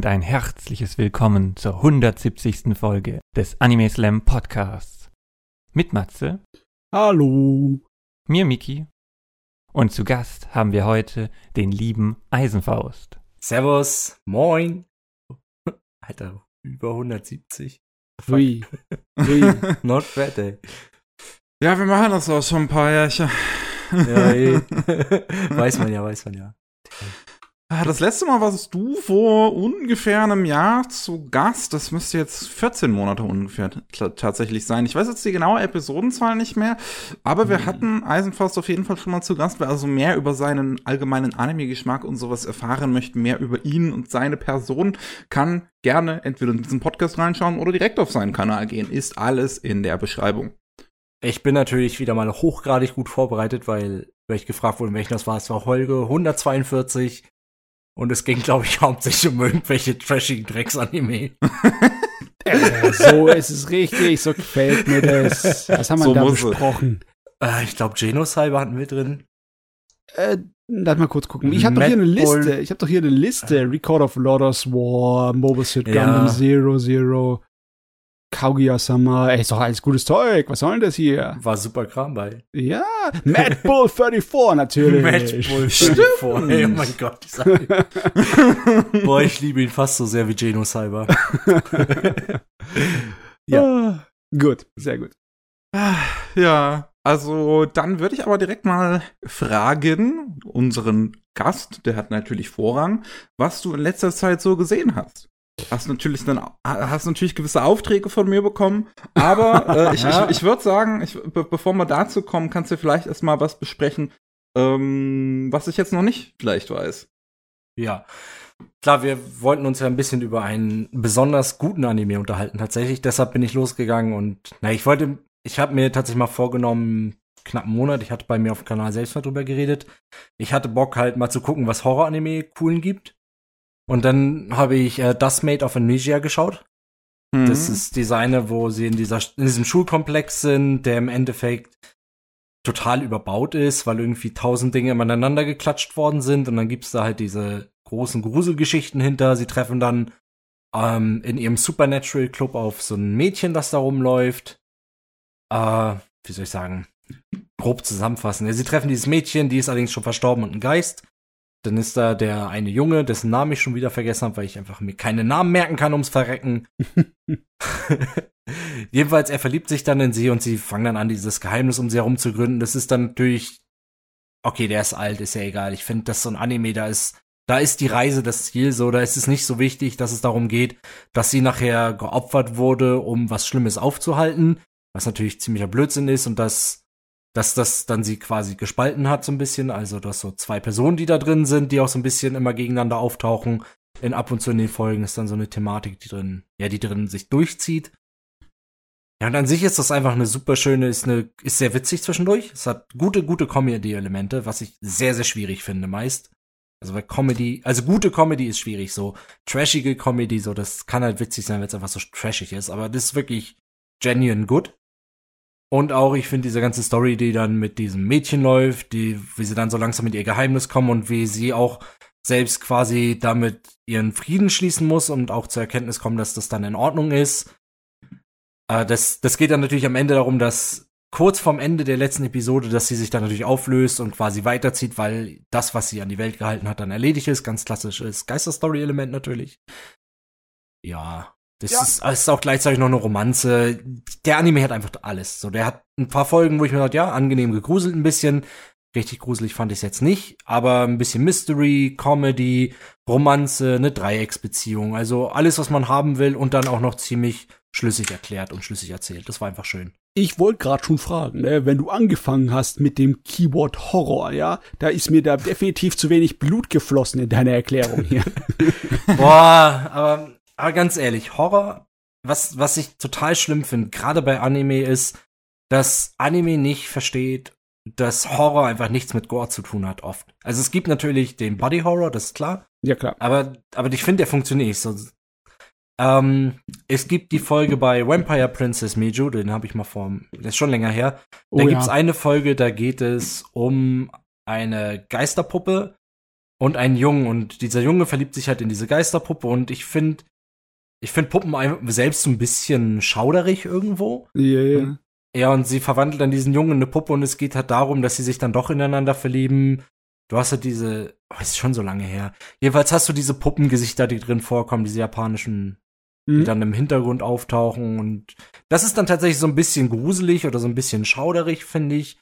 und ein herzliches Willkommen zur 170. Folge des Anime Slam Podcasts. Mit Matze, Hallo. mir Miki und zu Gast haben wir heute den lieben Eisenfaust. Servus, moin. Alter, über 170. Hui. Hui. Not bad, ey. Ja, wir machen das auch schon ein paar Jährchen. Ja, ey. weiß man ja, weiß man ja. Ah, Das letzte Mal warst du vor ungefähr einem Jahr zu Gast. Das müsste jetzt 14 Monate ungefähr tatsächlich sein. Ich weiß jetzt die genaue Episodenzahl nicht mehr, aber wir hatten Eisenfaust auf jeden Fall schon mal zu Gast. Wer also mehr über seinen allgemeinen Anime-Geschmack und sowas erfahren möchte, mehr über ihn und seine Person, kann gerne entweder in diesen Podcast reinschauen oder direkt auf seinen Kanal gehen. Ist alles in der Beschreibung. Ich bin natürlich wieder mal hochgradig gut vorbereitet, weil, weil ich gefragt wurde, welchen das war. Es war Holge 142. Und es ging, glaube ich, hauptsächlich um irgendwelche trashigen Drecksanime. äh, so ist es richtig, so gefällt mir das. Was haben wir So da besprochen? Äh, ich glaube, Genocyber hatten wir drin. Äh, lass mal kurz gucken. Ich habe doch hier eine. Liste. Ich habe doch hier eine Liste. Record of Lotus War, Mobile Suit Ja. Gundam Zero Zero, Kaguya-sama. Ey, ist doch alles gutes Zeug. Was soll denn das hier? War super Kram bei. Ja, Mad Bull 34 natürlich. Match Bull Stimmt. 44. Ey, oh mein Gott. Ich sag dir. Boah, ich liebe ihn fast so sehr wie Genocyber. Ja. Gut, sehr gut. Ah, Ja, also dann würde ich aber direkt mal fragen, unseren Gast, der hat natürlich Vorrang, was du in letzter Zeit so gesehen hast. Hast natürlich dann hast natürlich gewisse Aufträge von mir bekommen, aber äh, ich, Ja. ich, ich würde sagen, ich, be bevor wir dazu kommen, kannst du vielleicht erstmal was besprechen, ähm, was ich jetzt noch nicht vielleicht weiß. Ja. Klar, wir wollten uns ja ein bisschen über einen besonders guten Anime unterhalten, tatsächlich. Deshalb bin ich losgegangen und, na, ich wollte, ich habe mir tatsächlich mal vorgenommen, knapp einen Monat, ich hatte bei mir auf dem Kanal selbst mal drüber geredet. Ich hatte Bock halt mal zu gucken, was Horror-Anime coolen gibt. Und dann habe ich äh, Das Made of Amnesia geschaut. Mhm. Das ist die Seine, wo sie in, dieser, in diesem Schulkomplex sind, der im Endeffekt total überbaut ist, weil irgendwie tausend Dinge aneinander geklatscht worden sind und dann gibt's da halt diese großen Gruselgeschichten hinter. Sie treffen dann ähm, in ihrem Supernatural Club auf so ein Mädchen, das da rumläuft. Äh, wie soll ich sagen? Grob zusammenfassen. Ja, sie treffen dieses Mädchen, die ist allerdings schon verstorben und ein Geist. Dann ist da der eine Junge, dessen Namen ich schon wieder vergessen habe, weil ich einfach mir keine Namen merken kann ums Verrecken. Jedenfalls, er verliebt sich dann in sie und sie fangen dann an, dieses Geheimnis um sie herum zu gründen. Das ist dann natürlich, okay, der ist alt, ist ja egal. Ich finde, das so ein Anime, da ist, da ist die Reise das Ziel so, da ist es nicht so wichtig, dass es darum geht, dass sie nachher geopfert wurde, um was Schlimmes aufzuhalten, was natürlich ziemlicher Blödsinn ist und dass, dass das dann sie quasi gespalten hat so ein bisschen, also dass so zwei Personen, die da drin sind, die auch so ein bisschen immer gegeneinander auftauchen, in ab und zu in den Folgen ist dann so eine Thematik, die drin, ja, die drin sich durchzieht. Ja, und an sich ist das einfach eine super schöne, ist eine, ist sehr witzig zwischendurch. Es hat gute, gute Comedy-Elemente, was ich sehr, sehr schwierig finde meist. Also weil Comedy, also gute Comedy ist schwierig, so trashige Comedy, so das kann halt witzig sein, wenn es einfach so trashig ist, aber das ist wirklich genuine good. Und auch, ich finde diese ganze Story, die dann mit diesem Mädchen läuft, die, wie sie dann so langsam mit ihr Geheimnis kommen und wie sie auch selbst quasi damit ihren Frieden schließen muss und auch zur Erkenntnis kommen, dass das dann in Ordnung ist. Äh, das, das geht dann natürlich am Ende darum, dass kurz vorm Ende der letzten Episode, dass sie sich dann natürlich auflöst und quasi weiterzieht, weil das, was sie an die Welt gehalten hat, dann erledigt ist. Ganz klassisches Geisterstory-Element natürlich. Ja, das Ja. ist, ist auch gleichzeitig noch eine Romanze. Der Anime hat einfach alles. So, der hat ein paar Folgen, wo ich mir dachte, ja, angenehm gegruselt ein bisschen. Richtig gruselig fand ich es jetzt nicht, aber ein bisschen Mystery, Comedy, Romanze, eine Dreiecksbeziehung, also alles, was man haben will und dann auch noch ziemlich schlüssig erklärt und schlüssig erzählt. Das war einfach schön. Ich wollte gerade schon fragen, ne, wenn du angefangen hast mit dem Keyword Horror, ja, da ist mir da definitiv zu wenig Blut geflossen in deiner Erklärung hier. Boah, aber, aber ganz ehrlich, Horror, was, was ich total schlimm finde, gerade bei Anime, ist, dass Anime nicht versteht, dass Horror einfach nichts mit Gore zu tun hat, oft. Also es gibt natürlich den Body Horror, das ist klar, ja klar. aber, aber ich finde, der funktioniert nicht so. Ähm, es gibt die Folge bei Vampire Princess Meiju, den habe ich mal vor, das ist schon länger her. Da Oh gibt's ja. eine Folge, da geht es um eine Geisterpuppe, und einen Jungen und dieser Junge verliebt sich halt in diese Geisterpuppe und ich finde ich finde Puppen selbst so ein bisschen schauderig irgendwo. Ja, ja. Ja, und sie verwandelt dann diesen Jungen in eine Puppe und es geht halt darum, dass sie sich dann doch ineinander verlieben. Du hast halt diese, oh, ist schon so lange her. Jedenfalls hast du diese Puppengesichter, die drin vorkommen, diese japanischen, die Mhm. dann im Hintergrund auftauchen und das ist dann tatsächlich so ein bisschen gruselig oder so ein bisschen schauderig, finde ich.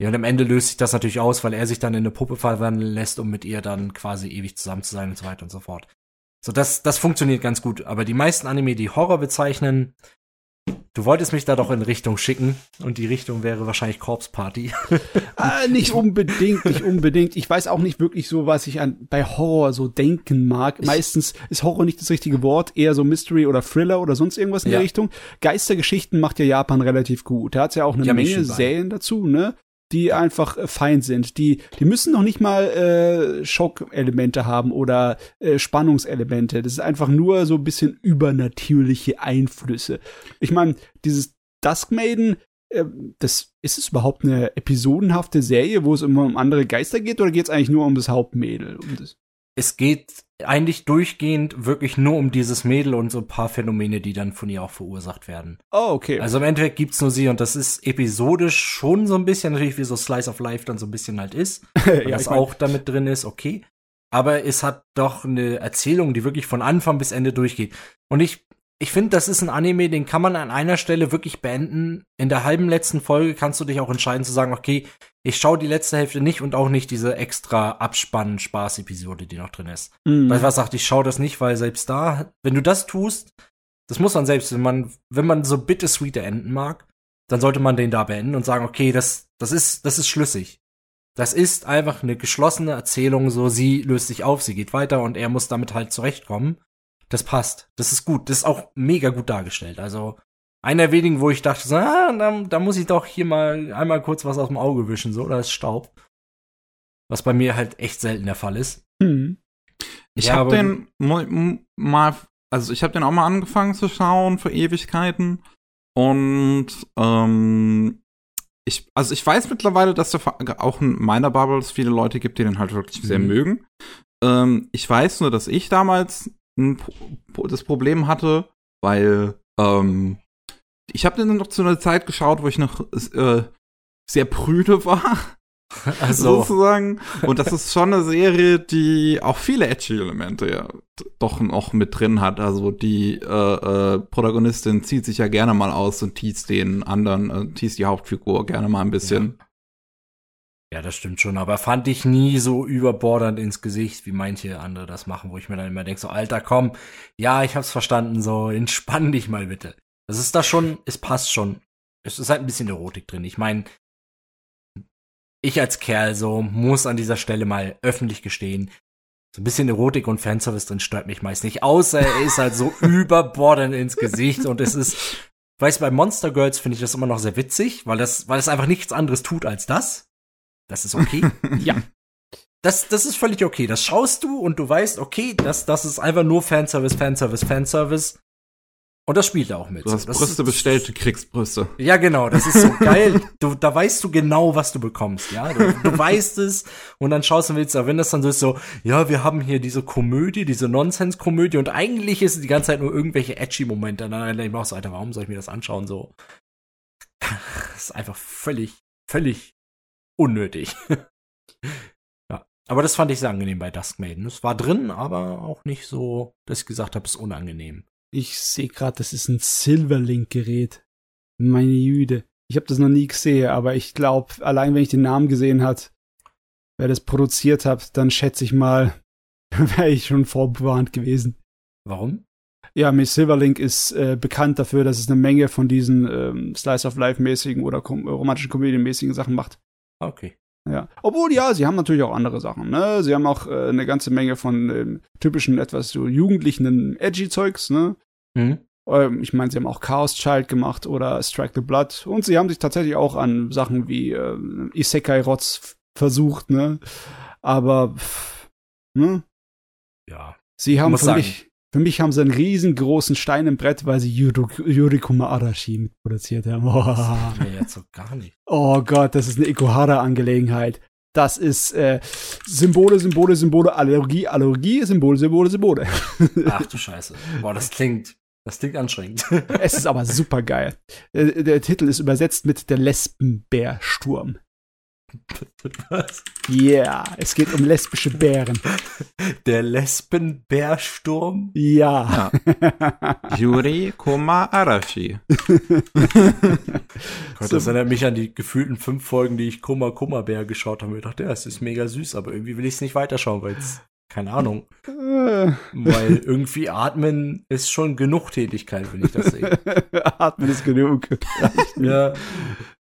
Ja, und am Ende löst sich das natürlich aus, weil er sich dann in eine Puppe verwandeln lässt, um mit ihr dann quasi ewig zusammen zu sein und so weiter und so fort. So, das, das funktioniert ganz gut. Aber die meisten Anime, die Horror bezeichnen, du wolltest mich da doch in Richtung schicken und die Richtung wäre wahrscheinlich Corpse Party. Ah, nicht unbedingt, nicht unbedingt. Ich weiß auch nicht wirklich so, was ich an bei Horror so denken mag. Meistens ist Horror nicht das richtige Wort, eher so Mystery oder Thriller oder sonst irgendwas in Ja. der Richtung. Geistergeschichten macht ja Japan relativ gut. Da hat's ja auch eine eh Menge. Serien dazu, ne? Die einfach äh, fein sind. Die, die müssen noch nicht mal äh, Schockelemente haben oder äh, Spannungselemente. Das ist einfach nur so ein bisschen übernatürliche Einflüsse. Ich meine, dieses Dusk Maiden, äh, das ist es überhaupt eine episodenhafte Serie, wo es immer um andere Geister geht, oder geht es eigentlich nur um das Hauptmädel? Um das? es geht eigentlich durchgehend wirklich nur um dieses Mädel und so ein paar Phänomene, die dann von ihr auch verursacht werden. Oh, okay. Also im Endeffekt gibt's nur sie und das ist episodisch schon so ein bisschen, natürlich wie so Slice of Life dann so ein bisschen halt ist. weil ja, das auch damit drin ist, okay. Aber es hat doch eine Erzählung, die wirklich von Anfang bis Ende durchgeht. Und ich, ich finde, das ist ein Anime, den kann man an einer Stelle wirklich beenden. In der halben letzten Folge kannst du dich auch entscheiden zu sagen, okay, ich schaue die letzte Hälfte nicht und auch nicht diese extra Abspann-Spaß-Episode, die noch drin ist. mm, Weil was sagt, ich schaue das nicht, weil selbst da, wenn du das tust, das muss man selbst, wenn man, wenn man so bittersweete enden mag, dann sollte man den da beenden und sagen, okay, das, das ist, das ist schlüssig. Das ist einfach eine geschlossene Erzählung, so sie löst sich auf, sie geht weiter und er muss damit halt zurechtkommen. Das passt. Das ist gut. Das ist auch mega gut dargestellt. Also einer der wenigen, wo ich dachte, so, ah, da, da muss ich doch hier mal einmal kurz was aus dem Auge wischen, so, da ist Staub. Was bei mir halt echt selten der Fall ist. hm. Ich Ja, habe den mal, also ich habe den auch mal angefangen zu schauen für Ewigkeiten und ähm, ich, also ich weiß mittlerweile, dass da auch in meiner Bubble es viele Leute gibt, die den halt wirklich sehr Mhm. mögen. Ähm, ich weiß nur, dass ich damals ein, das Problem hatte, weil ähm, ich habe den noch zu einer Zeit geschaut, wo ich noch äh, sehr prüde war Also, sozusagen. Und das ist schon eine Serie, die auch viele edgy Elemente ja doch noch mit drin hat. Also die äh, äh, Protagonistin zieht sich ja gerne mal aus und teast den anderen, äh, teast die Hauptfigur gerne mal ein bisschen. Ja, das stimmt schon, aber fand ich nie so überbordernd ins Gesicht, wie manche andere das machen, wo ich mir dann immer denke, so, Alter, komm, ja, ich hab's verstanden, so, entspann dich mal bitte. Das ist da schon, es passt schon. Es ist halt ein bisschen Erotik drin. Ich meine, ich als Kerl so muss an dieser Stelle mal öffentlich gestehen, so ein bisschen Erotik und Fanservice drin stört mich meist nicht, außer er ist halt so überbordernd ins Gesicht und es ist, weißt bei Monster Girls finde ich das immer noch sehr witzig, weil das, weil es einfach nichts anderes tut als das. Das ist okay. ja. Das, das ist völlig okay. Das schaust du und du weißt, okay, das, das ist einfach nur Fanservice, Fanservice, Fanservice. Und das spielt er auch mit. Du hast das Brüste ist, bestellt, du kriegst Brüste. Ja, genau. Das ist so geil. Du, da weißt du genau, was du bekommst. Ja, du, du weißt es und dann schaust du willst, aber wenn das dann so ist, so, ja, wir haben hier diese Komödie, diese Nonsens-Komödie und eigentlich ist es die ganze Zeit nur irgendwelche edgy Momente. Und dann denke ich mir auch so, Alter, warum soll ich mir das anschauen? So, das ist einfach völlig, völlig unnötig. ja, aber das fand ich sehr angenehm bei Dusk Maiden. Es war drin, aber auch nicht so, dass ich gesagt habe, es ist unangenehm. Ich sehe gerade, das ist ein Silverlink-Gerät. Meine Jüde. Ich habe das noch nie gesehen, aber ich glaube, allein wenn ich den Namen gesehen hat, wer das produziert hat, dann schätze ich mal, wäre ich schon vorbewarnt gewesen. Warum? Ja, Miss Silverlink ist äh, bekannt dafür, dass es eine Menge von diesen ähm, Slice of Life-mäßigen oder kom romantischen Komödienmäßigen Sachen macht. Ah, Okay. Ja. Obwohl, ja, sie haben natürlich auch andere Sachen, ne? Sie haben auch äh, eine ganze Menge von ähm, typischen, etwas so jugendlichen Edgy-Zeugs, ne? Mhm. Ähm, ich meine, sie haben auch Chaos Child gemacht oder Strike the Blood. Und sie haben sich tatsächlich auch an Sachen wie äh, Isekai-Rotz versucht, ne? Aber, pff, ne? Ja. Sie haben muss für mich, haben sie einen riesengroßen Stein im Brett, weil sie Yurikuma Arashi mitproduziert haben. Oh. Mir jetzt so gar nicht. oh Gott, das ist eine Ikuhara-Angelegenheit. das ist äh, Symbole, Symbole, Symbole, Allergie, Allergie, Symbole, Symbole, Symbole. Ach du Scheiße. Boah, das klingt, das klingt anstrengend. es ist aber super geil. Äh, der Titel ist übersetzt mit der Lesbenbärsturm. Was? Yeah, es geht um lesbische Bären. Der Lesbenbärsturm? Ja. Yuri Koma Arashi. Gott, das erinnert mich an die gefühlten fünf Folgen, die ich Kummer Kummerbär geschaut habe. Ich dachte, ja, es ist mega süß, aber irgendwie will ich es nicht weiterschauen, weil es, keine Ahnung, Äh, weil irgendwie atmen ist schon genug Tätigkeit, wenn ich das sehe. Atmen ist genug. ja.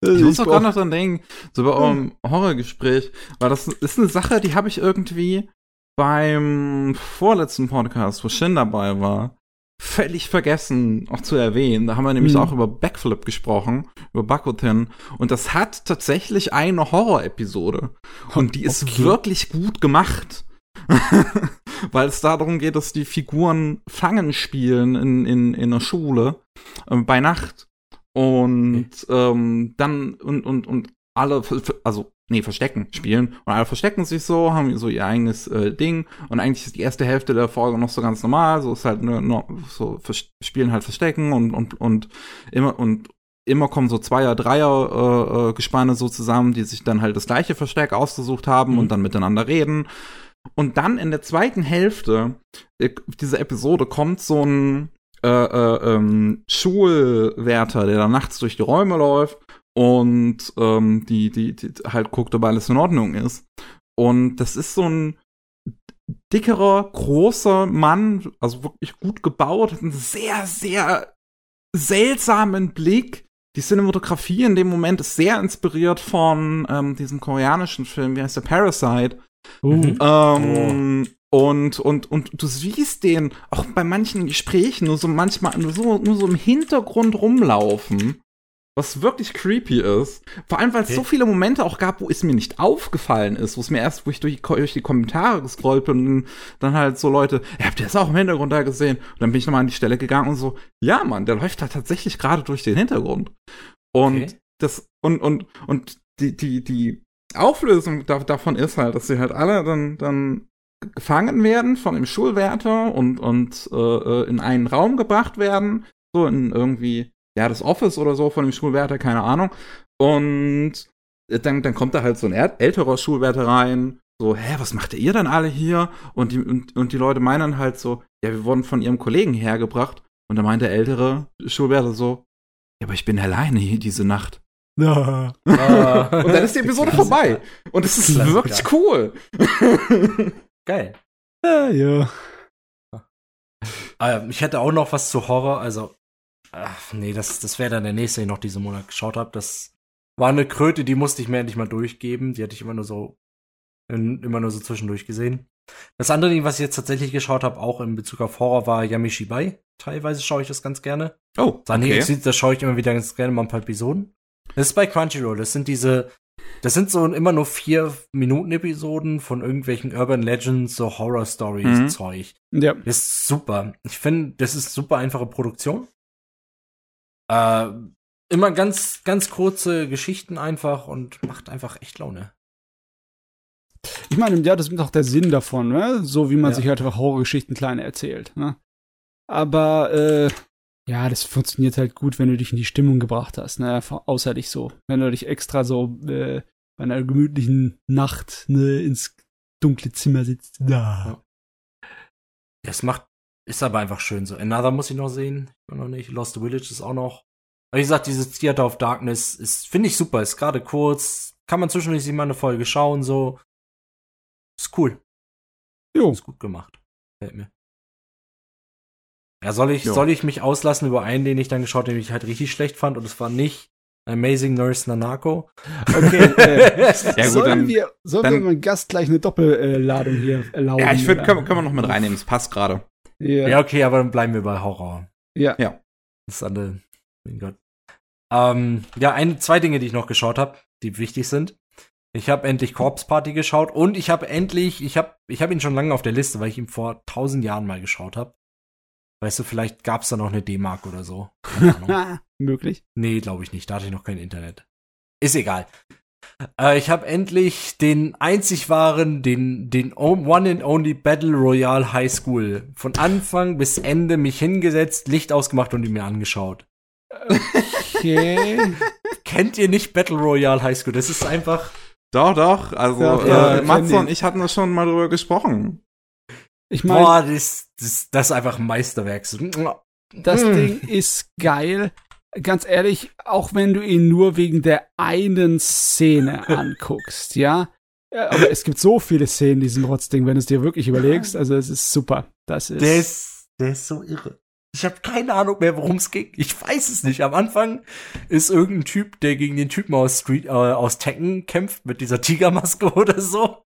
Ich muss doch brauch- gerade noch dran denken, so bei eurem Horrorgespräch, weil das ist eine Sache, die habe ich irgendwie beim vorletzten Podcast, wo Shin dabei war, völlig vergessen auch zu erwähnen. Da haben wir nämlich Mhm. auch über Backflip gesprochen, über Bakutin. Und das hat tatsächlich eine Horror-Episode. Und die ist Okay. wirklich gut gemacht. Weil es darum geht, dass die Figuren Fangen spielen in, in, in der Schule äh, bei Nacht. Und ähm, dann und, und, und alle, also, nee, Verstecken spielen. Und alle verstecken sich so, haben so ihr eigenes äh, Ding. Und eigentlich ist die erste Hälfte der Folge noch so ganz normal. So ist halt nur, nur so spielen halt Verstecken und, und, und immer und immer kommen so Zweier, Dreier äh, äh, Gespanne so zusammen, die sich dann halt das gleiche Versteck ausgesucht haben Mhm. und dann miteinander reden. Und dann in der zweiten Hälfte äh, dieser Episode kommt so ein äh, äh, ähm, Schulwärter, der da nachts durch die Räume läuft und ähm, die, die, die halt guckt, ob alles in Ordnung ist. Und das ist so ein dickerer, großer Mann, also wirklich gut gebaut, hat einen sehr, sehr seltsamen Blick. Die Cinematografie in dem Moment ist sehr inspiriert von ähm, diesem koreanischen Film, wie heißt der Parasite. Uh, Ähm, und, und, und du siehst den auch bei manchen Gesprächen nur so manchmal nur so, nur so im Hintergrund rumlaufen. Was wirklich creepy ist. Vor allem, weil es Okay. so viele Momente auch gab, wo es mir nicht aufgefallen ist, wo es mir erst, wo ich durch durch die Kommentare gescrollt bin und dann halt so Leute, ja, habt ihr das auch im Hintergrund da gesehen? Und dann bin ich nochmal an die Stelle gegangen und so, ja, Mann, der läuft da tatsächlich gerade durch den Hintergrund. Und Okay. das, und, und, und die, die, die Auflösung da, davon ist halt, dass sie halt alle dann, dann gefangen werden von dem Schulwärter und, und äh, äh, in einen Raum gebracht werden, so in irgendwie, ja, das Office oder so von dem Schulwärter, keine Ahnung. Und dann, dann kommt da halt so ein äl- älterer Schulwärter rein, so, hä, was macht ihr dann alle hier? Und die, und, und die Leute meinen halt so, ja, wir wurden von ihrem Kollegen hergebracht. Und dann meint der ältere Schulwärter so, ja, aber ich bin alleine hier diese Nacht. Ja. Ah. Und dann ist die Episode vorbei. Und es ist Klassiker. wirklich cool. Geil. ja, ja. Ah, ich hätte auch noch was zu Horror, also. Ach, nee, das, das wäre dann der nächste, den ich noch diesen Monat geschaut habe. Das war eine Kröte, die musste ich mir endlich mal durchgeben. Die hatte ich immer nur so in, immer nur so zwischendurch gesehen. Das andere Ding, was ich jetzt tatsächlich geschaut habe, auch in Bezug auf Horror, war Yamishibai. Teilweise schaue ich das ganz gerne. Oh, okay. das schaue ich immer wieder ganz gerne mal ein paar Episoden. Das ist bei Crunchyroll. Das sind diese, das sind so immer nur vier Minuten Episoden von irgendwelchen Urban Legends, so Horror Stories Mhm. Zeug. Ja. Das ist super. Ich finde, das ist super einfache Produktion. Äh, immer ganz, ganz kurze Geschichten einfach und macht einfach echt Laune. Ich meine, ja, das ist auch der Sinn davon, ne? So wie man Ja. sich halt einfach Horrorgeschichten klein erzählt, ne? Aber, äh, ja, das funktioniert halt gut, wenn du dich in die Stimmung gebracht hast, ne? Außer dich so. Wenn du dich extra so, äh, bei einer gemütlichen Nacht, ne, ins dunkle Zimmer sitzt. Da. Das macht, ist aber einfach schön so. Another muss ich noch sehen. Ich noch nicht. Lost Village ist auch noch. Aber wie gesagt, dieses Theater of Darkness ist, finde ich super. Ist gerade kurz. Kann man zwischendurch sich mal eine Folge schauen, so. Ist cool. Jo. Ist gut gemacht. Fällt mir. Ja, soll ich, Jo. soll ich mich auslassen über einen, den ich dann geschaut, den ich halt richtig schlecht fand? Und es war nicht Amazing Nurse Nanako. Okay, äh, Ja, gut, sollen dann- wir, sollen dann- wir meinem Gast gleich eine Doppelladung hier erlauben? Ja, ich finde, können, können wir noch mit reinnehmen. Es passt gerade. Ja. Ja, okay, aber dann bleiben wir bei Horror. ja. Ja. Das andere, mein Gott. Ähm, ja, ein, zwei Dinge, die ich noch geschaut habe, die wichtig sind. Ich habe endlich Corpse Party geschaut und ich habe endlich, ich habe ich hab ihn schon lange auf der Liste, weil ich ihn vor tausend Jahren mal geschaut habe. Weißt du, vielleicht gab es da noch eine D-Mark oder so. Keine Ahnung. Ah, möglich. nee, glaube ich nicht. Da hatte ich noch kein Internet. Ist egal. Äh, ich habe endlich den einzig wahren, den, den One and Only Battle Royale High School von Anfang bis Ende mich hingesetzt, Licht ausgemacht und ihn mir angeschaut. Okay. Kennt ihr nicht Battle Royale High School? Das ist einfach. Doch, doch. Also, Doch, äh, ja, Matze und ich hatten da schon mal drüber gesprochen. Ich meine, boah, das, das, das ist einfach ein Meisterwerk. Das Mm. Ding ist geil. Ganz ehrlich, auch wenn du ihn nur wegen der einen Szene anguckst, ja. Ja, Aber es gibt so viele Szenen in diesem Rotzding, wenn du es dir wirklich überlegst. Also es ist super. Das ist. Der ist, der ist so irre. Ich habe keine Ahnung mehr, worum es ging. Ich weiß es nicht. Am Anfang ist irgendein Typ, der gegen den Typen aus Street, äh, aus Tekken kämpft mit dieser Tigermaske oder so.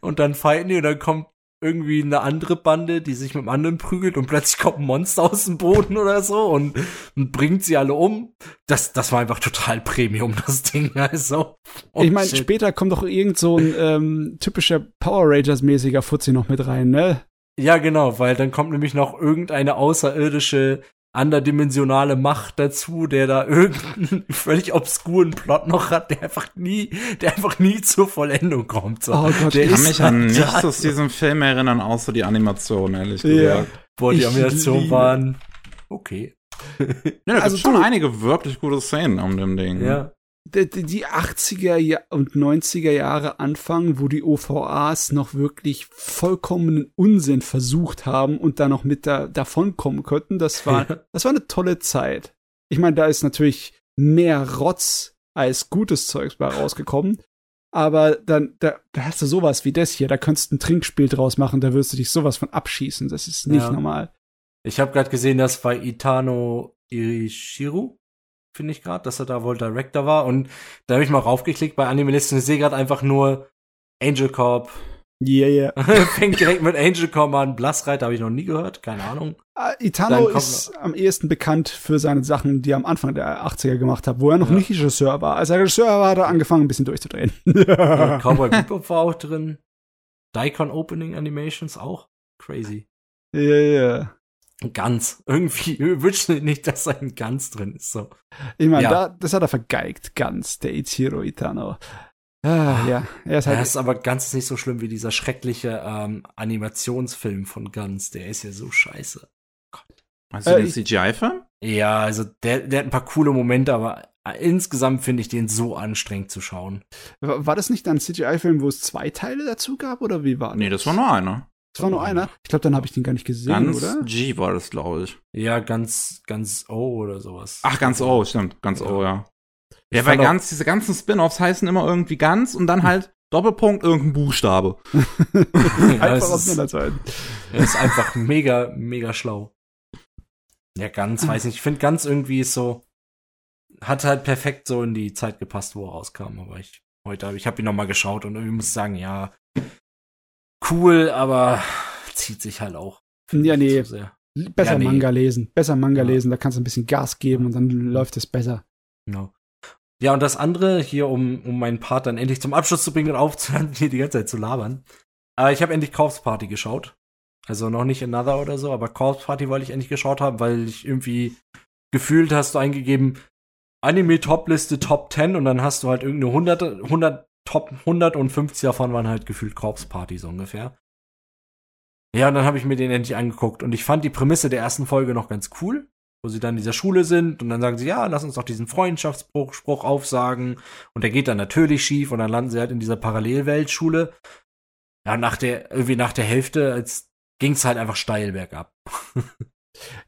Und dann fighten die und dann kommt irgendwie eine andere Bande, die sich mit einem anderen prügelt und plötzlich kommt ein Monster aus dem Boden oder so und, und bringt sie alle um. Das, das war einfach total Premium, das Ding. Also, oh ich meine, später kommt doch irgend so ein ähm, typischer Power Rangers-mäßiger Fuzzi noch mit rein, ne? Ja, genau, weil dann kommt nämlich noch irgendeine außerirdische, anderdimensionale Macht dazu, der da irgendeinen völlig obskuren Plot noch hat, der einfach nie, der einfach nie zur Vollendung kommt. So. Oh Gott, der Ich kann mich an nichts aus diesem Film erinnern, außer die Animation, ehrlich Ja. gesagt. Boah, die Animationen liebe- waren okay. Ja, da Also schon einige wirklich gute Szenen um dem Ding. Ja. Die, die- die 80er Ja- und 90er Jahre Anfang, wo die OVAs noch wirklich vollkommenen Unsinn versucht haben und da noch mit da, davonkommen könnten, das war, das war eine tolle Zeit. Ich meine, da ist natürlich mehr Rotz als gutes Zeugs bei rausgekommen. Aber dann, da, da hast du sowas wie das hier, da könntest du ein Trinkspiel draus machen, da wirst du dich sowas von abschießen. Das ist nicht Ja. normal. Ich habe gerade gesehen, dass bei Itano Irishiru, finde ich gerade, dass er da wohl Director war. Und da habe ich mal raufgeklickt bei Animalisten. Ich sehe gerade einfach nur Angel Corp. Yeah, yeah. Fängt direkt mit Angel Corp an. Blassreiter habe ich noch nie gehört, keine Ahnung. Ah, Dann Itano ist am ehesten bekannt für seine Sachen, die er am Anfang der 80er gemacht hat, wo er noch Ja. nicht Regisseur war. Als er Regisseur war, hat er angefangen, ein bisschen durchzudrehen. Ja, Cowboy Bebop war auch drin. Daikon Opening Animations auch. Crazy. Ja, ja. Ganz. Irgendwie wünsche ich nicht, dass ein Ganz drin ist. So. Ich meine, Ja. da, das hat er vergeigt, ganz, der Ichiro Itano. Ah, ja, er ist halt. Er ist aber ganz nicht so schlimm wie dieser schreckliche ähm, Animationsfilm von Ganz. Der ist ja so scheiße. Hast du Äh, den CGI-Film? Ja, also der, der hat ein paar coole Momente, aber äh, insgesamt finde ich den so anstrengend zu schauen. war war das nicht ein CGI-Film, wo es zwei Teile dazu gab, oder wie war Nee, das war nur einer. Das war nur einer? Ich glaube, dann habe ich den gar nicht gesehen, Ganz oder? G war das, glaube ich. Ja, ganz, ganz O oder sowas. Ach, ganz O, stimmt. Ganz Ja. O, ja. Ich Ja, weil ganz, diese ganzen Spin-Offs heißen immer irgendwie ganz und dann halt Doppelpunkt irgendein Buchstabe. Ja, Einfach es ist, auseinanderzuhalten. er ist einfach mega, mega schlau. Ja, ganz, weiß nicht. Ich finde ganz irgendwie ist so, hat halt perfekt so in die Zeit gepasst, wo er rauskam. Aber ich, heute habe ich habe ihn noch mal geschaut und irgendwie muss ich sagen, ja, cool, aber zieht sich halt auch. Ja, nee. Besser Ja, nee. Manga lesen. Besser Manga Ja. lesen, da kannst du ein bisschen Gas geben und dann läuft es besser. Genau. Ja, und das andere hier, um, um meinen Part dann endlich zum Abschluss zu bringen und aufzuhören, hier die ganze Zeit zu labern. Äh, ich habe endlich Corpse Party geschaut. Also noch nicht Another oder so, aber Corpse Party wollte ich endlich geschaut haben, weil ich irgendwie gefühlt hast du eingegeben, Anime Top-Liste Top 10 und dann hast du halt irgendeine 100, 100 Top 100 und 50 davon waren halt gefühlt Corpse Party so ungefähr. Ja, und dann habe ich mir den endlich angeguckt und ich fand die Prämisse der ersten Folge noch ganz cool wo sie dann in dieser Schule sind und dann sagen sie, ja, lass uns doch diesen Freundschaftsspruch Spruch aufsagen und der geht dann natürlich schief und dann landen sie halt in dieser Parallelweltschule. Ja, nach der, irgendwie nach der Hälfte, als ging's halt einfach steil bergab.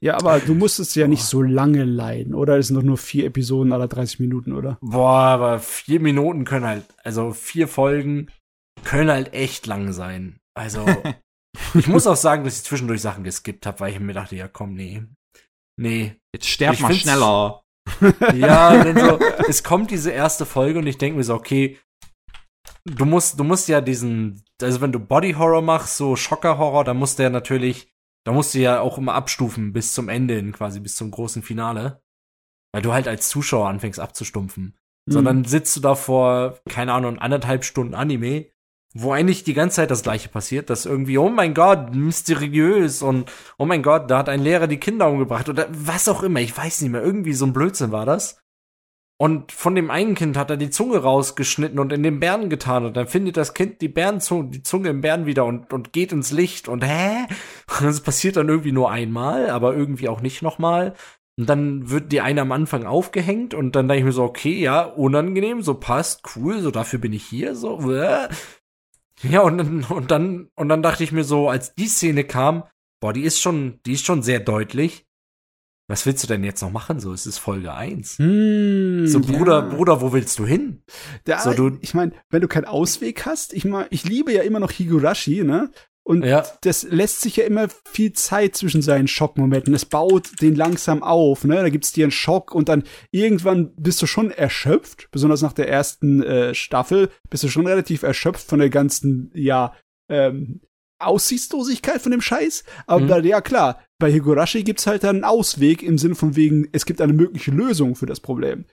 Ja, aber du musstest ja nicht so lange leiden, oder? Es sind doch nur vier Episoden aller 30 Minuten, oder? Boah, aber vier Minuten können halt, also vier Folgen können halt echt lang sein. Also, ich muss auch sagen, dass ich zwischendurch Sachen geskippt habe, weil ich mir dachte, ja komm, nee. Nee, Jetzt sterb Ich mal schneller. Ja, denn so, es kommt diese erste Folge und ich denke mir so, okay, du musst, du musst ja diesen, also wenn du Body Horror machst, so Schocker Horror, dann musst du ja natürlich, da musst du ja auch immer abstufen bis zum Ende hin, quasi bis zum großen Finale. Weil du halt als Zuschauer anfängst abzustumpfen. Hm. Sondern sitzt du da vor, keine Ahnung, anderthalb Stunden Anime, wo eigentlich die ganze Zeit das gleiche passiert, dass irgendwie, oh mein Gott, mysteriös und oh mein Gott, da hat ein Lehrer die Kinder umgebracht oder was auch immer, ich weiß nicht mehr, irgendwie so ein Blödsinn war das. Und von dem einen Kind hat er die Zunge rausgeschnitten und in den Bären getan. Und dann findet das Kind die Bärenzunge, die Zunge im Bären wieder und, und geht ins Licht. Und hä? Das passiert dann irgendwie nur einmal, aber irgendwie auch nicht nochmal. Und dann wird die eine am Anfang aufgehängt und dann denke ich mir so, okay, ja, unangenehm, so passt, cool, so dafür bin ich hier, so. Ja, und, dann- und dann, und dann dachte ich mir so, als die Szene kam, boah, die ist schon, die ist schon sehr deutlich. Was willst du denn jetzt noch machen? So, es ist Folge 1. Hm, So, Bruder, ja. Bruder, wo willst du hin? Da, So, du- ich meine, wenn du keinen Ausweg hast, ich mein, ich liebe ja immer noch Higurashi, ne? Und Ja. das lässt sich ja immer viel Zeit zwischen seinen Schockmomenten. Es baut den langsam auf, ne? Da gibt's dir einen Schock und dann irgendwann bist du schon erschöpft, besonders nach der ersten äh, Staffel, bist du schon relativ erschöpft von der ganzen, ja, ähm, Aussichtslosigkeit von dem Scheiß. Aber Mhm. bei, ja klar, bei Higurashi gibt's halt dann einen Ausweg im Sinne von wegen, es gibt eine mögliche Lösung für das Problem.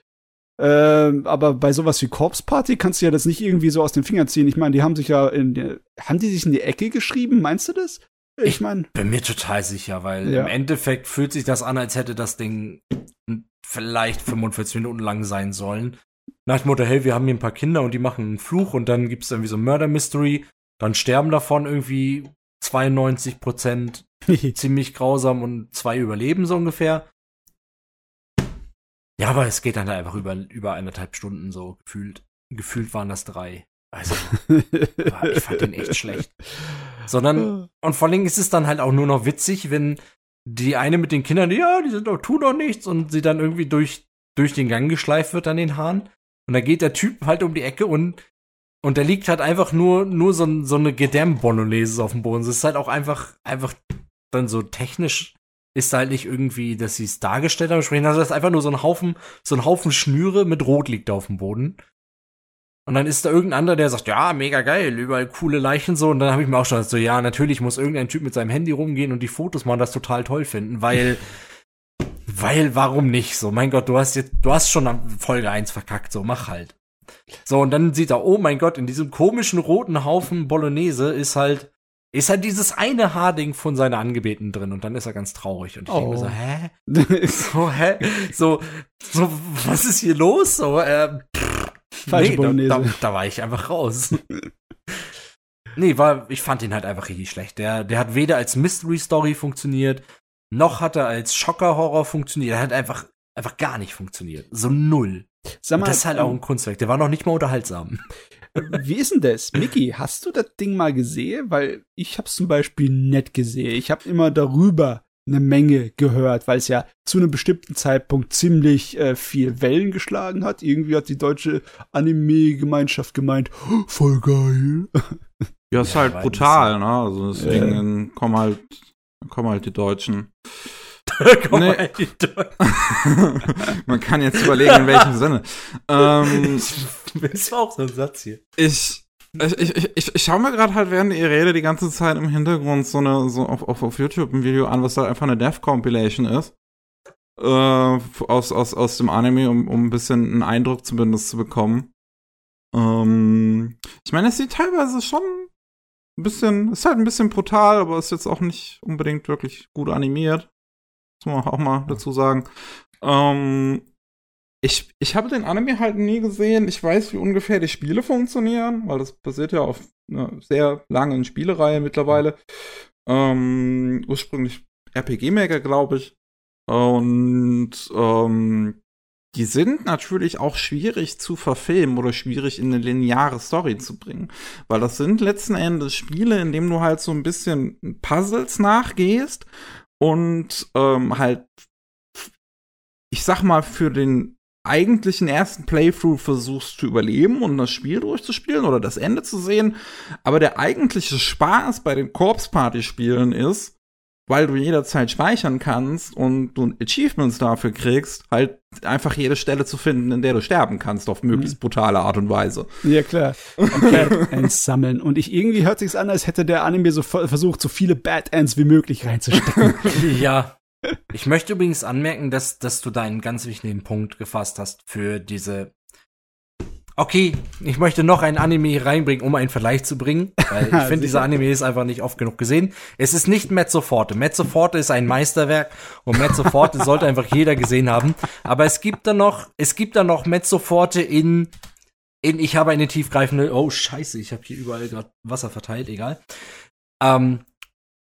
Ähm, aber bei sowas wie Corpse Party kannst du ja das nicht irgendwie so aus den Fingern ziehen. Ich meine, die haben sich ja in die, haben die sich in die Ecke geschrieben, meinst du das? Ich meine, Bin mir total sicher, weil Ja. im Endeffekt fühlt sich das an, als hätte das Ding vielleicht 45 Minuten lang sein sollen. Nach dem Motto, hey, wir haben hier ein paar Kinder und die machen einen Fluch und dann gibt's irgendwie so ein Murder Mystery. Dann sterben davon irgendwie 92 Prozent ziemlich grausam und zwei überleben so ungefähr. Ja, aber es geht dann halt einfach über, über eineinhalb Stunden so gefühlt. Gefühlt waren das drei. Also, ich fand den echt schlecht. Sondern, und vor allem ist es dann halt auch nur noch witzig, wenn die eine mit den Kindern, ja, die sind doch, tun doch nichts und sie dann irgendwie durch, durch den Gang geschleift wird an den Haaren. Und dann geht der Typ halt um die Ecke und, und der liegt halt einfach nur, nur so, so eine Gedämm-Bolognese auf dem Boden. Es ist halt auch einfach, einfach dann so technisch ist da halt nicht irgendwie, dass sie es dargestellt haben, sprechen, also das ist einfach nur so ein Haufen, so ein Haufen Schnüre mit Rot liegt da auf dem Boden. Und dann ist da irgendein anderer, der sagt, ja, mega geil, überall coole Leichen so. Und dann habe ich mir auch schon gedacht, so, ja, natürlich muss irgendein Typ mit seinem Handy rumgehen und die Fotos machen, das total toll finden, weil, weil, warum nicht? So, mein Gott, du hast jetzt, du hast schon Folge 1 verkackt, so, mach halt. So, und dann sieht er, oh mein Gott, in diesem komischen roten Haufen Bolognese ist halt, ist halt dieses eine Haarding von seiner Angebeten drin und dann ist er ganz traurig und ich denke mir so, Oh. hä? So, hä? So, so, was ist hier los? So, äh, pff, Falsche nee, da, Bolognese. da, da war ich einfach raus. nee, war, ich fand ihn halt einfach richtig schlecht. Der, der hat weder als Mystery Story funktioniert, noch hat er als Schocker-Horror funktioniert. Er hat einfach, einfach gar nicht funktioniert. So null. Sag mal, das ist halt auch ein Kunstwerk. Der war noch nicht mal unterhaltsam. wie ist denn das? Mickey, hast du das Ding mal gesehen? Weil ich hab's zum Beispiel nicht gesehen. Ich habe immer darüber eine Menge gehört, weil es ja zu einem bestimmten Zeitpunkt ziemlich äh, viel Wellen geschlagen hat. Irgendwie hat die deutsche Anime-Gemeinschaft gemeint, "Oh, voll geil. Ja, ist Ja, halt brutal, ne? Also deswegen kommen halt, kommen halt die Deutschen. Komm Nee. Man kann jetzt überlegen, in welchem Sinne. Ähm, Das war auch so ein Satz hier. ich, ich, ich, ich, ich schaue mir gerade halt während ihr Rede die ganze Zeit im Hintergrund so eine, so auf, auf, auf YouTube ein Video an, was halt einfach eine Death Compilation ist. Äh, aus, aus, aus dem Anime, um, um ein bisschen einen Eindruck zumindest zu bekommen. Ähm, ich meine, es sieht teilweise schon ein bisschen, ist halt ein bisschen brutal, aber ist jetzt auch nicht unbedingt wirklich gut animiert. Muss man auch mal dazu sagen. Ähm, ich, ich habe den Anime halt nie gesehen. Ich weiß, wie ungefähr die Spiele funktionieren, weil das basiert ja auf einer sehr langen Spielereihe mittlerweile. Ähm, ursprünglich RPG Maker, glaube ich. Und ähm, die sind natürlich auch schwierig zu verfilmen oder schwierig in eine lineare Story zu bringen. Weil das sind letzten Endes Spiele, in denen du halt so ein bisschen Puzzles nachgehst und ähm, halt, ich sag mal, für den eigentlichen ersten Playthrough versuchst zu überleben und das Spiel durchzuspielen oder das Ende zu sehen. Aber der eigentliche Spaß bei den Corpse Party Spielen ist, weil du jederzeit speichern kannst und du Achievements dafür kriegst, halt einfach jede Stelle zu finden, in der du sterben kannst, auf möglichst brutale Art und Weise. Ja, klar. Okay, Ends sammeln. Und ich irgendwie hört sich's an, als hätte der Anime so ver- versucht, so viele Bad Ends wie möglich reinzustecken. Ja. Ich möchte übrigens anmerken, dass, dass du da einen ganz wichtigen Punkt gefasst hast für diese. Okay, ich möchte noch ein Anime hier reinbringen, um einen Vergleich zu bringen, weil ich finde, dieser Anime ist einfach nicht oft genug gesehen. Es ist nicht Mezzo Forte. Mezzo Forte ist ein Meisterwerk und Mezzo Forte sollte einfach jeder gesehen haben. Aber es gibt da noch, es gibt da noch Mezzo Forte in, in ich habe eine tiefgreifende, oh scheiße, ich habe hier überall gerade Wasser verteilt, egal. Ähm,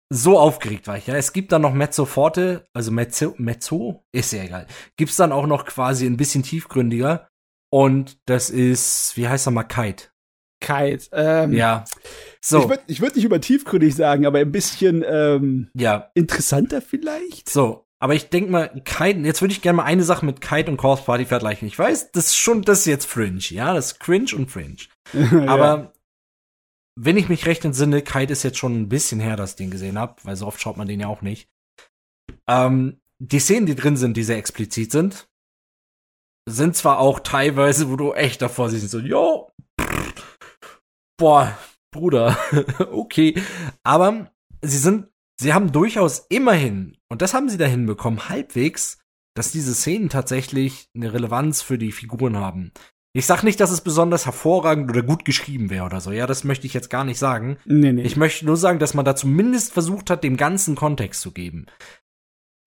so aufgeregt war ich, ja. Es gibt dann noch Mezzo Forte, also Mezzo, Mezzo, ist ja egal. Gibt's dann auch noch quasi ein bisschen tiefgründiger. Und das ist, wie heißt er mal, Kite. Kite. Ähm, Ja. So, Ich würde ich würd nicht über tiefgründig sagen, aber ein bisschen ähm, ja. interessanter vielleicht. So, aber ich denk mal, Kite, jetzt würde ich gerne mal eine Sache mit Kite und Corpse Party vergleichen. Ich weiß, das ist schon, das ist jetzt Fringe, ja, das ist Cringe und Fringe. Aber wenn ich mich recht entsinne, Kite ist jetzt schon ein bisschen her, dass ich den gesehen habe, weil so oft schaut man den ja auch nicht. Ähm, die Szenen, die drin sind, die sehr explizit sind, sind zwar auch teilweise, wo du echt davor siehst, so, jo, boah, Bruder, okay, aber sie sind, sie haben durchaus immerhin, und das haben sie da hinbekommen, halbwegs, dass diese Szenen tatsächlich eine Relevanz für die Figuren haben. Ich sag nicht, dass es besonders hervorragend oder gut geschrieben wäre oder so. Ja, das möchte ich jetzt gar nicht sagen. nee, nee. Ich möchte nur sagen, dass man da zumindest versucht hat, dem ganzen Kontext zu geben.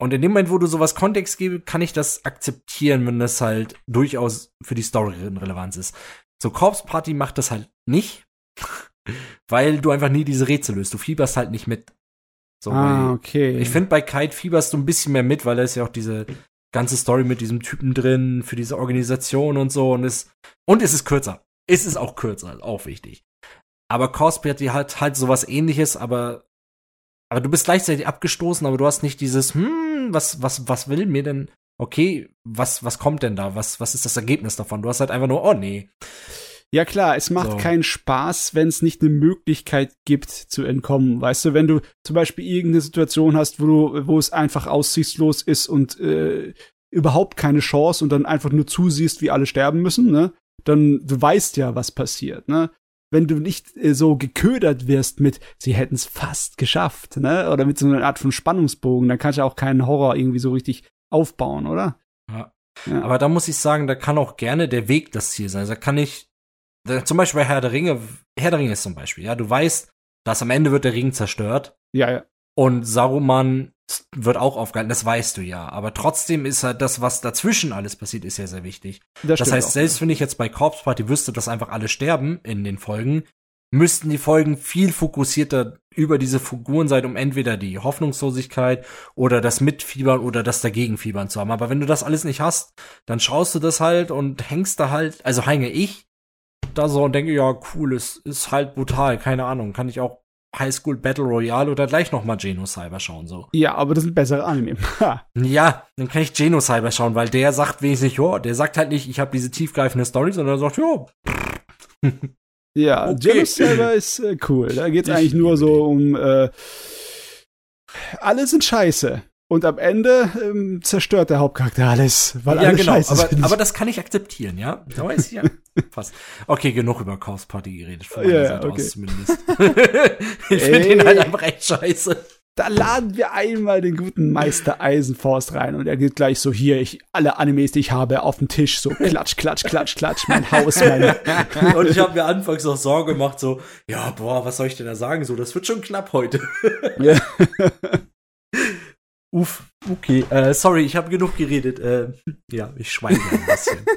Und in dem Moment, wo du sowas Kontext gibst, kann ich das akzeptieren, wenn das halt durchaus für die Story Relevanz ist. So Corpse Party macht das halt nicht, weil du einfach nie diese Rätsel löst. Du fieberst halt nicht mit. So, ah, okay. ich finde, bei Kite fieberst du ein bisschen mehr mit, weil da ist ja auch diese ganze Story mit diesem Typen drin, für diese Organisation und so. Und es, und es ist kürzer. Es ist auch kürzer, auch wichtig. Aber Cosplay hat halt, halt sowas ähnliches, aber, aber du bist gleichzeitig abgestoßen, aber du hast nicht dieses, hm, was, was, was will mir denn, okay, was, was kommt denn da? Was, was ist das Ergebnis davon? Du hast halt einfach nur, oh nee. Ja klar, es macht So. keinen Spaß, wenn es nicht eine Möglichkeit gibt zu entkommen. Weißt du, wenn du zum Beispiel irgendeine Situation hast, wo du, wo es einfach aussichtslos ist und äh, überhaupt keine Chance und dann einfach nur zusiehst, wie alle sterben müssen, ne? Dann du weißt ja, was passiert, ne? Wenn du nicht äh, so geködert wirst mit, sie hätten es fast geschafft, ne? Oder mit so einer Art von Spannungsbogen, dann kannst du auch keinen Horror irgendwie so richtig aufbauen, oder? Ja. Ja. Aber da muss ich sagen, da kann auch gerne der Weg das Ziel sein. Also Da kann ich, da, zum Beispiel bei Herr der Ringe, Herr der Ringe ist zum Beispiel, ja, du weißt, dass am Ende wird der Ring zerstört Ja, ja. und Saruman wird auch aufgehalten, das weißt du ja. Aber trotzdem ist halt das, was dazwischen alles passiert, ist ja sehr wichtig. Das stimmt heißt, auch. selbst wenn ich jetzt bei Corpse Party wüsste, dass einfach alle sterben in den Folgen, müssten die Folgen viel fokussierter über diese Figuren sein, um entweder die Hoffnungslosigkeit oder das Mitfiebern oder das Dagegenfiebern zu haben. Aber wenn du das alles nicht hast, dann schaust du das halt und hängst da halt, also hänge ich da so und denke, ja, cool, es ist halt brutal, keine Ahnung, kann ich auch High School Battle Royale oder gleich noch mal Genocyber schauen, so. Ja, aber das sind bessere Anime. Ja, dann kann ich Genocyber schauen, weil der sagt wenigstens, ja, der sagt halt nicht, ich habe diese tiefgreifende Story, sondern er sagt, ja, Ja, Okay. Jealous selber ist äh, cool. Da geht's Ich eigentlich nur so um äh, alle sind scheiße. Und am Ende ähm, zerstört der Hauptcharakter alles, weil ja alle genau, scheiße aber, sind. aber das kann ich akzeptieren, ja? Da weiß ich ja. Fast. Okay, genug über Chaos Party geredet, von meiner Ja, Seite okay. aus zumindest. ich finde den halt einfach echt scheiße. da laden wir einmal den guten Meister Eisenforst rein und er geht gleich so hier, ich alle Animes, die ich habe, auf den Tisch, so klatsch, klatsch, klatsch, klatsch, mein Haus, mein Und ich habe mir anfangs auch Sorge gemacht, so, ja, boah, was soll ich denn da sagen? So, das wird schon knapp heute. Ja. Uff, okay. Äh, sorry, ich habe genug geredet. Äh, ja, ich schweige ein bisschen.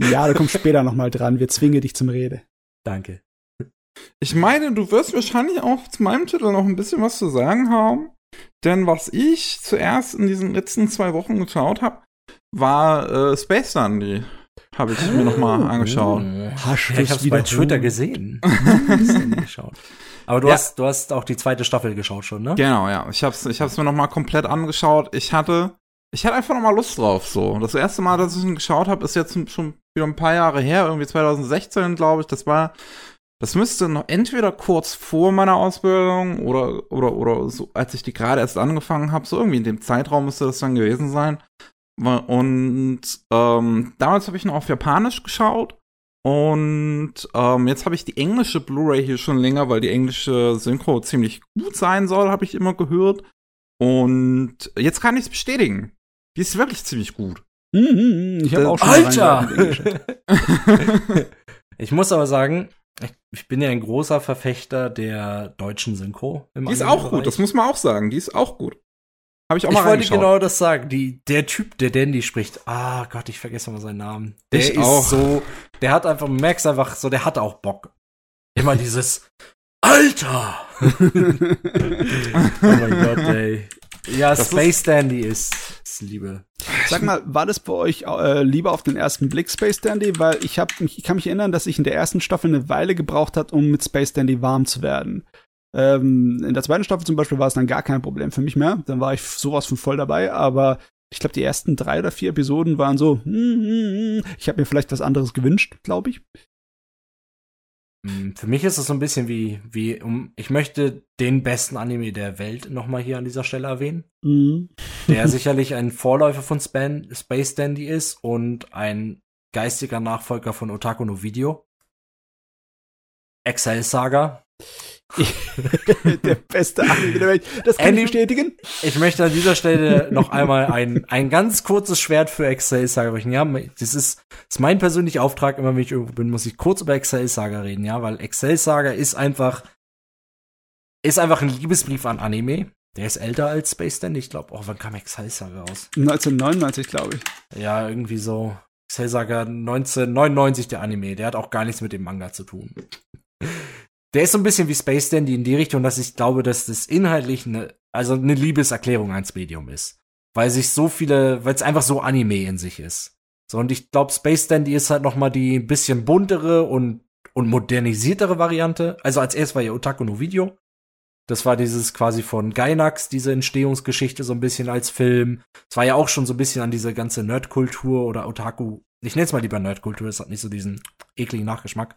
Ja, da kommt später noch mal dran. Wir zwingen dich zum Rede. Danke. Ich meine, du wirst wahrscheinlich auch zu meinem Titel noch ein bisschen was zu sagen haben. Denn was ich zuerst in diesen letzten zwei Wochen geschaut habe, war äh, Space Dandy. Habe ich mir noch mal angeschaut. Hast Ja, ich hab's bei Twitter gesehen. Geschaut. Aber du Ja. hast, du hast auch die zweite Staffel geschaut schon, ne? Genau, ja. Ich hab's, ich hab's mir noch mal komplett angeschaut. Ich hatte, ich hatte einfach noch mal Lust drauf. So, das erste Mal, dass ich ihn geschaut habe, ist jetzt schon wieder ein paar Jahre her, irgendwie 2016, glaube ich. Das war, das müsste noch entweder kurz vor meiner Ausbildung oder oder oder so, als ich die gerade erst angefangen habe. So irgendwie in dem Zeitraum müsste das dann gewesen sein. Und ähm, damals habe ich noch auf Japanisch geschaut. Und ähm, jetzt habe ich die englische Blu-ray hier schon länger, weil die englische Synchro ziemlich gut sein soll, habe ich immer gehört. Und jetzt kann ich es bestätigen. Die ist wirklich ziemlich gut. Mhm, ich habe Das- auch schon mal Alter! ich muss aber sagen, ich, bin ja ein großer Verfechter der deutschen Synchro. Im Die ist auch gut, das muss man auch sagen. Die ist auch gut. Habe ich auch Ich mal wollte reingeschaut. genau das sagen. Die, der Typ, der Dandy spricht, ah Gott, ich vergesse mal seinen Namen. Der Ich ist auch. so, der hat einfach, man merkst einfach so, der hat auch Bock. Immer dieses Alter! oh mein Gott, ey. Ja, Das Space Dandy ist, ist Liebe. Sag mal, war das bei euch äh, lieber auf den ersten Blick Space Dandy? Weil ich hab, ich kann mich erinnern, dass ich in der ersten Staffel eine Weile gebraucht hat, um mit Space Dandy warm zu werden. Ähm, in der zweiten Staffel zum Beispiel war es dann gar kein Problem für mich mehr. Dann war ich sowas von voll dabei. Aber ich glaube, die ersten drei oder vier Episoden waren so. hm, hm, hm. Ich habe mir vielleicht was anderes gewünscht, glaube ich. Mm, Für mich ist es so ein bisschen wie, wie, um, ich möchte den besten Anime der Welt nochmal hier an dieser Stelle erwähnen. Mhm. der sicherlich ein Vorläufer von Span Space Dandy ist und ein geistiger Nachfolger von Otaku no Video. Excel Saga. der beste Anime der Welt. Das kann Andy- ich bestätigen. Ich möchte an dieser Stelle noch einmal ein, ein ganz kurzes Schwert für Excel Saga brechen. Ja, das ist, ist mein persönlicher Auftrag. Immer wenn ich irgendwo bin, muss ich kurz über Excel Saga reden. Ja, weil Excel Saga ist einfach, ist einfach ein Liebesbrief an Anime. Der ist älter als Space Dandy. Ich glaube, oh, wann kam Excel Saga raus? 1999, glaube ich. Ja, irgendwie so. Excel Saga 1999 der Anime. Der hat auch gar nichts mit dem Manga zu tun. Der ist so ein bisschen wie Space Dandy in die Richtung, dass ich glaube, dass das inhaltlich eine, also eine Liebeserklärung ans Medium ist. Weil sich so viele, weil es einfach so Anime in sich ist. So, und ich glaube, Space Dandy ist halt noch mal die ein bisschen buntere und, und modernisiertere Variante. Also als erst war ja Otaku no Video. Das war dieses quasi von Gainax, diese Entstehungsgeschichte so ein bisschen als Film. Es war ja auch schon so ein bisschen an diese ganze Nerdkultur oder Otaku. Ich nenne es mal lieber Nerdkultur, es hat nicht so diesen ekligen Nachgeschmack.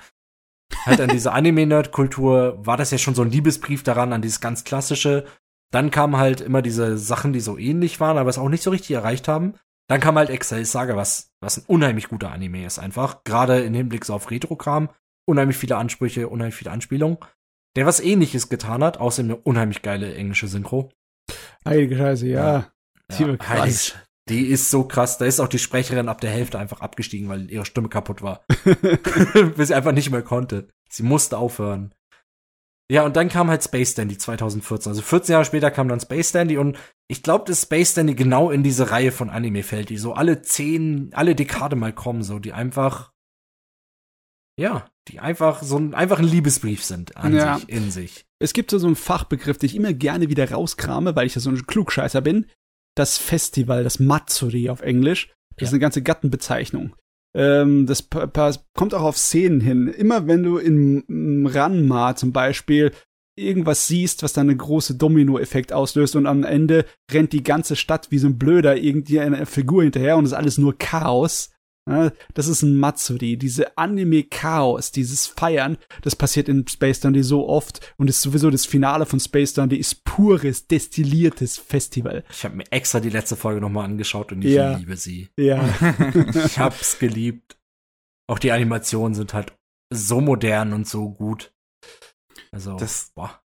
Halt an diese Anime-Nerdkultur war das ja schon so ein Liebesbrief daran, an dieses ganz klassische. Dann kamen halt immer diese Sachen, die so ähnlich waren, aber es auch nicht so richtig erreicht haben. Dann kam halt Excel Saga, was, was ein unheimlich guter Anime ist einfach. Gerade im Hinblick so auf Retro-Kram. Unheimlich viele Ansprüche, unheimlich viele Anspielungen. Der was ähnliches getan hat, außerdem eine unheimlich geile englische Synchro. Heilige Scheiße, ja. War krass. heilig. Die ist so krass. Da ist auch die Sprecherin ab der Hälfte einfach abgestiegen, weil ihre Stimme kaputt war. Bis sie einfach nicht mehr konnte. Sie musste aufhören. Ja, und dann kam halt Space Dandy 2014. Also 14 Jahre später kam dann Space Dandy und ich glaube, dass Space Dandy genau in diese Reihe von Anime fällt, die so alle zehn, alle Dekade mal kommen, so, die einfach, ja, die einfach so ein, einfach ein Liebesbrief sind an Ja. sich, in sich. Es gibt so so einen Fachbegriff, den ich immer gerne wieder rauskrame, weil ich ja so ein Klugscheißer bin. Das Festival, das Matsuri auf Englisch. Das Ja. ist eine ganze Gattenbezeichnung. Ähm, das kommt auch auf Szenen hin. Immer wenn du in Ranma zum Beispiel irgendwas siehst, was dann einen großen Domino-Effekt auslöst und am Ende rennt die ganze Stadt wie so ein Blöder irgendwie eine Figur hinterher und es ist alles nur Chaos. Das ist ein Matsuri, diese Anime-Chaos, dieses Feiern, das passiert in Space Dandy so oft und ist sowieso das Finale von Space Dandy ist pures, destilliertes Festival. Ich habe mir extra die letzte Folge nochmal angeschaut und ich Ja. liebe sie. Ja. Ich hab's geliebt. Auch die Animationen sind halt so modern und so gut. Also, Das- boah.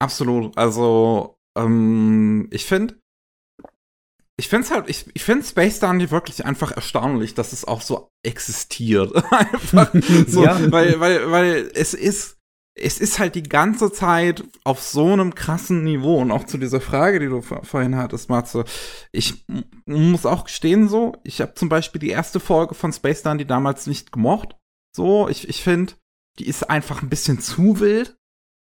Absolut. Also, ähm, ich finde, ich finde es halt, ich, ich finde Space Dandy wirklich einfach erstaunlich, dass es auch so existiert. einfach so, Ja. weil, weil, weil es ist, es ist halt die ganze Zeit auf so einem krassen Niveau und auch zu dieser Frage, die du vor- vorhin hattest, Matze. Ich muss auch gestehen so, ich habe zum Beispiel die erste Folge von Space Dandy damals nicht gemocht. So, ich, ich finde, die ist einfach ein bisschen zu wild.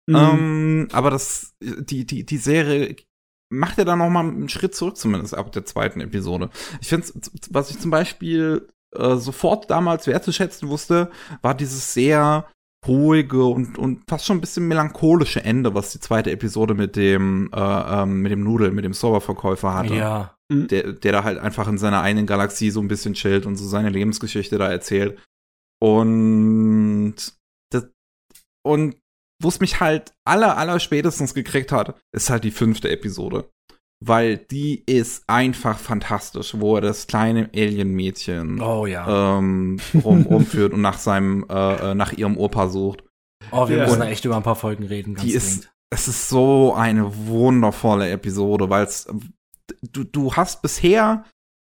Mhm. Ähm, aber das, die, die, die Serie macht ja dann noch mal einen Schritt zurück, zumindest ab der zweiten Episode. Ich finde, was ich zum Beispiel äh, sofort damals wertzuschätzen wusste, war dieses sehr ruhige und, und fast schon ein bisschen melancholische Ende, was die zweite Episode mit dem, äh, ähm, mit dem Nudel, mit dem Soberverkäufer hatte Ja. der, der da halt einfach in seiner eigenen Galaxie so ein bisschen chillt und so seine Lebensgeschichte da erzählt. Und das, und wo es mich halt aller, aller spätestens gekriegt hat, ist halt die fünfte Episode. Weil die ist einfach fantastisch, wo er das kleine Alien-Mädchen Oh ja. ähm, rum, rumführt und nach seinem, äh, äh, nach ihrem Opa sucht. oh, wir ja. müssen da echt über ein paar Folgen reden. Die ist-. Es ist so eine wundervolle Episode, weil es du, du hast bisher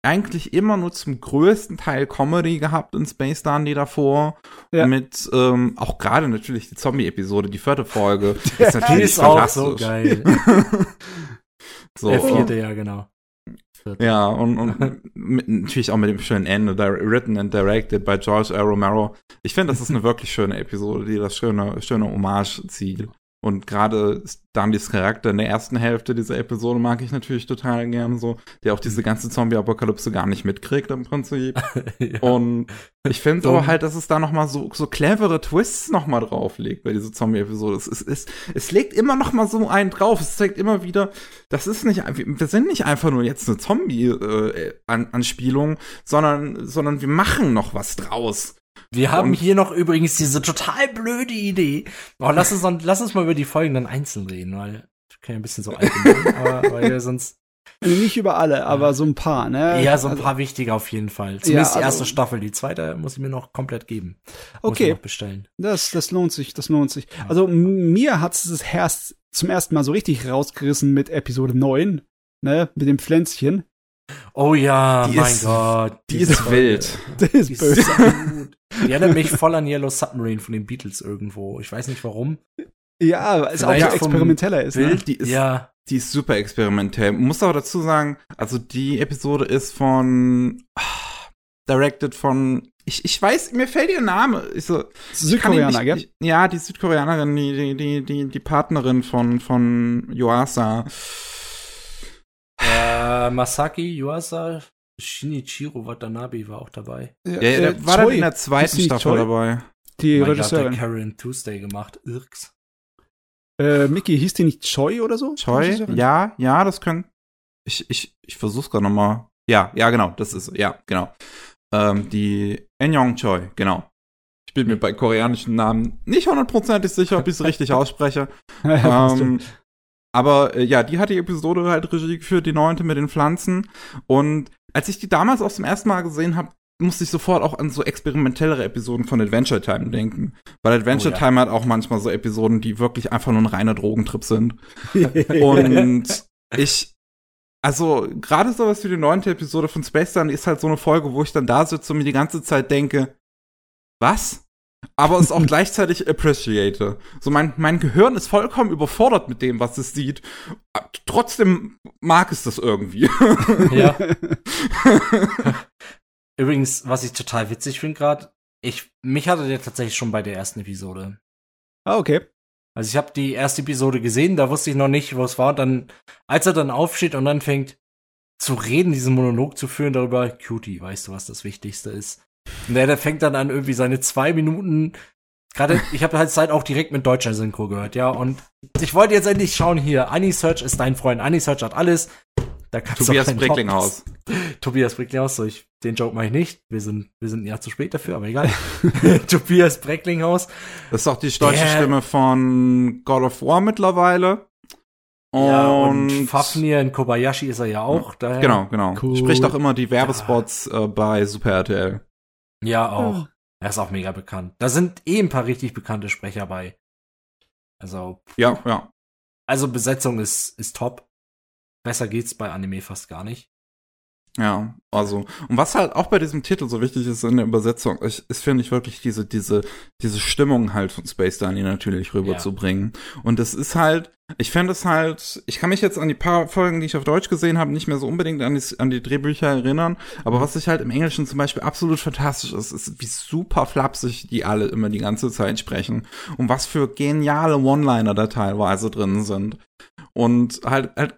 eigentlich immer nur zum größten Teil Comedy gehabt in Space Dandy davor. Ja. Mit ähm, auch gerade natürlich die Zombie-Episode, die vierte Folge. ist Die natürlich ist auch fantastisch. so geil. So, Der vierte, ja, genau. Vierte. Ja, und, und mit, natürlich auch mit dem schönen Ende, written and directed by George R. Romero. Ich finde, das ist eine wirklich schöne Episode, die das schöne, schöne Hommage zieht. Und gerade Dandys Charakter in der ersten Hälfte dieser Episode mag ich natürlich total gerne so, der auch diese ganze Zombie-Apokalypse gar nicht mitkriegt im Prinzip. ja. Und ich finde aber halt, dass es da noch mal so, so clevere Twists noch mal drauflegt bei dieser Zombie-Episode. Es, es, es, es legt immer noch mal so einen drauf. Es zeigt immer wieder, das ist nicht, wir wir sind nicht einfach nur jetzt eine Zombie-Anspielung, sondern, sondern wir machen noch was draus. Wir haben Und- hier noch übrigens diese total blöde Idee. Oh, lass uns, dann, lass uns mal über die Folgen dann einzeln reden, weil wir können ja ein bisschen so allgemein, aber weil wir sonst. Also Nicht über alle, aber so ein paar, ne? Ja, so ein Also, paar wichtige auf jeden Fall. Zumindest Ja, die also- erste Staffel, die zweite muss ich mir noch komplett geben. Muss ich Okay, noch bestellen. das, das lohnt sich, das lohnt sich. Also m- mir hat es das Herz zum ersten Mal so richtig rausgerissen mit Episode 9, ne? Mit dem Pflänzchen. Oh ja, Die mein ist- Gott. Die ist Folge. wild. Das Die ist ist böse. Die erinnert mich voll an Yellow Submarine von den Beatles irgendwo. Ich weiß nicht warum. Ja, weil es auch so experimenteller ist. Ne? Bild, Die ist- ja. Die ist super experimentell. Muss aber dazu sagen, also die Episode ist von ah, directed von ich, ich weiß, mir fällt ihr Name. Ich so, ich Südkoreaner, nicht- gell? ich- Ja, die Südkoreanerin, die, die, die, die, die Partnerin von, von Yuasa. Äh, Masaki Yuasa Shinichiro Watanabe war auch dabei. Ja, der war dann in der zweiten Staffel Choi? dabei. Die Mein Gott, der Regisseurin. Karen Tuesday gemacht. Irks. Äh, Mickey, hieß die nicht Choi oder so? Choi? Ja, ja, das können. Ich, ich, ich versuch's gerade nochmal. Ja, ja, genau, das ist, ja, genau. Ähm, die Enyong Choi, genau. Ich bin mir bei koreanischen Namen nicht hundertprozentig sicher, ob ich es richtig ausspreche. Ja, ähm, aber äh, ja, die hat die Episode halt Regie geführt, die neunte mit den Pflanzen. Und als ich die damals auch zum ersten Mal gesehen habe, musste ich sofort auch an so experimentellere Episoden von Adventure Time denken. Weil Adventure Oh ja. Time hat auch manchmal so Episoden, die wirklich einfach nur ein reiner Drogentrip sind. Und ich, also gerade sowas wie die neunte Episode von Space Dun ist halt so eine Folge, wo ich dann da sitze und mir die ganze Zeit denke, was? Aber es auch gleichzeitig appreciate. So mein, mein Gehirn ist vollkommen überfordert mit dem, was es sieht. Trotzdem mag es das irgendwie. Ja. Übrigens, was ich total witzig finde gerade, ich mich hatte der tatsächlich schon bei der ersten Episode. ah, okay. Also ich habe die erste Episode gesehen, da wusste ich noch nicht, was war. Dann, als er dann aufsteht und dann fängt zu reden, diesen Monolog zu führen darüber, Cutie, weißt du, was das Wichtigste ist? Und der, fängt dann an, irgendwie seine zwei Minuten. Gerade, ich habe halt Zeit auch direkt mit deutscher Synchro gehört, ja. Und ich wollte jetzt endlich schauen hier. Anisearch ist dein Freund. Anisearch hat alles. Da kannst Tobias. Job- Tobias Brecklinghaus, so ich, den Joke mache ich nicht. Wir sind, wir sind ja zu spät dafür, aber egal. Tobias Brecklinghaus. Das ist auch die deutsche Der- Stimme von God of War mittlerweile. Und, Ja, und Fafnir in Kobayashi ist er ja auch. Daher, Genau, genau. Cool. Spricht auch immer die Werbespots äh, bei Super RTL. Ja, auch. Er ist auch mega bekannt. Da sind eh ein paar richtig bekannte Sprecher bei. Also, Ja, ja. also Besetzung ist, ist top. Besser geht's bei Anime fast gar nicht. Ja, also, und was halt auch bei diesem Titel so wichtig ist in der Übersetzung, ist, ist finde ich wirklich diese, diese, diese Stimmung halt von Space Danny natürlich rüberzubringen. Und es ist halt, ich fände es halt, ich kann mich jetzt an die paar Folgen, die ich auf Deutsch gesehen habe, nicht mehr so unbedingt an die, an die Drehbücher erinnern, aber was ich halt im Englischen zum Beispiel absolut fantastisch ist, ist, wie super flapsig die alle immer die ganze Zeit sprechen und was für geniale One-Liner da teilweise drin sind. Und halt, halt,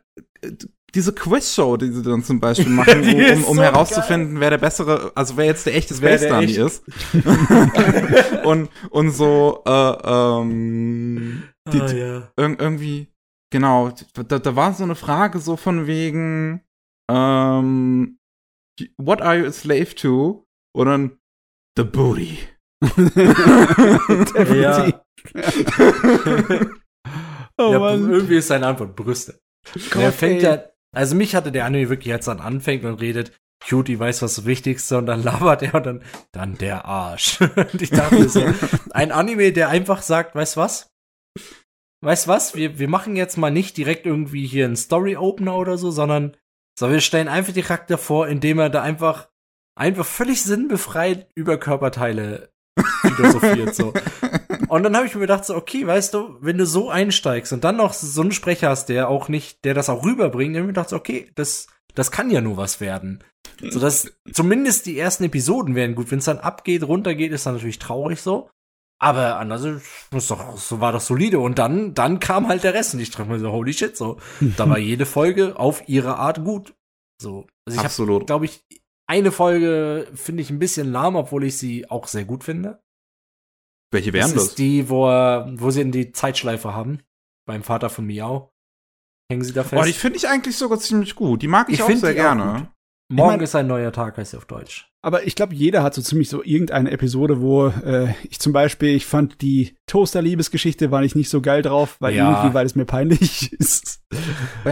diese Quizshow, die sie dann zum Beispiel machen, um, um, um so herauszufinden, wer der bessere, also wer jetzt der echte Space echt- ist. und, und so, äh, ähm, die, Ah, ja. irg irgendwie, genau, da, da war so eine Frage so von wegen, ähm, what are you a slave to? Und dann, the booty. Definitiv. oh ja, Mann. irgendwie ist seine Antwort Brüste. Gott, er fängt ja, also mich hatte der Anime wirklich, als er dann anfängt und redet, Cutie weiß was das Wichtigste und dann labert er und dann, dann der Arsch. und ich dachte mir so, ein Anime, der einfach sagt, weißt was? Weißt was? Wir, wir machen jetzt mal nicht direkt irgendwie hier einen Story-Opener oder so, sondern So, wir stellen einfach die Charakter vor, indem er da einfach, einfach völlig sinnbefreit über Körperteile philosophiert, so. Und dann habe ich mir gedacht, so, okay, weißt du, wenn du so einsteigst und dann noch so einen Sprecher hast, der auch nicht, der das auch rüberbringt, dann habe ich mir gedacht, so, okay, das, das kann ja nur was werden. So dass zumindest die ersten Episoden werden gut. Wenn es dann abgeht, runtergeht, ist dann natürlich traurig so. Aber anders ist doch, so war das solide. Und dann, dann kam halt der Rest und ich dachte mir so, holy shit, so. Da war jede Folge auf ihre Art gut. So. Also ich Absolut. glaube ich, eine Folge finde ich ein bisschen lahm, obwohl ich sie auch sehr gut finde. Welche Das wären das? ist die, wo, er- wo sie in die Zeitschleife haben. Beim Vater von Miau. Hängen sie da fest. Boah, die finde ich eigentlich sogar ziemlich gut. Die mag ich, Ich auch sehr auch gerne. gut. Morgen Ich mein- ist ein neuer Tag, heißt sie auf Deutsch. Aber ich glaube, jeder hat so ziemlich so irgendeine Episode, wo äh, ich zum Beispiel, ich fand die Toaster-Liebesgeschichte war ich nicht so geil drauf, weil Ja. irgendwie, weil es mir peinlich ist.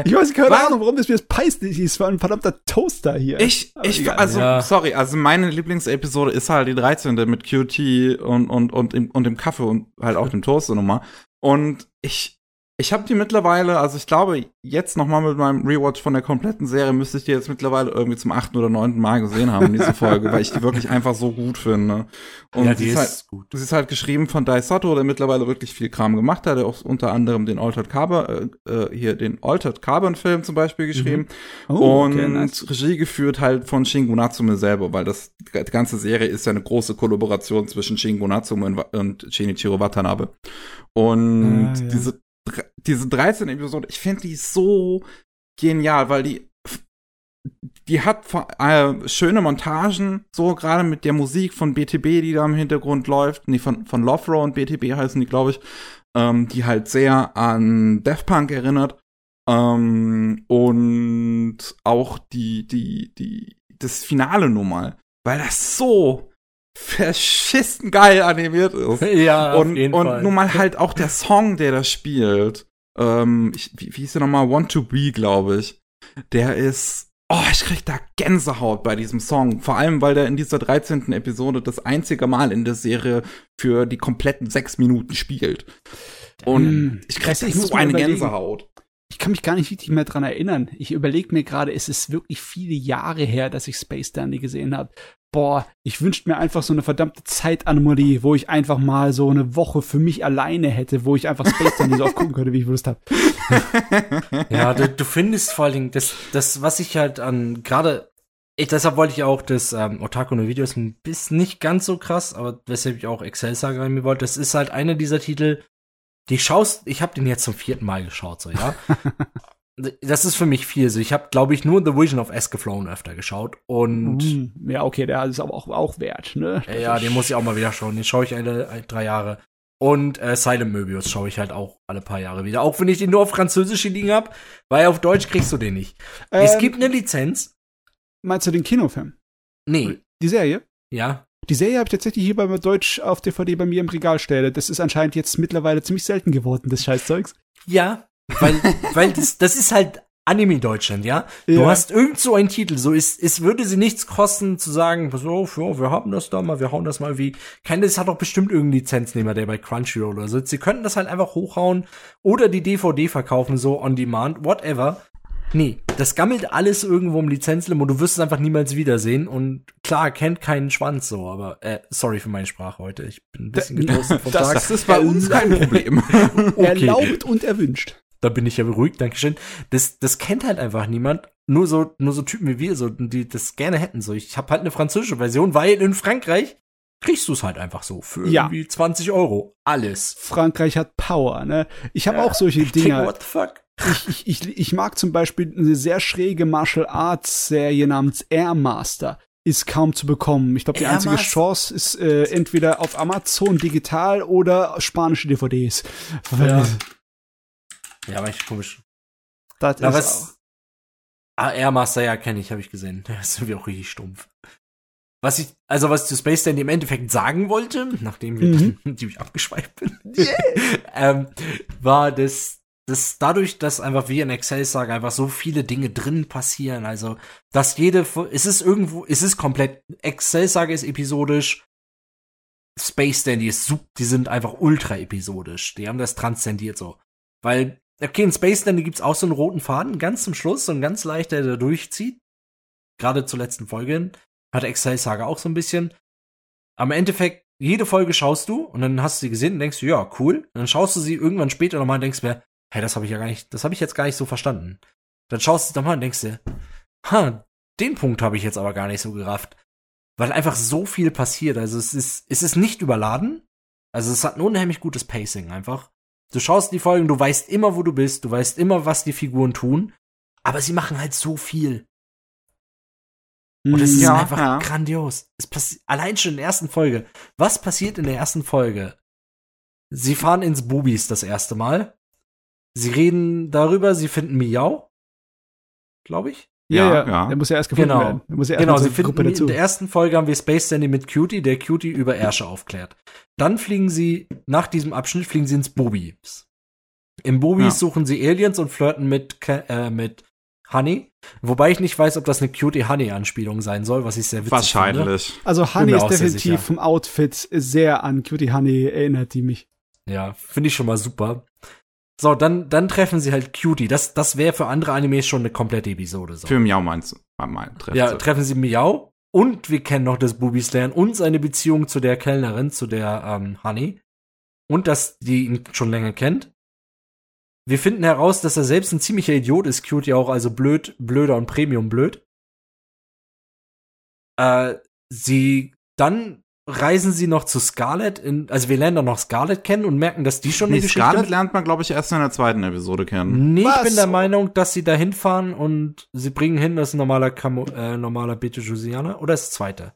Ich weiß keine? Ahnung, warum das mir das peinlich ist. Es war ein verdammter Toaster hier. Ich, Aber ich, egal. also, Ja. sorry, also meine Lieblingsepisode ist halt die 13. mit QT und, und, und, dem, und dem Kaffee und halt auch dem Toaster Nummer. Und ich, ich habe die mittlerweile, also ich glaube, jetzt noch mal mit meinem Rewatch von der kompletten Serie müsste ich die jetzt mittlerweile irgendwie zum achten oder neunten Mal gesehen haben, diese Folge, weil ich die wirklich einfach so gut finde. Und ja, sie die ist ist, halt, gut. Sie ist halt geschrieben von Dai Sato, der mittlerweile wirklich viel Kram gemacht hat. Der auch unter anderem den Altered Carbon, äh, äh, hier den Altered Carbon Film zum Beispiel geschrieben. Oh, und okay, nice. Regie geführt halt von Shingo Natsume selber, weil das, die ganze Serie ist ja eine große Kollaboration zwischen Shingo Natsume und, und Shinichiro Watanabe. Und Ah, ja. diese, diese 13 Episode, ich finde die so genial, weil die die hat äh, schöne Montagen, so gerade mit der Musik von BTB, die da im Hintergrund läuft, nee, von, von Love Row und BTB heißen die, glaube ich, ähm, die halt sehr an Daft Punk erinnert. Ähm, und auch die, die, die, das Finale nun mal, weil das so verschissen geil animiert ist. Ja, und und nun mal halt auch der Song, der da spielt, ähm, ich, wie, wie hieß der nochmal? Want to Be, glaube ich. Der ist, oh, ich krieg da Gänsehaut bei diesem Song. Vor allem, weil der in dieser 13. Episode das einzige Mal in der Serie für die kompletten sechs Minuten spielt. Und Hm, ich krieg da so eine überlegen. Gänsehaut. Ich kann mich gar nicht richtig mehr dran erinnern. Ich überlege mir gerade, es ist wirklich viele Jahre her, dass ich Space Dandy gesehen habe. Boah, ich wünschte mir einfach so eine verdammte Zeitanomalie, wo ich einfach mal so eine Woche für mich alleine hätte, wo ich einfach Space Dandy so oft gucken könnte, wie ich Lust habe. Ja, du, du findest vor allen Dingen das, das, was ich halt an gerade, ich, deshalb wollte ich auch das ähm, Otaku no Videos ein bisschen nicht ganz so krass, aber weshalb ich auch Excel Saga rein wollte, das ist halt einer dieser Titel, die schaust, ich habe den jetzt zum vierten Mal geschaut, so ja. das ist für mich viel. So, ich habe, glaube ich, nur The Vision of Escaflown öfter geschaut und Mm, ja, okay, der ist aber auch, auch wert, ne? ja, den muss ich auch mal wieder schauen. Den schaue ich alle drei Jahre. Und äh, Silent Möbius schaue ich halt auch alle paar Jahre wieder. Auch wenn ich den nur auf Französisch hier liegen hab, weil auf Deutsch kriegst du den nicht. es Ähm, gibt eine Lizenz. Meinst du den Kinofilm? Nee. Die Serie? Ja. Die Serie habe ich tatsächlich hier bei mir Deutsch auf DVD bei mir im Regal stelle. Das ist anscheinend jetzt mittlerweile ziemlich selten geworden, das Scheißzeugs. Ja. Weil, weil das, das ist halt Anime Deutschland, ja? Du Ja. hast irgend so einen Titel, so ist, es würde sie nichts kosten zu sagen, pass auf, ja, wir haben das da mal, wir hauen das mal wie. Kein, das hat doch bestimmt irgendeinen Lizenznehmer, der bei Crunchyroll oder so. Sie könnten das halt einfach hochhauen oder die DVD verkaufen, so on demand, whatever. Nee, das gammelt alles irgendwo im Lizenzlim und du wirst es einfach niemals wiedersehen. Und klar, kennt keinen Schwanz so, aber äh, sorry für meine Sprache heute. Ich bin ein bisschen getrost vom das- Tag. Das ist bei uns kein Problem. Erlaubt und erwünscht. Da bin ich ja beruhigt, Dankeschön. Das, das kennt halt einfach niemand. Nur so, nur so Typen wie wir, so, die das gerne hätten. So, ich habe halt eine französische Version, weil in Frankreich kriegst du es halt einfach so für Ja. irgendwie 20 Euro. Alles. Frankreich hat Power, ne? Ich habe Ja, auch solche Dinger. What the fuck? Ich, ich, ich, ich mag zum Beispiel eine sehr schräge Martial Arts Serie namens Air Master. Ist kaum zu bekommen. Ich glaube, die Air einzige Master? Chance ist äh, entweder auf Amazon digital oder spanische DVDs. Ja. Ja, aber ich komisch. Das Na, ist was? Ah, Air Master, ja, kenne ich, habe ich gesehen. Der ist irgendwie auch richtig stumpf. Was ich, also was ich zu Space Dandy im Endeffekt sagen wollte, nachdem wir Mhm. dann ziemlich abgeschweift bin, ähm, war das, das dadurch, dass einfach wie in Excel sagen einfach so viele Dinge drin passieren, also dass jede, es ist irgendwo, es ist komplett, Excel Saga ist episodisch, Space Dandy ist super, die sind einfach ultra episodisch, die haben das transzendiert so, weil okay, in Space Dandy gibt's auch so einen roten Faden, ganz zum Schluss, so ein ganz leichter, der durchzieht. Gerade zur letzten Folge hin. Hat Excel Saga auch so ein bisschen. Im Endeffekt, jede Folge schaust du und dann hast du sie gesehen und denkst du, ja, cool. Und dann schaust du sie irgendwann später nochmal und denkst mir, hey, das habe ich ja gar nicht, das habe ich jetzt gar nicht so verstanden. Dann schaust du es nochmal und denkst dir, ha, den Punkt habe ich jetzt aber gar nicht so gerafft. Weil einfach so viel passiert. Also es ist, es ist nicht überladen. Also es hat ein unheimlich gutes Pacing einfach. Du schaust die Folgen, du weißt immer, wo du bist, du weißt immer, was die Figuren tun, aber sie machen halt so viel. Und es ist Ja, einfach ja. grandios. Es passiert allein schon in der ersten Folge. Was passiert in der ersten Folge? Sie fahren ins Bubis das erste Mal. Sie reden darüber, sie finden Miau. Glaube ich. Ja, Ja, ja. Der muss ja erst gefunden Genau. werden. Der muss ja erst Genau, sie zur Gruppe finden dazu. in der ersten Folge haben wir Space Dandy mit Cutie, der Cutie über Ärsche aufklärt. Dann fliegen sie, nach diesem Abschnitt fliegen sie ins Bubis. Im Bubis Ja. suchen sie Aliens und flirten mit, äh, mit Honey. Wobei ich nicht weiß, ob das eine Cutie-Honey-Anspielung sein soll, was ich sehr witzig finde. Wahrscheinlich. Also Honey ist definitiv vom Outfit sehr an Cutie Honey erinnert die mich. Ja, finde ich schon mal super. So, dann, dann treffen sie halt Cutie. Das, das wäre für andere Animes schon eine komplette Episode. So. Für Miau meinst du? Ah, mein, trefft Ja, sie. treffen sie Miau und wir kennen noch das Bubis lernen und seine Beziehung zu der Kellnerin, zu der ähm, Honey. Und dass die ihn schon länger kennt. Wir finden heraus, dass er selbst ein ziemlicher Idiot ist, Cute ja auch, also blöd, blöder und Premium blöd. Äh, sie, dann reisen sie noch zu Scarlett, in, also wir lernen dann noch Scarlett kennen und merken, dass die schon Nee, eine Geschichte Scarlett hat. lernt man, glaube ich, erst in der zweiten Episode kennen. Nee, ich bin der Meinung, dass sie da hinfahren und sie bringen hin, das ist ein normaler, Camo äh, normaler Bete Josianer oder ist das zweite?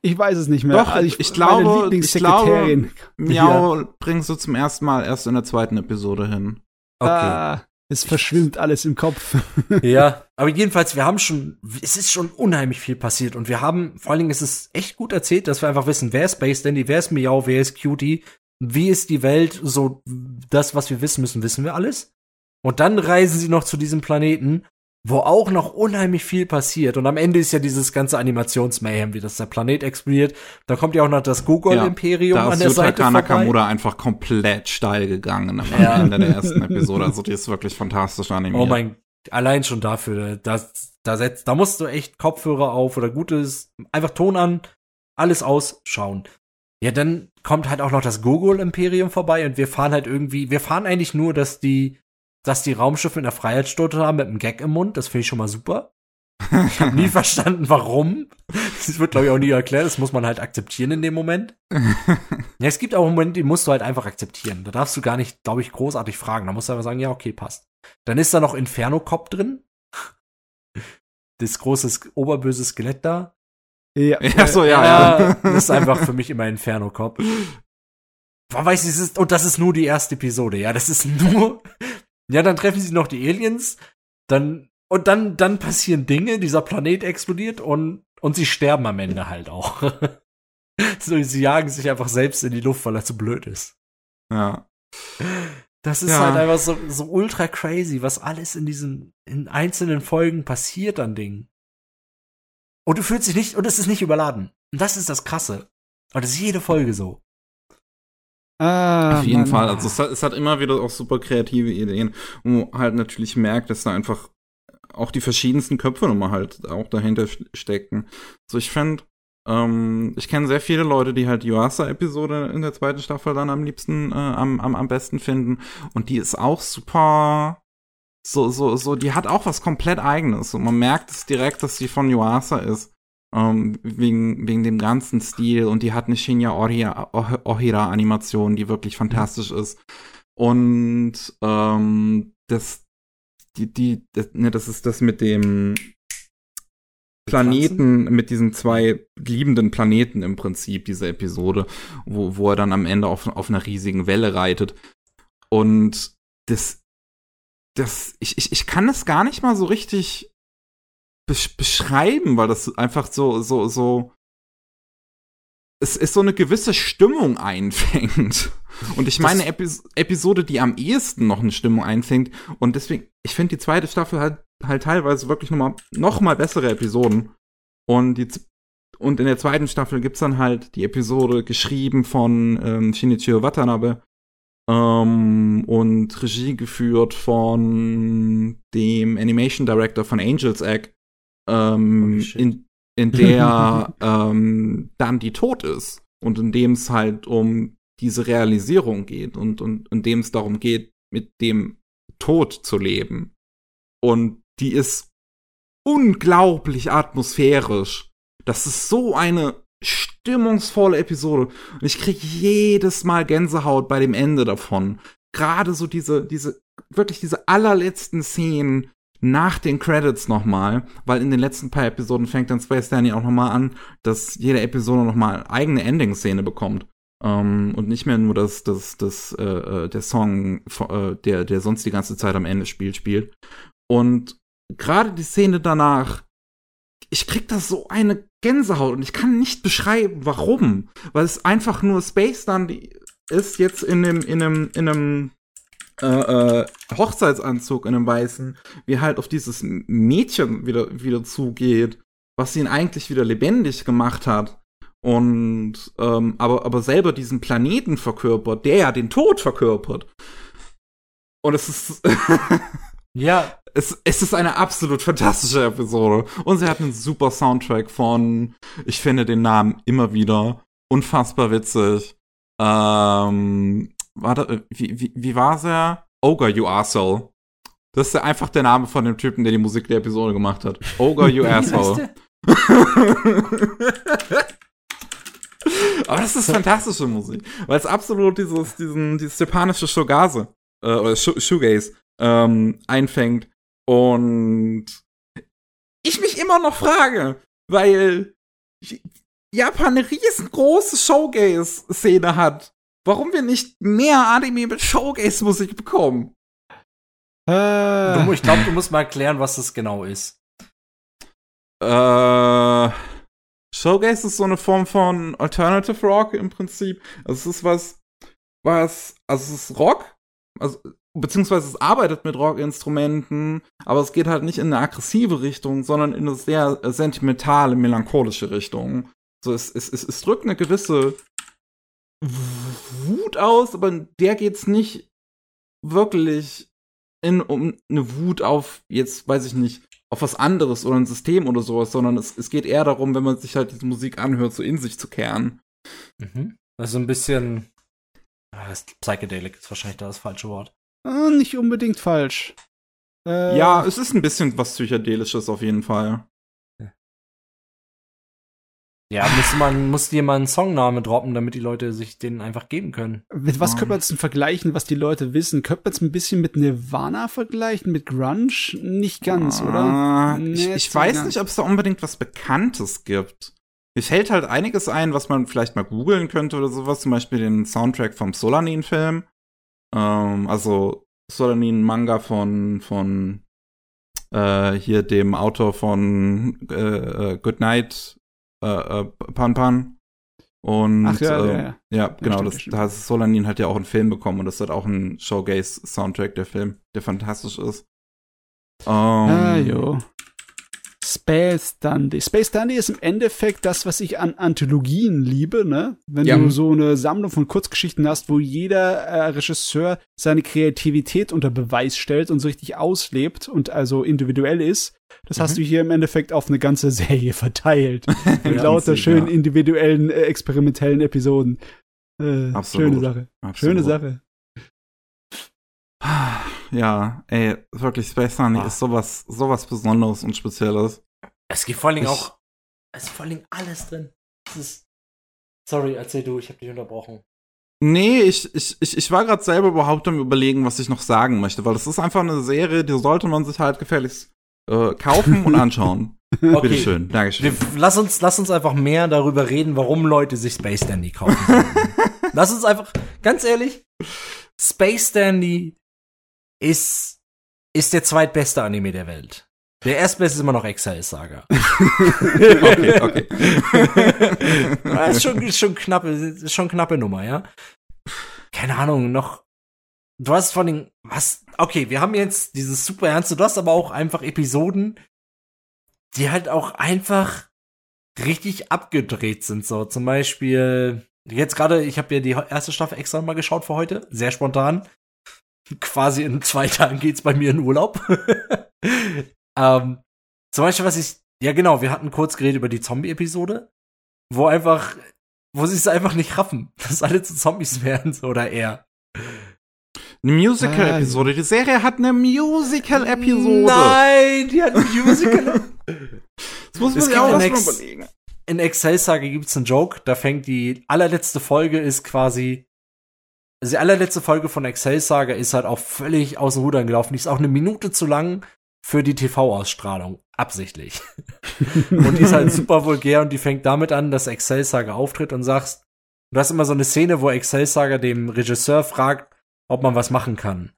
Ich weiß es nicht mehr. Doch, also ich meine glaube- Lieblingssekretärin. Miau bringst du zum ersten Mal erst in der zweiten Episode hin. Ah, es verschwimmt alles im Kopf. ja, aber jedenfalls, wir haben schon, es ist schon unheimlich viel passiert und wir haben, vor allen Dingen ist es echt gut erzählt, dass wir einfach wissen, wer ist Space Dandy, wer ist Miau, wer ist Cutie, wie ist die Welt, so das, was wir wissen müssen, wissen wir alles. Und dann reisen sie noch zu diesem Planeten, wo auch noch unheimlich viel passiert. Und am Ende ist ja dieses ganze Animationsmayhem, wie das der Planet explodiert. Da kommt ja auch noch das Google-Imperium da an der Yutaka Seite vorbei. Nakamura einfach komplett steil gegangen am Ja. Ende der ersten Episode. Also die ist wirklich fantastisch animiert. Oh mein, allein schon dafür, das, da setzt, da musst du echt Kopfhörer auf oder gutes, einfach Ton an, alles ausschauen. Ja, dann kommt halt auch noch das Gogol-Imperium vorbei und wir fahren halt irgendwie, wir fahren eigentlich nur, dass die, dass die Raumschiffe in der Freiheitsstote haben mit einem Gag im Mund, das finde ich schon mal super. Ich habe nie verstanden, warum. Das wird, glaube ich, auch nie erklärt. Das muss man halt akzeptieren in dem Moment. Ja, es gibt auch Momente, die musst du halt einfach akzeptieren. Da darfst du gar nicht, glaube ich, großartig fragen. Da musst du einfach sagen, ja, okay, passt. Dann ist da noch Inferno Cop drin. Das große oberböse Skelett da. ja. Ja, so, ja, ja. Das ist einfach für mich immer Inferno Cop. Man weiß, es ist, und das ist nur die erste Episode, ja, das ist nur, ja, dann treffen sie noch die Aliens, dann, und dann, dann passieren Dinge, dieser Planet explodiert und, und sie sterben am Ende halt auch. so, sie jagen sich einfach selbst in die Luft, weil er zu blöd ist. ja. Das ist Ja. halt einfach so, so ultra crazy, was alles in diesen, in einzelnen Folgen passiert an Dingen. Und du fühlst dich nicht, und es ist nicht überladen. Und das ist das Krasse. Und das ist jede Folge so. Ah, Auf jeden Mann. Fall. Also es hat, es hat immer wieder auch super kreative Ideen, wo man halt natürlich merkt, dass da einfach auch die verschiedensten Köpfe nochmal halt auch dahinter st- stecken. So, ich fände, ähm, ich kenne sehr viele Leute, die halt die Yuasa-Episode in der zweiten Staffel dann am liebsten, äh, am, am, am besten finden. Und die ist auch super, so, so, so, die hat auch was komplett eigenes. Und man merkt es direkt, dass die von Yuasa ist. Ähm, wegen, wegen dem ganzen Stil und die hat eine Shinya Ohira- Oh- Ohira-Animation, die wirklich fantastisch ist. Und ähm, das, die, die, das, ne, das ist das mit dem Planeten, mit diesen zwei liebenden Planeten im Prinzip, diese Episode, wo, wo er dann am Ende auf, auf einer riesigen Welle reitet. Und das, das, ich, ich, ich kann es gar nicht mal so richtig beschreiben, weil das einfach so, so, so, es ist so eine gewisse Stimmung einfängt. Und ich meine, Epis Episode, die am ehesten noch eine Stimmung einfängt. Und deswegen, ich finde die zweite Staffel halt, halt teilweise wirklich noch mal, noch mal bessere Episoden. Und die, und in der zweiten Staffel gibt's dann halt die Episode geschrieben von ähm, Shinichiro Watanabe, ähm, und Regie geführt von dem Animation Director von Angels Egg, ähm, shit. in, in der ähm, dann die tot ist und in dem es halt um diese Realisierung geht und, und in dem es darum geht, mit dem Tod zu leben. Und die ist unglaublich atmosphärisch. Das ist so eine stimmungsvolle Episode. Und ich krieg jedes Mal Gänsehaut bei dem Ende davon. Gerade so diese, diese, wirklich diese allerletzten Szenen nach den Credits nochmal, weil in den letzten paar Episoden fängt dann Space Danny auch nochmal an, dass jede Episode nochmal eigene Ending-Szene bekommt. Ähm, und nicht mehr nur das, das, das, äh, äh, der Song, äh, der, der sonst die ganze Zeit am Ende spielt, spielt. Und gerade die Szene danach, ich krieg da so eine Gänsehaut und ich kann nicht beschreiben, warum. Weil es einfach nur Space Dandy ist jetzt in einem, in einem, in einem äh, äh, Hochzeitsanzug, in einem weißen, wie halt auf dieses Mädchen wieder, wieder zugeht, was ihn eigentlich wieder lebendig gemacht hat. Und ähm, aber, aber selber diesen Planeten verkörpert, der ja den Tod verkörpert. Und es ist Ja, es, es ist eine absolut fantastische Episode. Und sie hat einen super Soundtrack von, ich finde den Namen immer wieder unfassbar witzig. Ähm, warte, wie, wie, wie war's er? Ogre, you asshole. Das ist ja einfach der Name von dem Typen, der die Musik der Episode gemacht hat. Ogre, you asshole. Aber das ist fantastische Musik, weil es absolut dieses, diesen, dieses japanische Shogaze äh, oder Sh Shoegaze ähm, einfängt. Und ich mich immer noch frage, weil Japan eine riesengroße Showgaze-Szene hat, warum wir nicht mehr Anime mit Showgaze-Musik bekommen. Äh, ich glaube, du musst mal erklären, was das genau ist. Äh, Showgaze ist so eine Form von Alternative Rock im Prinzip. Also es ist was, was, also es ist Rock, also beziehungsweise es arbeitet mit Rockinstrumenten, aber es geht halt nicht in eine aggressive Richtung, sondern in eine sehr äh, sentimentale, melancholische Richtung. So, es, es, es, es drückt eine gewisse Wut aus, aber der geht's nicht wirklich in, um eine Wut auf, jetzt weiß ich nicht, auf was anderes oder ein System oder sowas, sondern es, es geht eher darum, wenn man sich halt diese Musik anhört, so in sich zu kehren. Mhm. Also ein bisschen. Ah, Psychedelic ist wahrscheinlich da das falsche Wort. äh, nicht unbedingt falsch. Äh, Ja, es ist ein bisschen was Psychedelisches auf jeden Fall. Ja, muss man muss dir mal einen Songname droppen, damit die Leute sich den einfach geben können. Mit was Ja. könnte man jetzt denn vergleichen, was die Leute wissen? Könnte man jetzt ein bisschen mit Nirvana vergleichen, mit Grunge? Nicht ganz, oder? Ah, Nee, ich, ich weiß nicht nicht, ob es da unbedingt was Bekanntes gibt. Mir fällt halt einiges ein, was man vielleicht mal googeln könnte oder sowas. Zum Beispiel den Soundtrack vom Solanin-Film. Ähm, also Solanin-Manga von, von äh, hier dem Autor von äh, äh, Goodnight äh, äh, Pan Pan. Und Ach ja, ähm, ja, ja. ja, genau, stimmt, das, stimmt. da hat Solanin hat ja auch einen Film bekommen und das hat auch ein Showgaze-Soundtrack, der Film, der fantastisch ist. Ähm, Ah, jo. Space Dandy. Space Dandy ist im Endeffekt das, was ich an Anthologien liebe, ne? Wenn Ja. du so eine Sammlung von Kurzgeschichten hast, wo jeder äh, Regisseur seine Kreativität unter Beweis stellt und so richtig auslebt und also individuell ist. Das hast Mhm. du hier im Endeffekt auf eine ganze Serie verteilt. Mit Ja, lauter ja. schönen individuellen, äh, experimentellen Episoden. Äh, Absolut. schöne Sache. Absolut. Schöne Sache. Ja, ey, wirklich, Space Honey Ah. ist sowas, sowas Besonderes und Spezielles. Es gibt vor allen Dingen Ich- auch. Es ist vor allen Dingen alles drin. Es ist. Sorry, erzähl du, ich habe dich unterbrochen. Nee, ich, ich, ich, ich war gerade selber überhaupt am überlegen, was ich noch sagen möchte, weil das ist einfach eine Serie, die sollte man sich halt gefälligst äh, kaufen und anschauen. Okay. Bitteschön, Dankeschön. Wir, lass, uns, lass uns einfach mehr darüber reden, warum Leute sich Space Dandy kaufen. lass uns einfach, ganz ehrlich, Space Dandy ist, ist der zweitbeste Anime der Welt. Der erstbeste ist immer noch Exile Saga. okay, okay. Das ist schon, ist schon knappe, ist schon knappe Nummer, ja. Keine Ahnung, noch. Du hast von den, was? Okay, wir haben jetzt dieses super ernste, du hast aber auch einfach Episoden, die halt auch einfach richtig abgedreht sind, so. Zum Beispiel, Jetzt gerade, ich habe ja die erste Staffel extra mal geschaut für heute, sehr spontan. Quasi in zwei Tagen geht's bei mir in Urlaub. ähm, zum Beispiel, was ich, ja genau, wir hatten kurz geredet über die Zombie-Episode, wo einfach, wo sie es einfach nicht raffen, dass alle zu Zombies werden, so oder eher. Eine Musical-Episode. Die Serie hat eine Musical-Episode. Nein, die hat ein Musical. Das muss man Es sich gibt auch erstmal überlegen. in Excel Saga gibt's einen Joke, da fängt die allerletzte Folge ist quasi also die allerletzte Folge von Excel Saga ist halt auch völlig aus dem Rudern gelaufen. Die ist auch eine Minute zu lang für die TV-Ausstrahlung. Absichtlich. und die ist halt super vulgär und die fängt damit an, dass Excel Saga auftritt und sagst, du hast immer so eine Szene, wo Excel Saga dem Regisseur fragt, ob man was machen kann.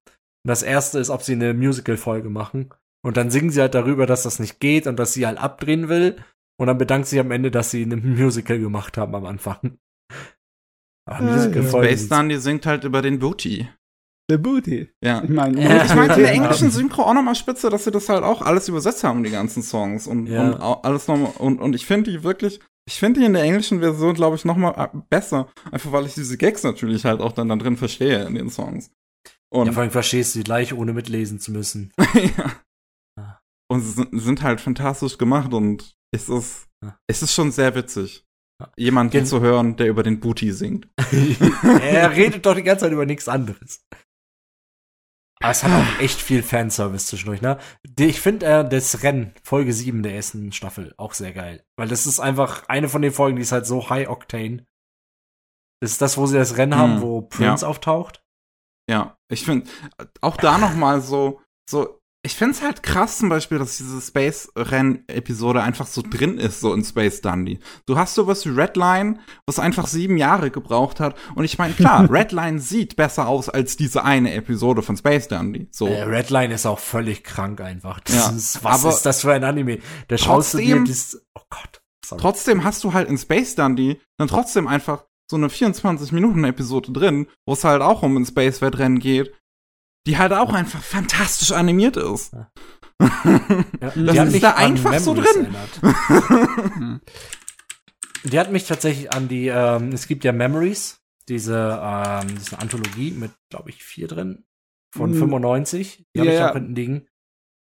Und das erste ist, ob sie eine Musical-Folge machen. Und dann singen sie halt darüber, dass das nicht geht und dass sie halt abdrehen will. Und dann bedankt sie am Ende, dass sie ein Musical gemacht haben am Anfang. Ah, ja. Musical-Folge Space Dandy singt halt über den Booty. The Booty. Ja. Ich meine, Ja. Ich meine, in der englischen Synchro auch nochmal spitze, dass sie das halt auch alles übersetzt haben, die ganzen Songs. Und, Ja. und alles nochmal. Und, und ich finde die wirklich, ich finde die in der englischen Version, glaube ich, nochmal besser. Einfach weil ich diese Gags natürlich halt auch dann da drin verstehe in den Songs. Und, Ja, vor allem verstehst du die gleich, ohne mitlesen zu müssen. ja. Ah. Und sie sind, sind halt fantastisch gemacht und es ist, Ja. es ist schon sehr witzig. Jemanden zu hören, der über den Booty singt. er redet doch die ganze Zeit über nichts anderes. Aber es hat auch echt viel Fanservice zwischendurch, ne? Ich finde äh, das Rennen, Folge 7 der ersten Staffel, auch sehr geil. Weil das ist einfach eine von den Folgen, die ist halt so high octane. Das ist das, wo sie das Rennen haben, Hm, wo Prince auftaucht. Ja, ich finde auch da noch mal so so ich finde es halt krass zum Beispiel, dass diese Space-Renn-Episode einfach so drin ist, so in Space Dundee. Du hast sowas wie Redline, was einfach sieben Jahre gebraucht hat. Und ich meine, klar, Redline sieht besser aus als diese eine Episode von Space Dundee. So. Äh, Redline ist auch völlig krank einfach. Das Ja, ist, was aber ist das für ein Anime? Der schaust du dir, das, oh Gott. Sorry. Trotzdem hast du halt in Space Dundee dann trotzdem einfach so eine 24-Minuten-Episode drin, wo es halt auch um ein Space-Wettrennen geht, die halt auch einfach fantastisch animiert ist. Ja. Das Die hat ist mich da einfach so drin. Die hat mich tatsächlich an die, ähm, es gibt ja Memories, diese, ähm, diese Anthologie mit, glaube ich, vier drin, von Mm. 95. Die Ja, habe ich ja. auch hinten liegen.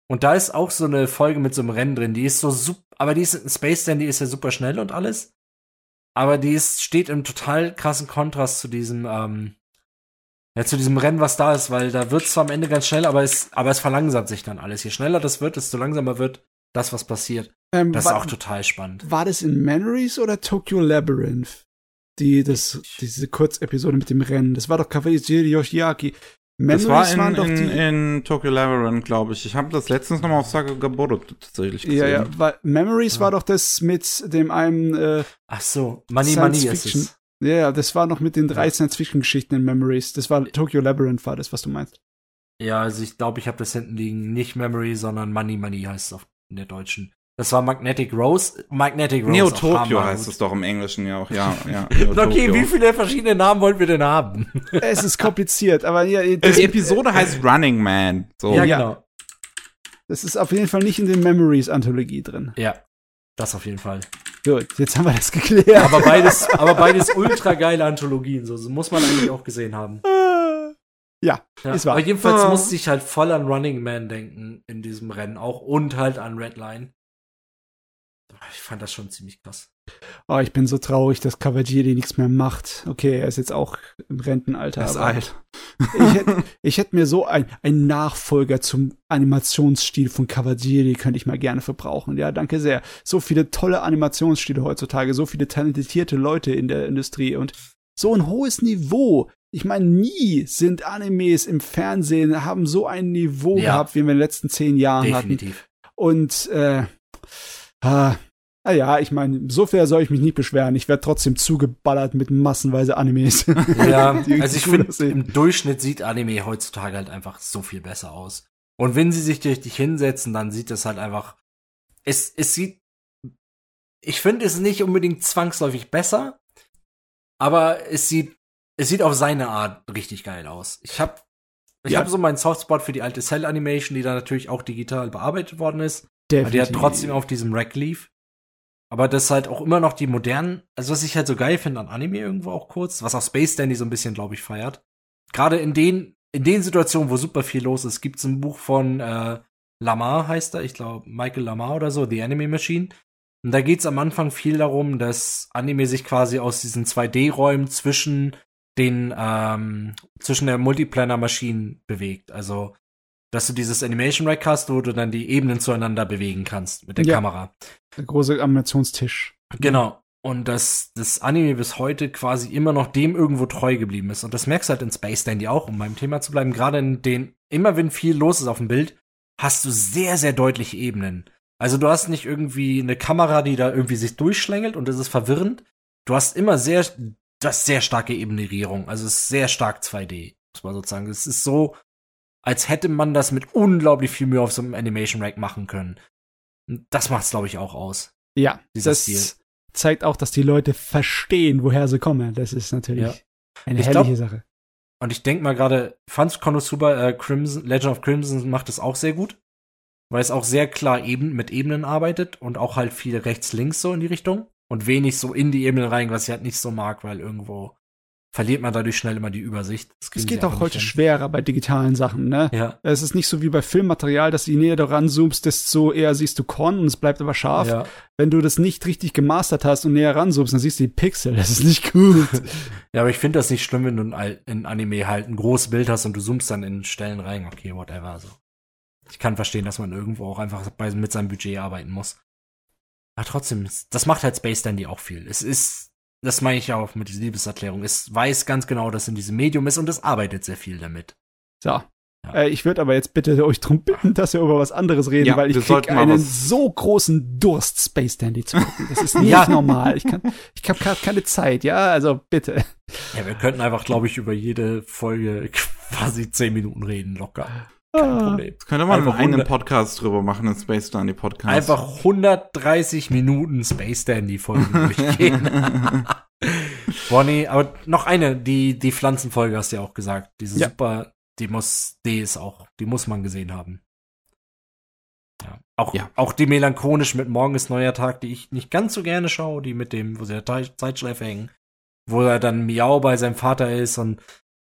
Und da ist auch so eine Folge mit so einem Rennen drin, die ist so super, aber die ist, Space Dandy ist ja super schnell und alles. Aber die ist, steht im total krassen Kontrast zu diesem, ähm, ja, zu diesem Rennen, was da ist, weil da wird es zwar am Ende ganz schnell, aber es, aber es verlangsamt sich dann alles. Je schneller das wird, desto langsamer wird das, was passiert. Ähm, Das ist auch total spannend. war das in Memories oder Tokyo Labyrinth? Die, das, diese Kurzepisode mit dem Rennen. Das war doch Kawajiri Yoshiaki. Memories Das war in, waren doch in, die. in Tokyo Labyrinth, glaube ich. Ich habe das letztens noch mal auf Sakagaboro tatsächlich gesehen. ja, ja, weil Memories Ja. war doch das mit dem einen, äh, Ach so, Money Science Money ist Fiction. es. Ja, ja, das war noch mit den drei Science-Fiction-Geschichten in Memories. Das war Tokyo Labyrinth, war das, was du meinst. Ja, also ich glaube, ich habe das hinten liegen. Nicht Memory, sondern Money Money heißt es auf in der deutschen. Das war Magnetic Rose. Magnetic Rose. Neo auch Tokyo heißt es doch im Englischen ja auch. Ja, ja. Okay, wie viele verschiedene Namen wollen wir denn haben? es ist kompliziert, aber ja, das, Die Episode heißt Running Man. So. ja, ja. genau. das ist auf jeden Fall nicht in den Memories-Anthologie drin. Ja, das auf jeden Fall. Gut, jetzt haben wir das geklärt. Aber beides, aber beides ultra geile Anthologien. So, so muss man eigentlich auch gesehen haben. ja, Ja, Ist wahr. aber jedenfalls Ah. musste ich halt voll an Running Man denken in diesem Rennen auch und halt an Redline. Ich fand das schon ziemlich krass. Oh, ich bin so traurig, dass Kawajiri nichts mehr macht. Okay, er ist jetzt auch im Rentenalter. Er ist alt. Ich hätte hätt mir so ein, ein Nachfolger zum Animationsstil von Kawajiri könnte ich mal gerne verbrauchen. Ja, danke sehr. So viele tolle Animationsstile heutzutage, so viele talentierte Leute in der Industrie und so ein hohes Niveau. Ich meine, nie sind Animes im Fernsehen, haben so ein Niveau Ja. gehabt, wie wir in den letzten zehn Jahren hatten. Definitiv. Und äh, ah, ah ja, ich meine, so fair soll ich mich nicht beschweren. Ich werde trotzdem zugeballert mit massenweise Animes. Ja, also ich finde, im Durchschnitt sieht Anime heutzutage halt einfach so viel besser aus. Und wenn sie sich richtig hinsetzen, dann sieht es halt einfach, es, es sieht, ich finde es nicht unbedingt zwangsläufig besser, aber es sieht, es sieht auf seine Art richtig geil aus. Ich habe ich Ja. hab so meinen Softspot für die alte Cell Animation, die da natürlich auch digital bearbeitet worden ist. Aber die hat Definitiv. trotzdem auf diesem Rack lief. Aber das halt auch immer noch die modernen, also was ich halt so geil finde an Anime irgendwo auch kurz, was auch Space Dandy so ein bisschen, glaube ich, feiert. Gerade in den, in den Situationen, wo super viel los ist, gibt's ein Buch von äh, Lamar heißt er, ich glaube Michael Lamar oder so, The Anime Machine. Und da geht's am Anfang viel darum, dass Anime sich quasi aus diesen 2D-Räumen zwischen den ähm, zwischen der Multiplanar-Maschinen bewegt. Also dass du dieses Animation Rack hast, wo du dann die Ebenen zueinander bewegen kannst mit der Ja. Kamera. Der große Animationstisch. Genau. Und dass das Anime bis heute quasi immer noch dem irgendwo treu geblieben ist. Und das merkst du halt in Space Dandy auch, um beim Thema zu bleiben. Gerade in den, immer wenn viel los ist auf dem Bild, hast du sehr, sehr deutliche Ebenen. Also du hast nicht irgendwie eine Kamera, die da irgendwie sich durchschlängelt und das ist verwirrend. Du hast immer sehr, das sehr starke Ebenierung. Also es ist sehr stark 2D, muss man sozusagen. Es ist so, als hätte man das mit unglaublich viel Mühe auf so einem Animation Rack machen können. Das macht's, glaube ich, auch aus. Ja, Dieser das Stil. zeigt auch, dass die Leute verstehen, woher sie kommen. Das ist natürlich Ja. eine Ich herrliche glaub- Sache. Und ich denke mal gerade, Franz Konosuba, äh, Crimson, Legend of Crimson macht es auch sehr gut. Weil es auch sehr klar eben mit Ebenen arbeitet und auch halt viel rechts-links so in die Richtung. Und wenig so in die Ebenen rein, was ich halt nicht so mag, weil irgendwo verliert man dadurch schnell immer die Übersicht. Es geht auch heute hin. schwerer bei digitalen Sachen, ne? Ja, Es ist nicht so wie bei Filmmaterial, dass je näher du ranzoomst, desto eher siehst du Korn und es bleibt aber scharf. ja. Wenn du das nicht richtig gemastert hast und näher ranzoomst, dann siehst du die Pixel. Das ist nicht gut. ja, aber ich finde das nicht schlimm, wenn du in, Anime halt ein großes Bild hast und du zoomst dann in Stellen rein. Okay, whatever. So. Ich kann verstehen, dass man irgendwo auch einfach bei, mit seinem Budget arbeiten muss. Aber trotzdem, das macht halt Space Dandy auch viel. Es ist, das meine ich auch mit dieser Liebeserklärung, es weiß ganz genau, dass es in diesem Medium ist und es arbeitet sehr viel damit. So. Ja. Äh, ich würde aber jetzt bitte euch drum bitten, dass wir über was anderes reden, Ja, weil ich krieg einen so großen Durst, Space Dandy zu gucken. Das ist nicht Ja. normal. Ich kann, ich habe gerade keine Zeit, ja, also bitte. Ja, wir könnten einfach, glaube ich, über jede Folge quasi zehn Minuten reden, locker. Kein Ah. Problem. Könnte man Einfach einen Podcast drüber machen, einen Space Dandy Podcast. Einfach 130 Minuten Space Dandy Folgen durchgehen. Bonnie, aber noch eine, die, die Pflanzenfolge hast du ja auch gesagt. Diese Ja. super, die muss, die ist auch, die muss man gesehen haben. Ja. Auch, Ja. auch die melancholisch mit Morgen ist neuer Tag, die ich nicht ganz so gerne schaue, die mit dem, wo sie der Zeitschleife hängen, wo er dann Miau bei seinem Vater ist und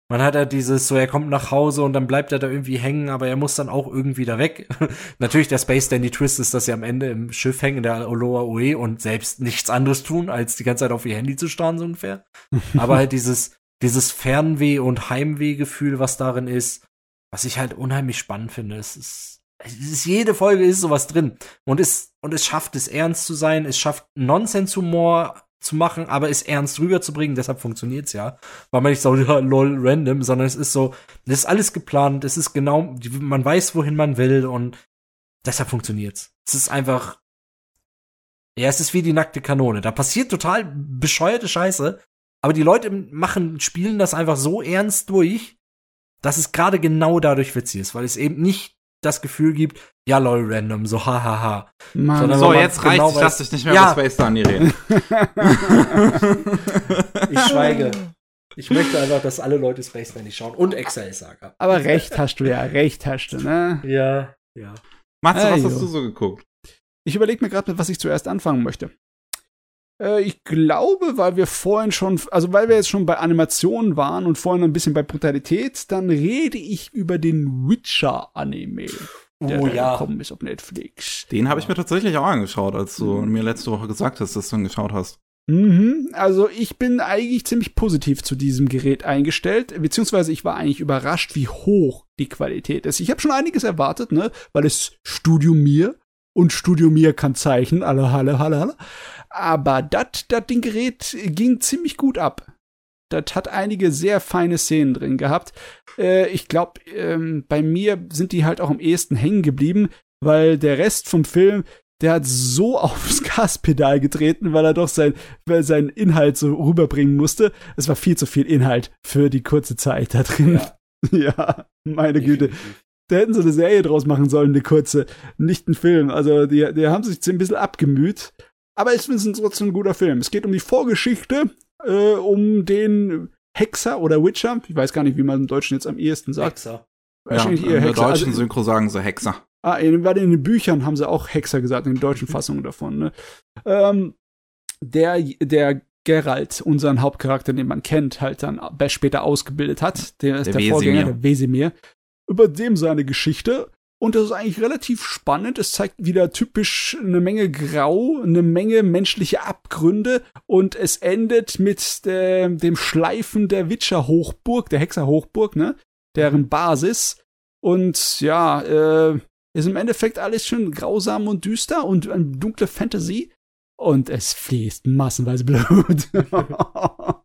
man hat ja dieses, so er kommt nach Hause und dann bleibt er da irgendwie hängen, aber er muss dann auch irgendwie da weg. Natürlich der Space Dandy Twist ist, dass sie am Ende im Schiff hängen, in der Oloa Oe und selbst nichts anderes tun, als die ganze Zeit auf ihr Handy zu starren, so ungefähr. aber halt dieses, dieses Fernweh- und Heimweh-Gefühl, was darin ist, was ich halt unheimlich spannend finde. Es ist, es ist jede Folge ist sowas drin. Und es, und es schafft es ernst zu sein, es schafft Nonsense-Humor zu machen, aber es ernst rüberzubringen, deshalb funktioniert's ja. Weil man nicht so, ja, lol, random, sondern es ist so, es ist alles geplant, es ist genau, man weiß, wohin man will und deshalb funktioniert's. Es ist einfach, ja, es ist wie die nackte Kanone. Da passiert total bescheuerte Scheiße, aber die Leute machen, spielen das einfach so ernst durch, dass es gerade genau dadurch witzig ist, weil es eben nicht das Gefühl gibt, ja lol, random, so hahaha. Mann, Sondern so, jetzt genau reicht's. Ich lass dich nicht mehr Ja. über Space Dandy reden. Ich schweige. Ich möchte einfach, dass alle Leute Space nicht schauen und Exile Saga. aber recht hast du ja, recht hast du, ne? Ja, ja. Matze, was hast du so geguckt? Ich überlege mir gerade, mit was ich zuerst anfangen möchte. Äh, ich glaube, weil wir vorhin schon, also weil wir jetzt schon bei Animationen waren und vorhin ein bisschen bei Brutalität, dann rede ich über den Witcher-Anime, der Oh ja. gekommen ist auf Netflix. Den habe ich mir tatsächlich auch angeschaut, als du mir letzte Woche gesagt hast, dass du ihn geschaut hast. Mhm, also ich bin eigentlich ziemlich positiv zu diesem Gerät eingestellt, beziehungsweise ich war eigentlich überrascht, wie hoch die Qualität ist. Ich habe schon einiges erwartet, ne, weil es Studio Mir und Studio Mir kann zeichnen, alle, alle, alle, alle. Aber das, das Ding Gerät ging ziemlich gut ab. Das hat einige sehr feine Szenen drin gehabt. Äh, ich glaube, ähm, bei mir sind die halt auch am ehesten hängen geblieben, weil der Rest vom Film, der hat so aufs Gaspedal getreten, weil er doch sein, weil seinen Inhalt so rüberbringen musste. Es war viel zu viel Inhalt für die kurze Zeit da drin. Ja, meine Güte. Da hätten sie eine Serie draus machen sollen, eine kurze, nicht ein Film. Also, die, die haben sich ein bisschen abgemüht. Aber ich finde es trotzdem ein guter Film. Es geht um die Vorgeschichte, äh, um den Hexer oder Witcher. Ich weiß gar nicht, wie man im Deutschen jetzt am ehesten sagt. Hexer. Wahrscheinlich ja, eher in der Hexer. deutschen Also, Synchro sagen sie Hexer. Ah, in, weil in den Büchern haben sie auch Hexer gesagt, in den deutschen Fassungen davon. Ne? ähm, der, der Geralt, unseren Hauptcharakter, den man kennt, halt dann später ausgebildet hat, der ist Der der. Vorgänger, der Wesemir, über dem seine Geschichte. Und das ist eigentlich relativ spannend. Es zeigt wieder typisch eine Menge Grau, eine Menge menschliche Abgründe und es endet mit der, dem Schleifen der Witcher-Hochburg, der Hexer-Hochburg, ne? Deren Basis. Und ja, äh, ist im Endeffekt alles schön grausam und düster und eine dunkle Fantasy. Und es fließt massenweise Blut.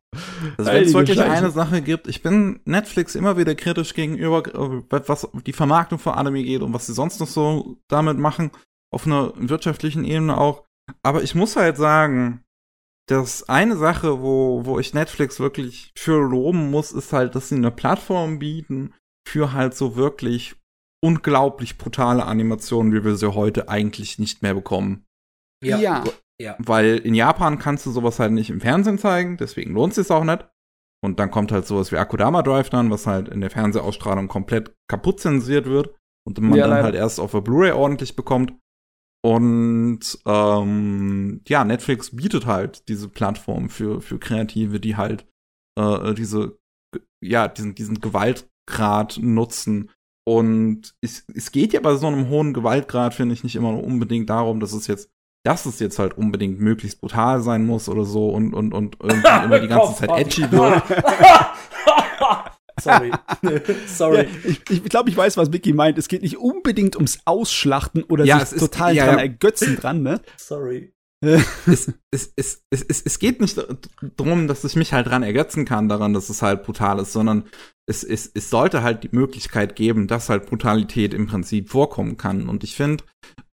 Also wenn es wirklich Scheiße. eine Sache gibt, ich bin Netflix immer wieder kritisch gegenüber, äh, was die Vermarktung von Anime geht und was sie sonst noch so damit machen, auf einer wirtschaftlichen Ebene auch. Aber ich muss halt sagen, dass eine Sache, wo, wo ich Netflix wirklich für loben muss, ist halt, dass sie eine Plattform bieten für halt so wirklich unglaublich brutale Animationen, wie wir sie heute eigentlich nicht mehr bekommen. ja. Ja. Weil in Japan kannst du sowas halt nicht im Fernsehen zeigen, deswegen lohnt es sich auch nicht. Und dann kommt halt sowas wie Akudama Drive dann, was halt in der Fernsehausstrahlung komplett kaputt zensiert wird und man Ja, dann leider. halt erst auf der Blu-ray ordentlich bekommt. Und ähm, ja, Netflix bietet halt diese Plattform für, für Kreative, die halt äh, diese, ja, diesen, diesen Gewaltgrad nutzen. Und es, es geht ja bei so einem hohen Gewaltgrad, finde ich, nicht immer unbedingt darum, dass es jetzt dass es jetzt halt unbedingt möglichst brutal sein muss oder so und, und, und irgendwie immer die ganze Zeit edgy wird. Sorry. Sorry. Ja, ich ich glaube, ich weiß, was Mickey meint. Es geht nicht unbedingt ums Ausschlachten oder Ja, sich es ist- total ja, dran ja. ergötzen dran, ne? Sorry. Es, es, es, es, es, es geht nicht darum, dass ich mich halt dran ergötzen kann daran, dass es halt brutal ist, sondern es, es, es sollte halt die Möglichkeit geben, dass halt Brutalität im Prinzip vorkommen kann. Und ich finde,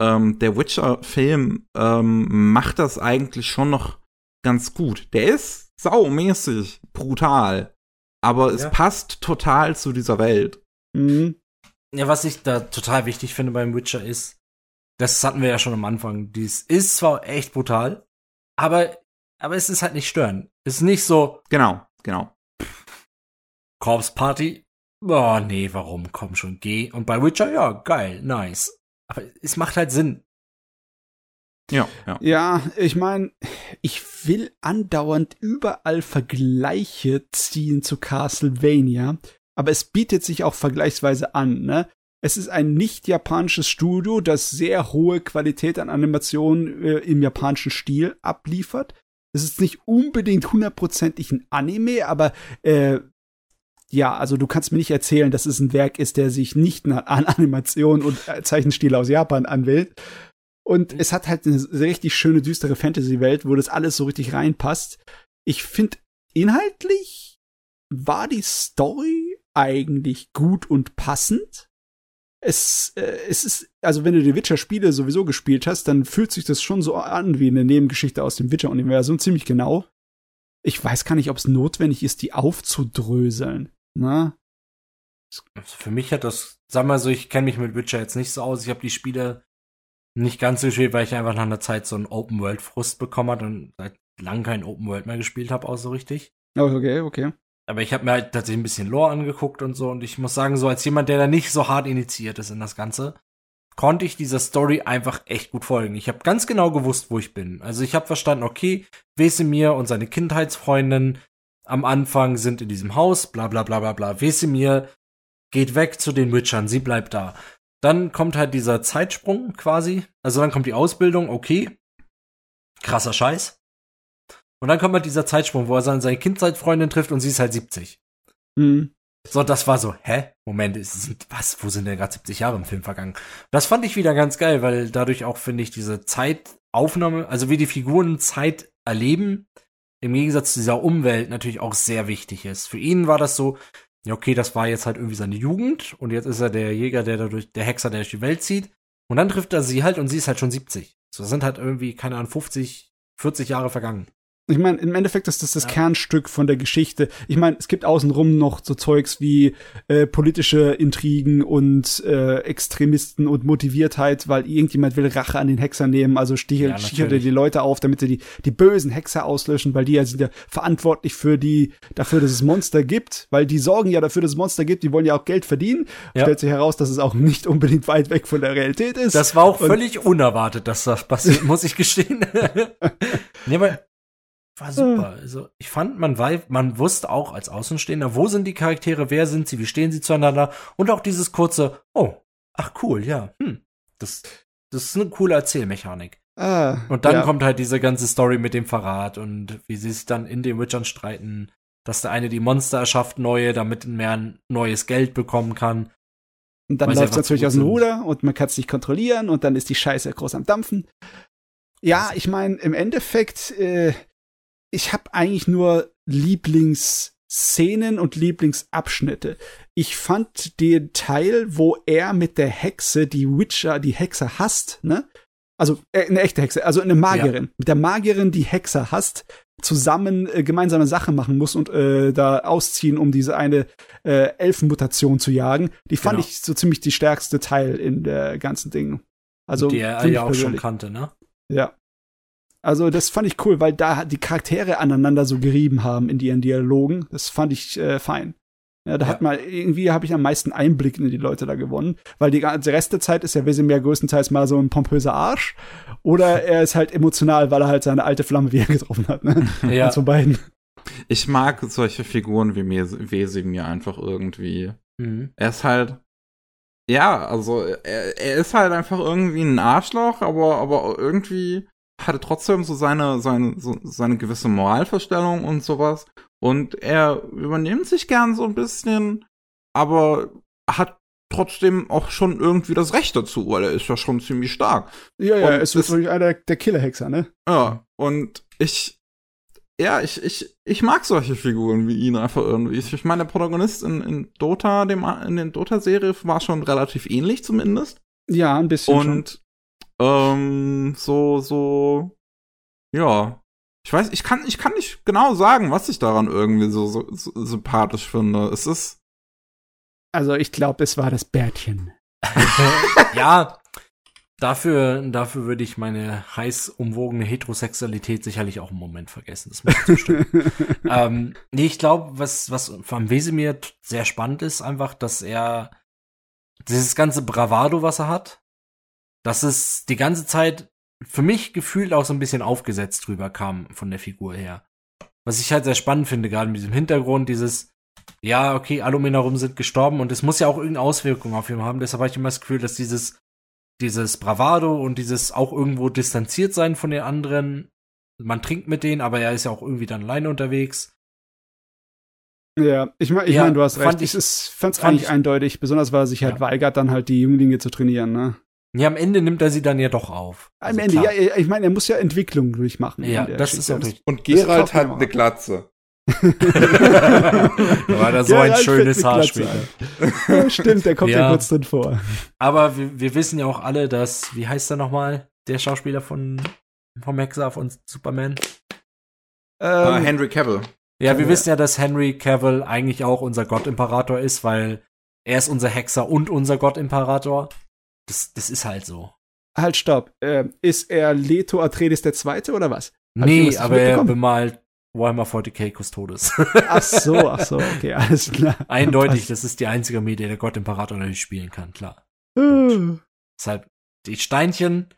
ähm, der Witcher-Film ähm, macht das eigentlich schon noch ganz gut. Der ist saumäßig brutal, aber es Ja. passt total zu dieser Welt. Mhm. Ja, was ich da total wichtig finde beim Witcher ist, das hatten wir ja schon am Anfang, dies ist zwar echt brutal, aber, aber es ist halt nicht störend. Es ist nicht so, Genau, genau. Corpse Party, oh nee, warum, komm schon, geh. Und bei Witcher, ja, geil, nice. Aber es macht halt Sinn. Ja, ja. Ja, ich meine, ich will andauernd überall Vergleiche ziehen zu Castlevania, aber es bietet sich auch vergleichsweise an, ne? Es ist ein nicht japanisches Studio, das sehr hohe Qualität an Animationen äh, im japanischen Stil abliefert. Es ist nicht unbedingt hundertprozentig ein Anime, aber äh, ja, also du kannst mir nicht erzählen, dass es ein Werk ist, der sich nicht an Animation und äh, Zeichenstile aus Japan anwählt. Und es hat halt eine richtig schöne, düstere Fantasy-Welt, wo das alles so richtig reinpasst. Ich finde, inhaltlich war die Story eigentlich gut und passend. Es, äh, es ist, also wenn du die Witcher-Spiele sowieso gespielt hast, dann fühlt sich das schon so an wie eine Nebengeschichte aus dem Witcher-Universum, ziemlich genau. Ich weiß gar nicht, ob es notwendig ist, die aufzudröseln. Na? Also für mich hat das, sag mal so, ich kenne mich mit Witcher jetzt nicht so aus. Ich habe die Spiele nicht ganz so gespielt, weil ich einfach nach einer Zeit so einen Open-World-Frust bekommen hat und seit langem kein Open-World mehr gespielt habe, auch so richtig. Oh, okay, okay. Aber ich habe mir halt tatsächlich ein bisschen Lore angeguckt und so. Und ich muss sagen, so als jemand, der da nicht so hart initiiert ist in das Ganze, konnte ich dieser Story einfach echt gut folgen. Ich habe ganz genau gewusst, wo ich bin. Also ich habe verstanden, okay, Wesemir und seine Kindheitsfreundin am Anfang sind in diesem Haus, bla bla bla bla bla. Wesemir geht weg zu den Witchern, sie bleibt da. Dann kommt halt dieser Zeitsprung quasi. Also dann kommt die Ausbildung, okay. Krasser Scheiß. Und dann kommt halt dieser Zeitsprung, wo er dann seine Kindheitsfreundin trifft und sie ist halt 70. Hm. So, das war so, hä? Moment, sind, was? Wo sind denn gerade 70 Jahre im Film vergangen? Das fand ich wieder ganz geil, weil dadurch auch, finde ich, diese Zeitaufnahme, also wie die Figuren Zeit erleben, im Gegensatz zu dieser Umwelt natürlich auch sehr wichtig ist. Für ihn war das so, ja, okay, das war jetzt halt irgendwie seine Jugend und jetzt ist er der Jäger, der dadurch, der Hexer, der durch die Welt zieht. Und dann trifft er sie halt und sie ist halt schon 70. So sind halt irgendwie, keine Ahnung, 50, 40 Jahre vergangen. Ich meine, im Endeffekt ist das das Ja. Kernstück von der Geschichte. Ich meine, es gibt außenrum noch so Zeugs wie äh, politische Intrigen und äh, Extremisten und Motiviertheit, weil irgendjemand will Rache an den Hexern nehmen, also Ja, stichelt, stichelt er natürlich. die Leute auf, damit sie die, die bösen Hexer auslöschen, weil die ja sind ja verantwortlich für die, dafür, dass es Monster gibt, weil die sorgen ja dafür, dass es Monster gibt, die wollen ja auch Geld verdienen. Ja. Stellt sich heraus, dass es auch nicht unbedingt weit weg von der Realität ist. Das war auch Und- völlig unerwartet, dass das passiert, muss ich gestehen. nee, aber war super. Also, ich fand, man war, man wusste auch als Außenstehender, wo sind die Charaktere, wer sind sie, wie stehen sie zueinander und auch dieses kurze, oh, ach cool, ja, hm, das, das ist eine coole Erzählmechanik. Ah, Und dann ja. kommt halt diese ganze Story mit dem Verrat und wie sie sich dann in den Witchern streiten, dass der eine die Monster erschafft, neue, damit mehr ein neues Geld bekommen kann. Und dann läuft es natürlich aus dem. Ruder und man kann es nicht kontrollieren und dann ist die Scheiße groß am Dampfen. Ja, ich meine, im Endeffekt, äh, ich habe eigentlich nur Lieblingsszenen und Lieblingsabschnitte. Ich fand den Teil, wo er mit der Hexe, die Witcher, die Hexer hasst, ne? Also äh, eine echte Hexe, also eine Magierin. Mit der Magierin, die Hexer hasst, zusammen äh, gemeinsame Sachen machen muss und äh, da ausziehen, um diese eine äh, Elfenmutation zu jagen. Die fand Genau. ich so ziemlich die stärkste Teil in der ganzen Ding. Also die er ja auch schon persönlich. kannte, ne? Ja. Also das fand ich cool, weil da die Charaktere aneinander so gerieben haben in ihren Dialogen. Das fand ich äh, fein. Ja, da Ja. hat man irgendwie habe ich am meisten Einblick in die Leute da gewonnen, weil die ganze Rest der Zeit ist ja Wesemir größtenteils mal so ein pompöser Arsch oder er ist halt emotional, weil er halt seine alte Flamme wieder getroffen hat. Ne? Ja. Eins von beiden. Ich mag solche Figuren wie Wesemir einfach irgendwie. Mhm. Er ist halt. Ja, also er, er ist halt einfach irgendwie ein Arschloch, aber, aber irgendwie hat er trotzdem so seine, seine, so, seine gewisse Moralverstellung und sowas. Und er übernimmt sich gern so ein bisschen, aber hat trotzdem auch schon irgendwie das Recht dazu, weil er ist ja schon ziemlich stark. Ja, ja, Und er ist wirklich einer der Killerhexer, ne? Ja, und ich, ja, ich, ich, ich mag solche Figuren wie ihn einfach irgendwie. Ich meine, der Protagonist in, in Dota, dem, in den Dota-Serie war schon relativ ähnlich zumindest. Ja, ein bisschen schon. Ähm, so, so, ja. Ich weiß, ich kann, ich kann nicht genau sagen, was ich daran irgendwie so, so, so sympathisch finde. Es ist, Also ich glaube, es war das Bärtchen. ja, dafür, dafür würde ich meine heiß umwogene Heterosexualität sicherlich auch einen Moment vergessen. Das muss ich zustimmen. ähm, nee, ich glaube, was, was am Wesemir sehr spannend ist, einfach, dass er dieses ganze Bravado, was er hat, dass es die ganze Zeit für mich gefühlt auch so ein bisschen aufgesetzt drüber kam von der Figur her. Was ich halt sehr spannend finde, gerade mit diesem Hintergrund, dieses, ja, okay, alle um ihn herum sind gestorben und es muss ja auch irgendeine Auswirkung auf ihn haben. Deshalb habe ich immer das Gefühl, dass dieses, dieses Bravado und dieses auch irgendwo distanziert sein von den anderen, man trinkt mit denen, aber er ist ja auch irgendwie dann alleine unterwegs. Ja, ich meine, ich Ja, mein, du hast recht. ich- Ich es fand's fand eigentlich ich- eindeutig, besonders weil er sich halt Ja. weigert, dann halt die Jünglinge zu trainieren, ne? Ja, am Ende nimmt er sie dann ja doch auf. Am Also Ende, klar. ja, ich meine, er muss ja Entwicklung durchmachen. Ja, das ist Geschichte. auch richtig. und Gerald hat eine Glatze. War da so ein Gerald schönes fällt Haar mit später. Glatze Ja, stimmt, der kommt ja. Ja. kurz drin vor. Aber wir, wir wissen ja auch alle, dass, wie heißt er nochmal, der Schauspieler von, vom Hexer von Superman? Ähm, Henry Cavill. Ja, wir Ja. wissen ja, dass Henry Cavill eigentlich auch unser Gottimperator ist, weil er ist unser Hexer und unser Gottimperator. Das, das ist halt so. halt, stopp. Ähm, ist er Leto Atreides der Zweite oder was? Hab ich nee, aber er bemalt Warhammer 40k Kustodes. Ach so, ach so, okay, alles klar. Eindeutig, das ist die einzige Armee, der der Gottimperator natürlich spielen kann, klar. Äh, Deshalb, die Steinchen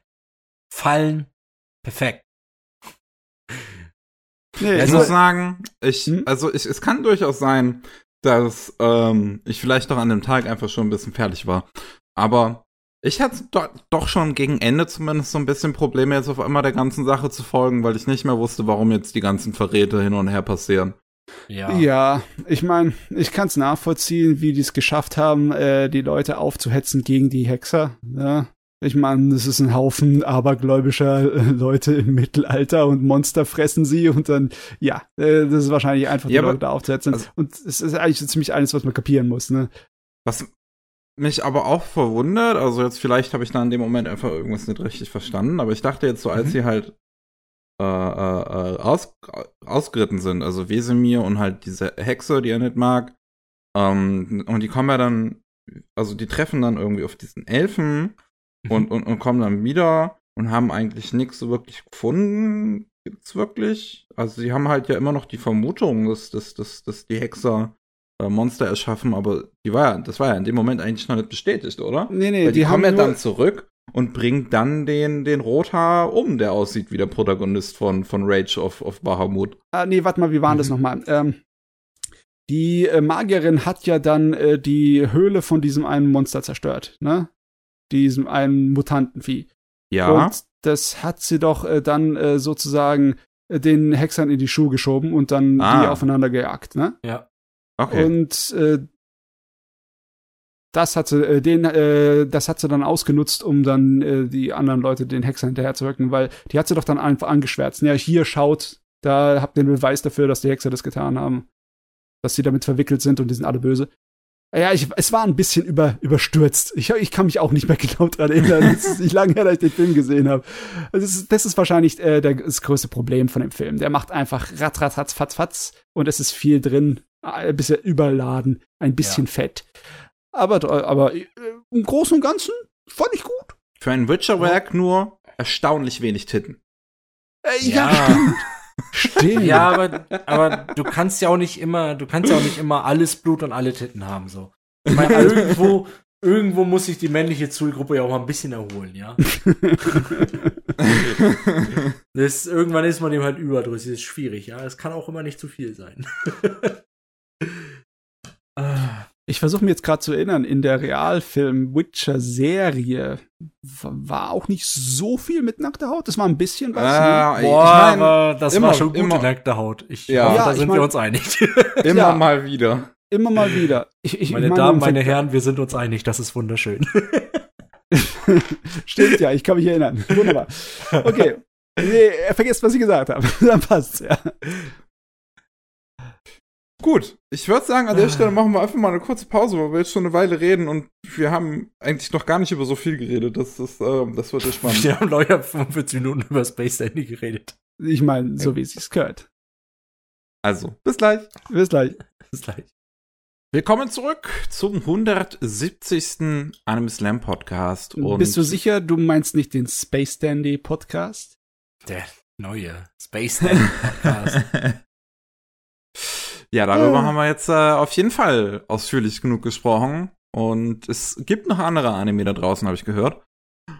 fallen perfekt. Nee, Ich Also- muss sagen, ich, Hm? also ich, es kann durchaus sein, dass ähm, ich vielleicht doch an dem Tag einfach schon ein bisschen fertig war. Aber ich hatte doch, doch schon gegen Ende zumindest so ein bisschen Probleme, jetzt auf einmal der ganzen Sache zu folgen, weil ich nicht mehr wusste, warum jetzt die ganzen Verräte hin und her passieren. Ja. Ja, ich meine, ich kann es nachvollziehen, wie die es geschafft haben, äh, die Leute aufzuhetzen gegen die Hexer. Ja. Ich meine, es ist ein Haufen abergläubischer äh, Leute im Mittelalter und Monster fressen sie und dann, ja, äh, das ist wahrscheinlich einfach, die Ja, aber- Leute aufzuhetzen. also- und es ist eigentlich so ziemlich alles, was man kapieren muss, ne? Was mich aber auch verwundert, also jetzt vielleicht habe ich da in dem Moment einfach irgendwas nicht richtig verstanden, aber ich dachte jetzt so, als Mhm. sie halt äh, äh, aus, ausgeritten sind. Also Wesemir und halt diese Hexe, die er nicht mag. Ähm, und die kommen ja dann, also die treffen dann irgendwie auf diesen Elfen Mhm. und, und, und kommen dann wieder und haben eigentlich nichts so wirklich gefunden. Gibt's wirklich? Also sie haben halt ja immer noch die Vermutung, dass, dass, dass, dass die Hexer äh, Monster erschaffen, aber die war ja, das war ja in dem Moment eigentlich noch nicht bestätigt, oder? Nee, nee, Weil die, die haben kommen ja dann zurück und bringt dann den, den Rothaar um, der aussieht wie der Protagonist von, von Rage of, of Bahamut. Ah, nee, warte mal, wie war denn das Mhm. nochmal? Ähm, die äh, Magierin hat ja dann äh, die Höhle von diesem einen Monster zerstört, ne? Diesem einen Mutantenvieh. Ja. Und das hat sie doch äh, dann äh, sozusagen äh, den Hexern in die Schuhe geschoben und dann Ah. die aufeinander gejagt, ne? Ja. Okay. Und äh, das hat sie, äh, den, äh, das hat sie dann ausgenutzt, um dann äh, die anderen Leute den Hexern hinterher zu rücken, weil die hat sie doch dann einfach angeschwärzt. Ja, hier schaut, da habt ihr den Beweis dafür, dass die Hexer das getan haben. Dass sie damit verwickelt sind und die sind alle böse. Ja, ich, es war ein bisschen über, überstürzt. Ich, ich kann mich auch nicht mehr genau dran erinnern. Es ist nicht lange her, dass ich den Film gesehen habe. Das ist, das ist wahrscheinlich äh, der, das größte Problem von dem Film. Der macht einfach rat, rat, hatz, fatz, fatz und es ist viel drin. Ein bisschen überladen, ein bisschen fett. Aber, aber äh, im Großen und Ganzen fand ich gut. Für ein Witcher-Werk nur erstaunlich wenig Titten. Äh, Ja. stimmt. Stimmt. Ja, aber, aber du kannst ja auch nicht immer, du kannst ja auch nicht immer alles Blut und alle Titten haben, so. Ich meine, irgendwo, irgendwo muss sich die männliche Zielgruppe ja auch mal ein bisschen erholen, ja. Das, irgendwann ist man dem halt überdrüssig, das ist schwierig, ja. Es kann auch immer nicht zu viel sein. Ich versuche mir jetzt gerade zu erinnern, in der Realfilm Witcher Serie war auch nicht so viel mit nackter Haut. Das war ein bisschen was. ne? Ah, Boah, ich mein, aber das immer- war schon gute nackte Haut. Ich Ja. Ja, da ich sind mein- wir uns einig. immer Ja. mal wieder. Immer mal wieder. Ich, ich, meine ich Damen, meine Herren, wir sind uns einig, das ist wunderschön. Stimmt ja, ich kann mich erinnern. Wunderbar. Okay. Nee, vergesst, was ich gesagt habe. Dann passt's, ja. Gut, ich würde sagen, an der Stelle machen wir einfach mal eine kurze Pause, weil wir jetzt schon eine Weile reden und wir haben eigentlich noch gar nicht über so viel geredet. Das, ist, ähm, das wird ja spannend. Wir haben locker 45 Minuten über Space Dandy geredet. Ich meine, so wie es sich gehört. Also, bis gleich. Bis gleich. Bis gleich. Willkommen zurück zum 170. Anime Slam Podcast. Und Bist du sicher, du meinst nicht den Space Dandy Podcast? Der neue Space Dandy Podcast. Ja, darüber Ah. haben wir jetzt äh, auf jeden Fall ausführlich genug gesprochen. Und es gibt noch andere Anime da draußen, habe ich gehört.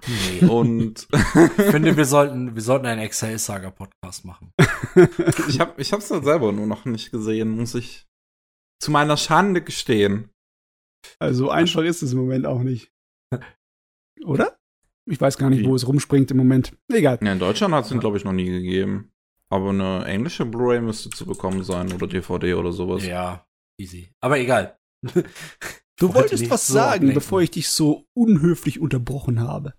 nee. Und Ich finde, wir sollten, wir sollten einen Excel Saga Podcast machen. ich habe ich hab's dann selber nur noch nicht gesehen, muss ich zu meiner Schande gestehen. Also einfach ist es im Moment auch nicht. Oder? Ich weiß gar nicht, Wie? wo es rumspringt im Moment. Egal. Ja, in Deutschland hat es ihn, glaube ich, noch nie gegeben. Aber eine englische Blu-ray müsste zu bekommen sein oder DVD oder sowas. Ja, easy. Aber egal. Du wolltest was sagen, ablenken. bevor ich dich so unhöflich unterbrochen habe.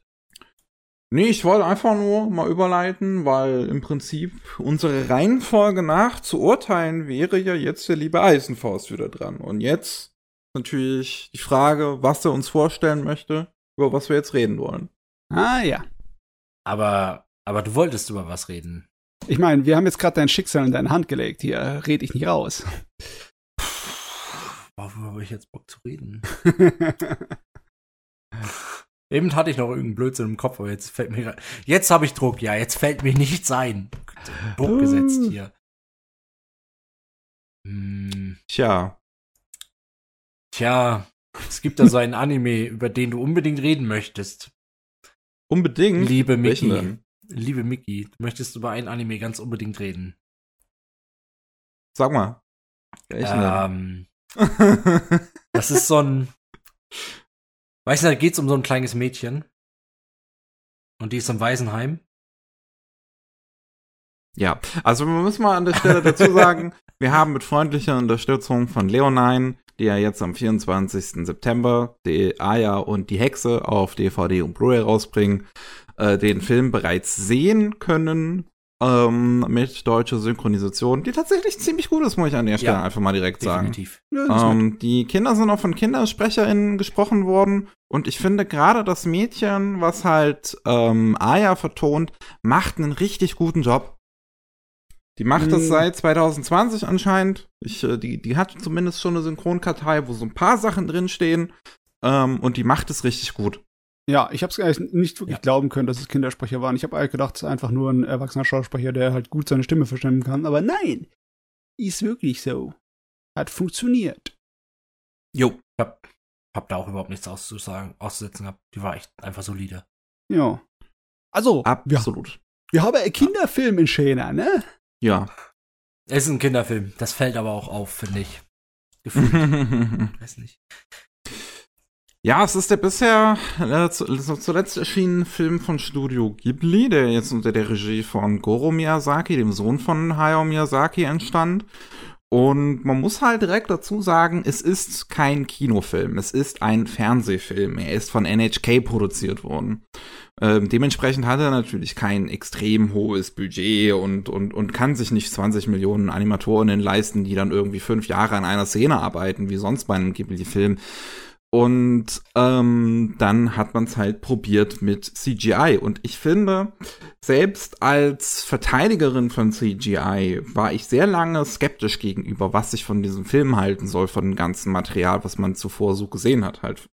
Nee, ich wollte einfach nur mal überleiten, weil im Prinzip unsere Reihenfolge nach zu urteilen wäre ja jetzt der liebe Eisenfaust wieder dran. Und jetzt natürlich die Frage, was er uns vorstellen möchte, über was wir jetzt reden wollen. Ah ja. Aber, aber du wolltest über was reden. Ich meine, wir haben jetzt gerade dein Schicksal in deine Hand gelegt. Hier red ich nicht raus. Worüber habe ich jetzt Bock zu reden? Eben hatte ich noch irgendeinen Blödsinn im Kopf, aber jetzt fällt mir Jetzt habe ich Druck, ja, jetzt fällt mir nichts ein. Druck gesetzt hier. Hm, Tja, tja, es gibt da so einen Anime, über den du unbedingt reden möchtest. unbedingt. Liebe denn? Liebe Miki, du möchtest über einen Anime ganz unbedingt reden. Sag mal. Welchen Ähm, das ist so ein. Weißt du, da geht's um so ein kleines Mädchen. Und die ist im Waisenheim. Ja, also wir müssen mal an der Stelle dazu sagen, wir haben mit freundlicher Unterstützung von Leonine, die ja jetzt am 24. September die Aya und die Hexe auf DVD und Blu-ray rausbringen, äh, den Film bereits sehen können ähm, mit deutscher Synchronisation, die tatsächlich ziemlich gut ist, muss ich an der Stelle Ja, einfach mal direkt sagen. Definitiv. Ja, ist nett. Ähm, die Kinder sind auch von KindersprecherInnen gesprochen worden. Und ich finde gerade das Mädchen, was halt ähm, Aya vertont, macht einen richtig guten Job. Die macht das Hm. seit 2020 anscheinend. Ich, äh, die, die hat zumindest schon eine Synchronkartei, wo so ein paar Sachen drinstehen. Ähm, und die macht es richtig gut. Ja, ich habe es eigentlich nicht wirklich Ja. glauben können, dass es Kindersprecher waren. Ich habe eigentlich gedacht, es ist einfach nur ein erwachsener Schauspieler, der halt gut seine Stimme verstimmen kann. Aber nein, ist wirklich so. Hat funktioniert. Jo. Ich hab, hab da auch überhaupt nichts auszusagen, auszusetzen gehabt. Die war echt einfach solide. Ja. Also, wir, Absolut. wir haben einen Kinderfilm in Schena, ne? Ja. Es ist ein Kinderfilm. Das fällt aber auch auf, finde ich. Gefühlt. Weiß nicht. Ja, es ist der bisher äh, zuletzt erschienene Film von Studio Ghibli, der jetzt unter der Regie von Goro Miyazaki, dem Sohn von Hayao Miyazaki, entstand. Und man muss halt direkt dazu sagen, es ist kein Kinofilm, es ist ein Fernsehfilm. Er ist von NHK produziert worden. Ähm, dementsprechend hat er natürlich kein extrem hohes Budget und, und, und kann sich nicht 20 Millionen Animatorinnen leisten, die dann irgendwie fünf Jahre an einer Szene arbeiten, wie sonst bei einem Ghibli-Film. Und ähm, dann hat man es halt probiert mit CGI. Und ich finde, selbst als Verteidigerin von CGI war ich sehr lange skeptisch gegenüber, was ich von diesem Film halten soll, von dem ganzen Material, was man zuvor so gesehen hat. Halt,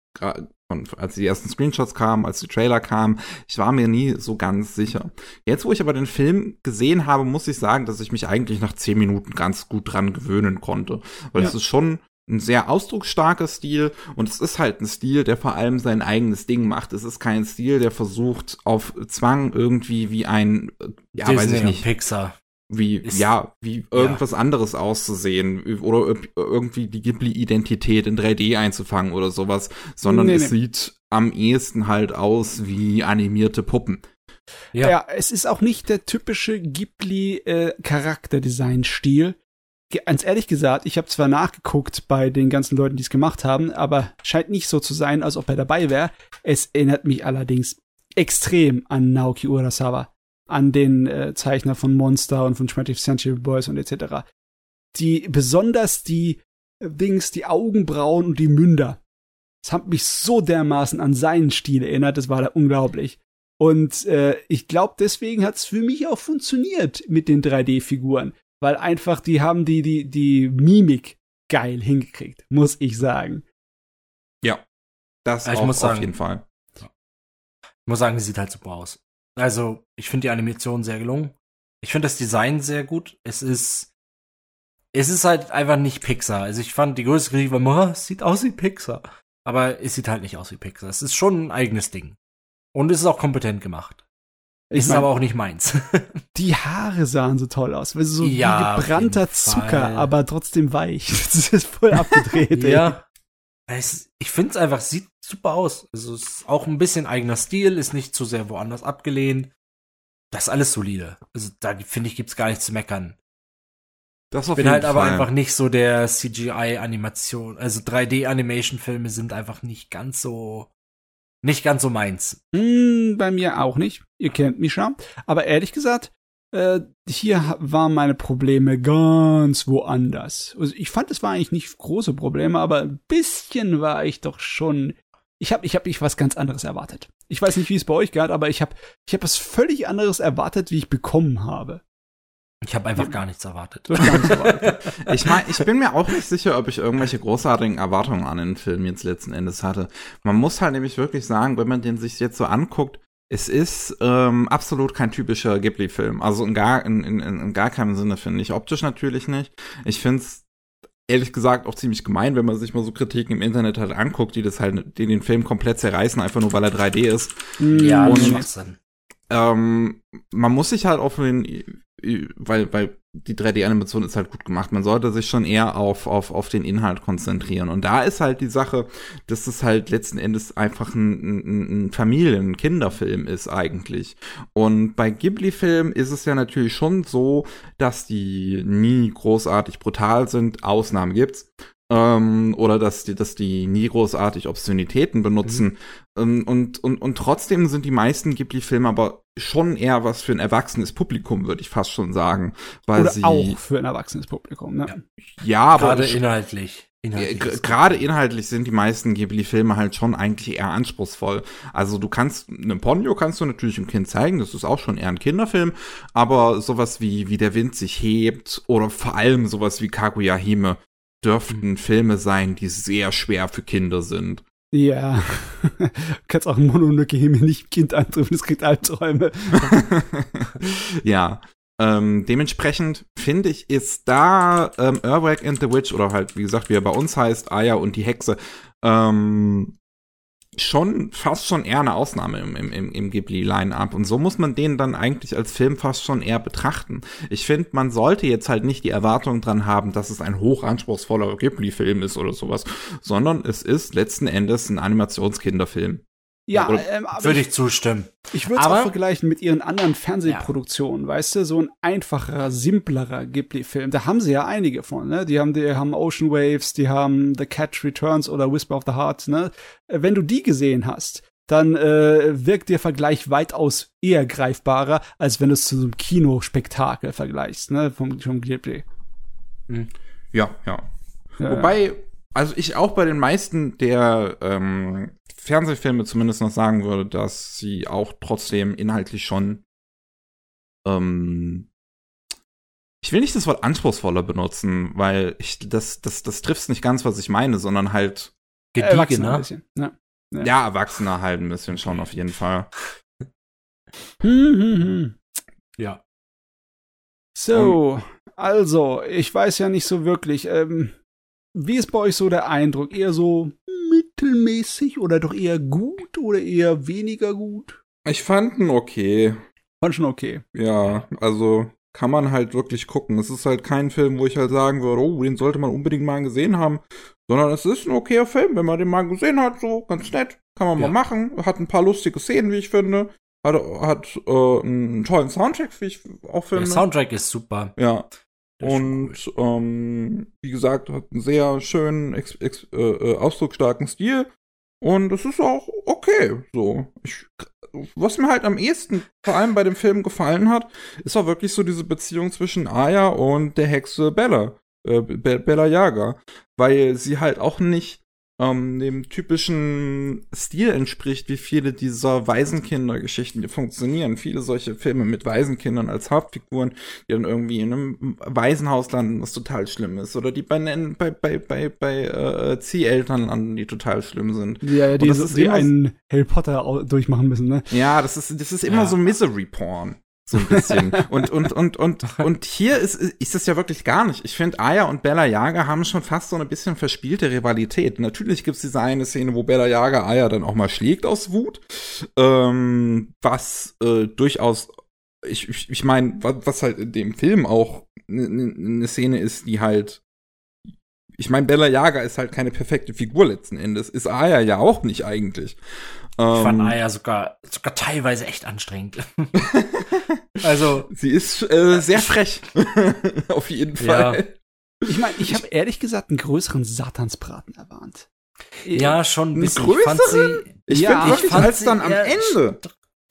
von, als die ersten Screenshots kamen, als die Trailer kamen, ich war mir nie so ganz sicher. Jetzt, wo ich aber den Film gesehen habe, muss ich sagen, dass ich mich eigentlich nach zehn Minuten ganz gut dran gewöhnen konnte. Weil Ja. es ist schon ein sehr ausdrucksstarker Stil und es ist halt ein Stil, der vor allem sein eigenes Ding macht. Es ist kein Stil, der versucht auf Zwang irgendwie wie ein, äh, ja, weiß Disney ich und nicht, Pixar. wie, ist- ja, wie irgendwas anderes auszusehen oder ir- irgendwie die Ghibli-Identität in 3D einzufangen oder sowas, sondern Nee, es nee. sieht am ehesten halt aus wie animierte Puppen. Ja. Ja. es ist auch nicht der typische Ghibli-Charakterdesign-Stil. Ganz ehrlich gesagt, ich habe zwar nachgeguckt bei den ganzen Leuten, die es gemacht haben, aber scheint nicht so zu sein, als ob er dabei wäre. Es erinnert mich allerdings extrem an Naoki Urasawa, an den äh, Zeichner von Monster und von 20th Century Boys und etc. Die besonders die äh, Dings, die Augenbrauen und die Münder. Das hat mich so dermaßen an seinen Stil erinnert, das war da unglaublich. Und äh, ich glaube, deswegen hat es für mich auch funktioniert mit den 3D-Figuren, weil einfach die haben die die die Mimik geil hingekriegt, muss ich sagen. Ja. Das Ja, ich auch muss sagen- auf jeden Fall. Ich muss sagen, die sieht halt super aus. Also, ich finde die Animation sehr gelungen. Ich finde das Design sehr gut. Es ist, es ist halt einfach nicht Pixar. Also, ich fand die größte Kritik war, "Oh, es sieht aus wie Pixar. Aber es sieht halt nicht aus wie Pixar. Es ist schon ein eigenes Ding. Und es ist auch kompetent gemacht. Ich ist mein, aber auch nicht meins. die Haare sahen so toll aus, weil so Ja, wie gebrannter Zucker, Fall. aber trotzdem weich. Das ist voll abgedreht. ey. ja. Es, ich finde es einfach, sieht super aus. Also, es ist auch ein bisschen eigener Stil, ist nicht zu sehr woanders abgelehnt. Das ist alles solide. Also, da finde ich, gibt's gar nichts zu meckern. Das auf bin jeden halt aber Fall. einfach nicht so der CGI-Animation. Also 3D-Animation-Filme sind einfach nicht ganz so, nicht ganz so meins. Hm, bei mir auch nicht. Ihr kennt mich schon. Aber ehrlich gesagt, äh, hier waren meine Probleme ganz woanders. Also ich fand, es war eigentlich nicht große Probleme, aber ein bisschen war ich doch schon. Ich habe ich hab ich was ganz anderes erwartet. Ich weiß nicht, wie es bei euch geht, aber ich habe ich hab was völlig anderes erwartet, wie ich bekommen habe. Ich habe einfach gar nichts erwartet. Gar nicht so weit. Ich meine, ich bin mir auch nicht sicher, ob ich irgendwelche großartigen Erwartungen an den Film jetzt letzten Endes hatte. Man muss halt nämlich wirklich sagen, wenn man den sich jetzt so anguckt, es ist ähm, absolut kein typischer Ghibli-Film. Also in gar, in, in, in gar keinem Sinne, finde ich. Optisch natürlich nicht. Ich finde es ehrlich gesagt auch ziemlich gemein, wenn man sich mal so Kritiken im Internet halt anguckt, die das halt, die den Film komplett zerreißen, einfach nur weil er 3D ist. Ja, Und-. Ähm, man muss sich halt auf den, weil, weil die 3D-Animation ist halt gut gemacht. Man sollte sich schon eher auf, auf, auf den Inhalt konzentrieren. Und da ist halt die Sache, dass es halt letzten Endes einfach ein, ein, Familien-, ein Kinderfilm ist eigentlich. Und bei Ghibli-Filmen ist es ja natürlich schon so, dass die nie großartig brutal sind. Ausnahmen gibt's. Ähm, oder dass die, dass die nie großartig Obszönitäten benutzen. Ähm, und, und, und trotzdem sind die meisten Ghibli-Filme aber schon eher was für ein erwachsenes Publikum, würde ich fast schon sagen. Weil Oder sie, auch für ein erwachsenes Publikum. Ne? Ja. ja, aber Gerade inhaltlich. Inhaltlich Gerade inhaltlich sind die meisten Ghibli-Filme halt schon eigentlich eher anspruchsvoll. Also du kannst, einen Ponyo kannst du natürlich dem Kind zeigen, das ist auch schon eher ein Kinderfilm, aber sowas wie, wie der Wind sich hebt oder vor allem sowas wie Kaguya Hime dürften Filme sein, die sehr schwer für Kinder sind. Ja. du kannst auch ein Mononoke hier nicht Kind antreffen, es kriegt Albträume. ja. Ähm, dementsprechend finde ich, ist da ähm, Earwag and the Witch oder halt, wie gesagt, wie er bei uns heißt, Aya und die Hexe, ähm, schon fast schon eher eine Ausnahme im, im, im, Ghibli-Line-Up. Und so muss man den dann eigentlich als Film fast schon eher betrachten. Ich finde, man sollte jetzt halt nicht die Erwartung dran haben, dass es ein hochanspruchsvoller Ghibli-Film ist oder sowas, sondern es ist letzten Endes ein Animationskinderfilm. Ja, ähm, aber Würde ich, ich zustimmen. ich würde es auch vergleichen mit ihren anderen Fernsehproduktionen, weißt du, so ein einfacherer, simplerer Ghibli-Film. Da haben sie ja einige von, ne? Die haben, die haben Ocean Waves, die haben The Catch Returns oder Whisper of the Heart, ne? Wenn du die gesehen hast, dann äh, wirkt der Vergleich weitaus eher greifbarer, als wenn du es zu so einem Kinospektakel vergleichst, ne? Vom, vom Ghibli. Ja, ja. Ja. Wobei, also ich auch bei den meisten der ähm, Fernsehfilme zumindest noch sagen würde, dass sie auch trotzdem inhaltlich schon ähm, ich will nicht das Wort anspruchsvoller benutzen, weil ich das, das, das trifft nicht ganz, was ich meine, sondern halt, Erwachsener ein Gediegener. bisschen. Ja. Ja. ja, Erwachsener halt ein bisschen schon auf jeden Fall. Ja. So, also, ich weiß ja nicht so wirklich, ähm, wie ist bei euch so der Eindruck? Eher so mittelmäßig oder doch eher gut oder eher weniger gut? Ich fand ihn okay. War schon okay. Ja, also kann man halt wirklich gucken. Es ist halt kein Film, wo ich halt sagen würde, oh, den sollte man unbedingt mal gesehen haben, sondern es ist ein okayer Film, wenn man den mal gesehen hat, so ganz nett, kann man Ja. mal machen. Hat ein paar lustige Szenen, wie ich finde. Hat, hat äh, einen tollen Soundtrack, wie ich auch Der finde. Soundtrack ist super. ja. Und ähm, wie gesagt, hat einen sehr schönen, ex, ex, äh, äh, ausdrucksstarken Stil. Und es ist auch okay. So. Ich, was mir halt am ehesten vor allem bei dem Film gefallen hat, ist auch wirklich so diese Beziehung zwischen Aya und der Hexe Bella. Äh, Be Bella Yaga. Weil sie halt auch nicht ähm, dem typischen Stil entspricht, wie viele dieser Waisenkindergeschichten die funktionieren. Viele solche Filme mit Waisenkindern als Hauptfiguren, die dann irgendwie in einem Waisenhaus landen, was total schlimm ist. Oder die bei, bei, bei, bei, bei äh, Zieheltern landen, die total schlimm sind. Ja, ja, die, Und das so- ist die einen Harry Potter durchmachen müssen, ne? Ja, das ist, das ist immer Ja. so Misery Porn. So ein bisschen. und, und, und, und, und hier ist, ist das ja wirklich gar nicht. Ich finde, Aya und Bella Yaga haben schon fast so eine bisschen verspielte Rivalität. Natürlich gibt's diese eine Szene, wo Bella Yaga Aya dann auch mal schlägt aus Wut. Ähm, was äh, durchaus, ich, ich, ich meine, was, was halt in dem Film auch eine ne, ne Szene ist, die halt ich meine, Bella Yaga ist halt keine perfekte Figur letzten Endes. Ist Aya ja auch nicht eigentlich. Ich fand Ähm, Aya sogar, sogar teilweise echt anstrengend. also, Sie ist äh, sehr frech. Auf jeden Ja. Fall. Ich meine, ich habe ehrlich gesagt einen größeren Satansbraten erwarnt. ja, schon ein Einen bisschen. Ich fand sie, Ich Ja, finde ich wirklich, fand als sie dann am Ende,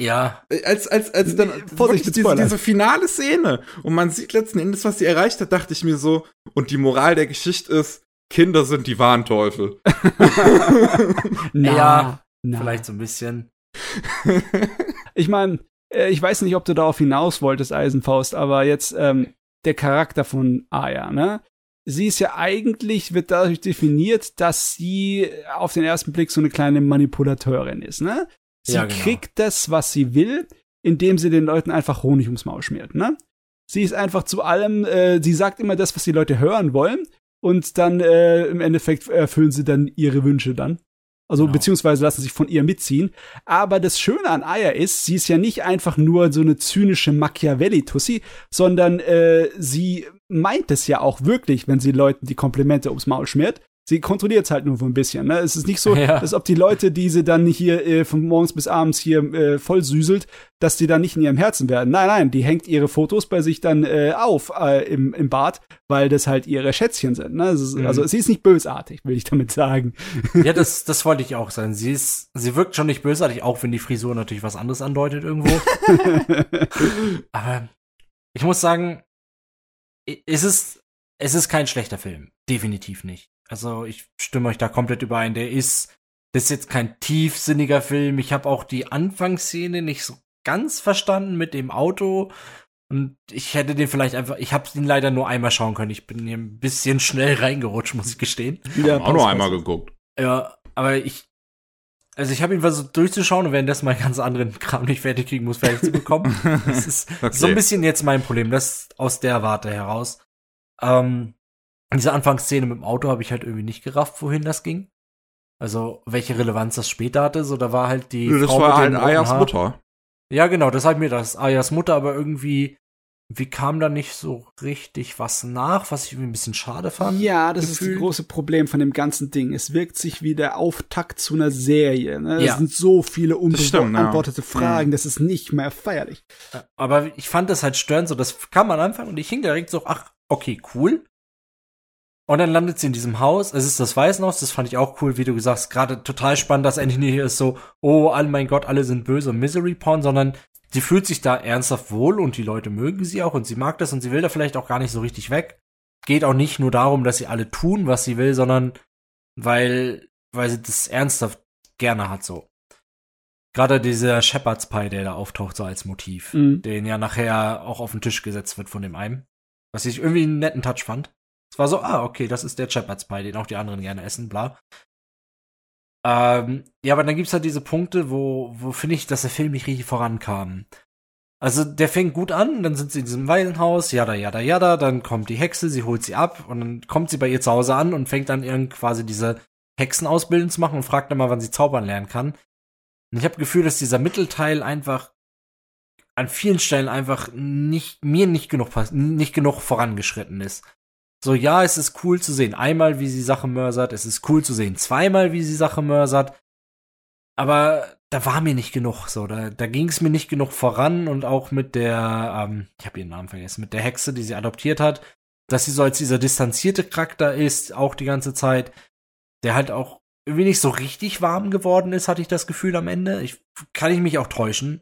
ja, als, als, als dann Vorsicht wirklich diese, diese finale Szene und man sieht letzten Endes, was sie erreicht hat, dachte ich mir so, und die Moral der Geschichte ist, Kinder sind die Warnteufel. Na, Ja, na. vielleicht so ein bisschen. Ich meine, äh, ich weiß nicht, ob du darauf hinaus wolltest, Eisenfaust, aber jetzt ähm, der Charakter von Aya, ne? Sie ist ja eigentlich, wird dadurch definiert, dass sie auf den ersten Blick so eine kleine Manipulateurin ist, ne? Sie Ja, genau. kriegt das, was sie will, indem sie den Leuten einfach Honig ums Maul schmiert, ne? Sie ist einfach zu allem, äh, sie sagt immer das, was die Leute hören wollen und dann äh, im Endeffekt erfüllen sie dann ihre Wünsche dann. Also Genau. beziehungsweise lassen sich von ihr mitziehen. Aber das Schöne an Aya ist, sie ist ja nicht einfach nur so eine zynische Machiavelli-Tussi, sondern äh, sie meint es ja auch wirklich, wenn sie Leuten die Komplimente ums Maul schmiert. Sie kontrolliert es halt nur so ein bisschen. Ne? Es ist nicht so, Ja. als ob die Leute, die sie dann hier äh, von morgens bis abends hier äh, voll süßelt, dass die dann nicht in ihrem Herzen werden. Nein, nein, die hängt ihre Fotos bei sich dann äh, auf äh, im, im Bad, weil das halt ihre Schätzchen sind. Ne? Ist, Mhm. Also sie ist nicht bösartig, will ich damit sagen. Ja, das, das wollte ich auch sagen. Sie ist, sie wirkt schon nicht bösartig, auch wenn die Frisur natürlich was anderes andeutet irgendwo. Aber ich muss sagen, es ist, es ist kein schlechter Film. Definitiv nicht. Also ich stimme euch da komplett überein. Der ist, das ist jetzt kein tiefsinniger Film. Ich habe auch die Anfangsszene nicht so ganz verstanden mit dem Auto. Und ich hätte den vielleicht einfach, ich habe ihn leider nur einmal schauen können. Ich bin hier ein bisschen schnell reingerutscht, muss ich gestehen. Ja, auch nur einmal geguckt. Ja, aber ich, also ich habe ihn versucht durchzuschauen und währenddessen mal ganz anderen Kram nicht fertig kriegen muss, fertig zu bekommen. das ist okay. so ein bisschen jetzt mein Problem, das aus der Warte heraus. Ähm, diese Anfangsszene mit dem Auto habe ich halt irgendwie nicht gerafft, wohin das ging. Also welche Relevanz das später hatte. So, da war halt die. Das Frau war mit halt Ayas. Mutter. Ja, genau, das hat mir das Ayas Mutter, aber irgendwie, wie kam da nicht so richtig was nach, was ich irgendwie ein bisschen schade fand. Ja, das ist gefühlt. das große Problem von dem ganzen Ding. Es wirkt sich wie der Auftakt zu einer Serie. Ne? Ja. Es sind so viele stimmt, ja. unbeantwortete Fragen, das ist nicht mehr feierlich. Aber ich fand das halt störend, so das kam am Anfang und ich hing direkt so, ach, okay, cool. Und dann landet sie in diesem Haus. Es ist das Waisenhaus, das fand ich auch cool, wie du gesagt hast. Gerade total spannend, dass endlich nicht hier ist so, oh, all mein Gott, alle sind böse und Misery Porn, sondern sie fühlt sich da ernsthaft wohl und die Leute mögen sie auch und sie mag das und sie will da vielleicht auch gar nicht so richtig weg. Geht auch nicht nur darum, dass sie alle tun, was sie will, sondern weil, weil sie das ernsthaft gerne hat, so. Gerade dieser Shepherd's Pie, der da auftaucht, so als Motiv, Mhm. den ja nachher auch auf den Tisch gesetzt wird von dem einen. Was ich irgendwie einen netten Touch fand. Es war so, ah, okay, das ist der Shepherd's Pie, den auch die anderen gerne essen, bla. Ähm, ja, aber dann gibt's halt diese Punkte, wo, wo finde ich, dass der Film nicht richtig vorankam. Also, der fängt gut an, dann sind sie in diesem Waisenhaus, jada, jada, jada, dann kommt die Hexe, sie holt sie ab und dann kommt sie bei ihr zu Hause an und fängt dann irgend quasi diese Hexenausbildung zu machen und fragt dann mal, wann sie zaubern lernen kann. Und ich habe Gefühl, dass dieser Mittelteil einfach an vielen Stellen einfach nicht, mir nicht genug, nicht genug vorangeschritten ist. So, ja, es ist cool zu sehen, einmal, wie sie Sachen mörsert, es ist cool zu sehen, zweimal, wie sie Sachen mörsert, aber da war mir nicht genug, so, da, da ging es mir nicht genug voran und auch mit der, ähm, ich habe ihren Namen vergessen, mit der Hexe, die sie adoptiert hat, dass sie so als dieser distanzierte Charakter ist, auch die ganze Zeit, der halt auch irgendwie nicht so richtig warm geworden ist, hatte ich das Gefühl am Ende. Ich, kann ich mich auch täuschen.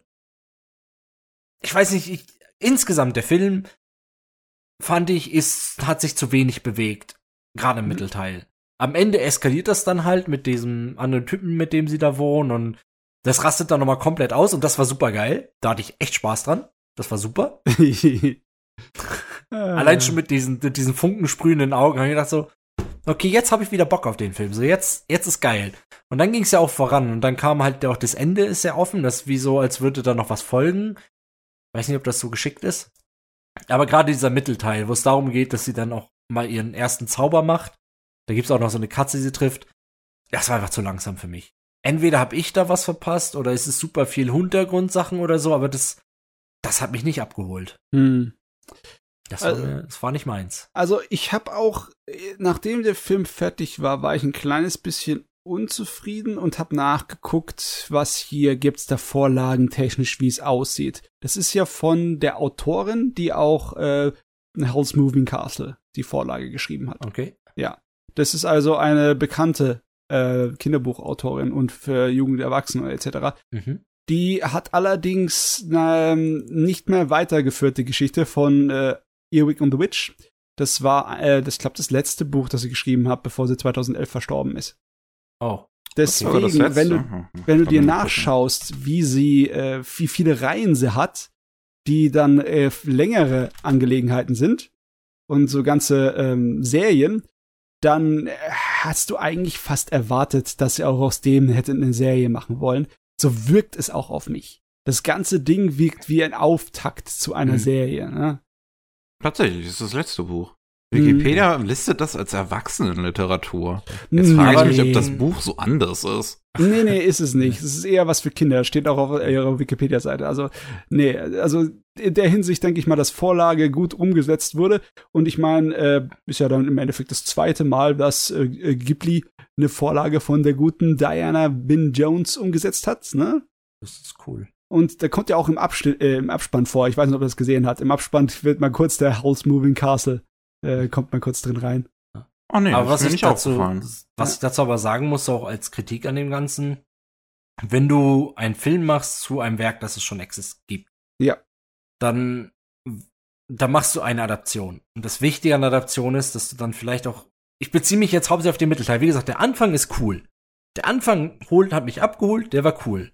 Ich weiß nicht, ich, insgesamt der Film fand ich, ist, hat sich zu wenig bewegt. Gerade im Mhm. Mittelteil. Am Ende eskaliert das dann halt mit diesem anderen Typen, mit dem sie da wohnen und das rastet dann nochmal komplett aus und das war super geil. Da hatte ich echt Spaß dran. Das war super. Allein schon mit diesen, mit diesen funkensprühenden Augen habe ich gedacht so, okay, jetzt habe ich wieder Bock auf den Film. So, jetzt, jetzt ist geil. Und dann ging es ja auch voran. Und dann kam halt auch das Ende ist sehr offen. Das ist wie so, als würde da noch was folgen. Weiß nicht, ob das so geschickt ist. Aber gerade dieser Mittelteil, wo es darum geht, dass sie dann auch mal ihren ersten Zauber macht. Da gibt's auch noch so eine Katze, die sie trifft. Das war einfach zu langsam für mich. Entweder habe ich da was verpasst oder es ist super viel Hintergrundsachen oder so, aber das, das hat mich nicht abgeholt. Hm. Das war, Also- das war nicht meins. Also ich habe auch, äh, nachdem der Film fertig war, war ich ein kleines bisschen unzufrieden und habe nachgeguckt, was hier gibt's da Vorlagen technisch, wie es aussieht. Das ist ja von der Autorin, die auch äh, Hell's Moving Castle die Vorlage geschrieben hat. Okay. Das ist also eine bekannte äh, Kinderbuchautorin und für Jugend, Erwachsene etc. Mhm. Die hat allerdings ähm, nicht mehr weitergeführte Geschichte von äh, Earwig and the Witch. Das war, äh, das glaube das letzte Buch, das sie geschrieben hat, bevor sie 2011 verstorben ist. Oh. Deswegen, letzte? wenn du, Hm, hm, wenn du dir nachschaust, wie sie, äh, wie viele Reihen sie hat, die dann äh, längere Angelegenheiten sind und so ganze ähm, Serien, dann äh, hast du eigentlich fast erwartet, dass sie auch aus dem hätte eine Serie machen wollen. So wirkt es auch auf mich. Das ganze Ding wirkt wie ein Auftakt zu einer Mhm. Serie. Ne? Tatsächlich, das ist das letzte Buch. Wikipedia listet das als Erwachsenenliteratur. Jetzt Hm, frage ich mich, ob das. Buch so anders ist. Nee, nee, ist es nicht. Es ist eher was für Kinder. Steht auch auf ihrer Wikipedia-Seite. Also, nee, also in der Hinsicht denke ich mal, dass Vorlage gut umgesetzt wurde. Und ich meine, äh, ist ja dann im Endeffekt das zweite Mal, dass äh, äh, Ghibli eine Vorlage von der guten Diana Bin Jones umgesetzt hat, ne? Das ist cool. Und der kommt ja auch im, Abschnitt, äh, im Abspann vor. Ich weiß nicht, ob er das gesehen hat. Im Abspann wird mal kurz der House Moving Castle, äh, kommt mal kurz drin rein. Oh nee, aber was ich, dazu, was ich dazu aber sagen muss, auch als Kritik an dem Ganzen, wenn du einen Film machst zu einem Werk, das es schon exist gibt, Ja. dann, dann machst du eine Adaption. Und das Wichtige an der Adaption ist, dass du dann vielleicht auch ich beziehe mich jetzt hauptsächlich auf den Mittelteil. Wie gesagt, der Anfang ist cool. Der Anfang holt, hat mich abgeholt, der war cool.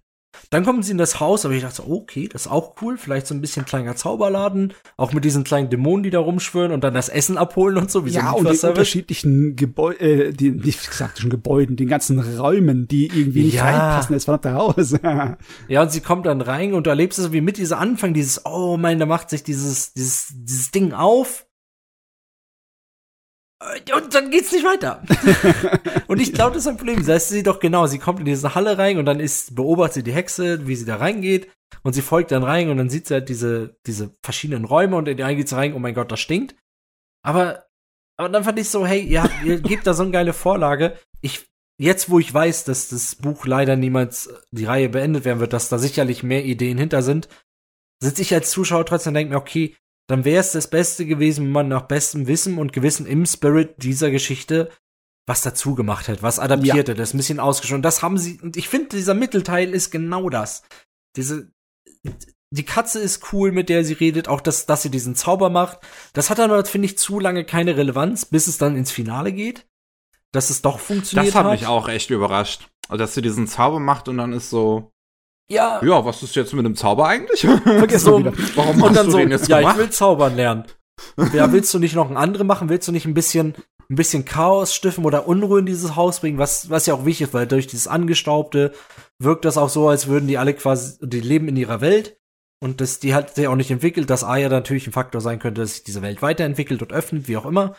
Dann kommen sie in das Haus, aber ich dachte so, okay, das ist auch cool. Vielleicht so ein bisschen kleiner Zauberladen, auch mit diesen kleinen Dämonen, die da rumschwören und dann das Essen abholen und so, wie ja, so und die unterschiedlichen Gebäude, äh, die, nicht gesagt schon Gebäuden, den ganzen Räumen, die irgendwie nicht Ja. reinpassen, ins verdammte Haus. Ja, und sie kommt dann rein und du erlebst es wie mit dieser Anfang, dieses, oh mein, da macht sich dieses, dieses, dieses Ding auf. Und dann geht's nicht weiter. und ich glaube, das ist ein Problem. Das heißt, sie doch genau, sie kommt in diese Halle rein und dann ist, beobachtet sie die Hexe, wie sie da reingeht und sie folgt dann rein und dann sieht sie halt diese, diese verschiedenen Räume und in die einen geht sie rein, oh mein Gott, das stinkt. Aber, aber dann fand ich so, hey, ja, ihr gebt da so eine geile Vorlage. Ich, jetzt, wo ich weiß, dass das Buch leider niemals die Reihe beendet werden wird, dass da sicherlich mehr Ideen hinter sind, sitze ich als Zuschauer trotzdem und denke mir, okay, dann wäre es das Beste gewesen, wenn man nach bestem Wissen und Gewissen im Spirit dieser Geschichte was dazu gemacht hat, was adaptiert hat, das ein bisschen ausgeschaut. Das haben sie, und ich finde, dieser Mittelteil ist genau das. Diese, die Katze ist cool, mit der sie redet, auch dass, dass sie diesen Zauber macht. Das hat dann, aber, finde ich, zu lange keine Relevanz, bis es dann ins Finale geht. Dass es doch funktioniert Das hat hat. mich auch echt überrascht. Also, dass sie diesen Zauber macht und dann ist so, Ja, ja, was ist jetzt mit dem Zauber eigentlich? Vergiss so. Warum und dann du so, den jetzt ja, gemacht? ich will zaubern lernen. Ja, willst du nicht noch ein andere machen? Willst du nicht ein bisschen, ein bisschen Chaos stiften oder Unruhe in dieses Haus bringen? Was, was ja auch wichtig ist, weil durch dieses Angestaubte wirkt das auch so, als würden die alle quasi, die leben in ihrer Welt. Und das, die hat sich auch nicht entwickelt, dass A ja natürlich ein Faktor sein könnte, dass sich diese Welt weiterentwickelt und öffnet, wie auch immer.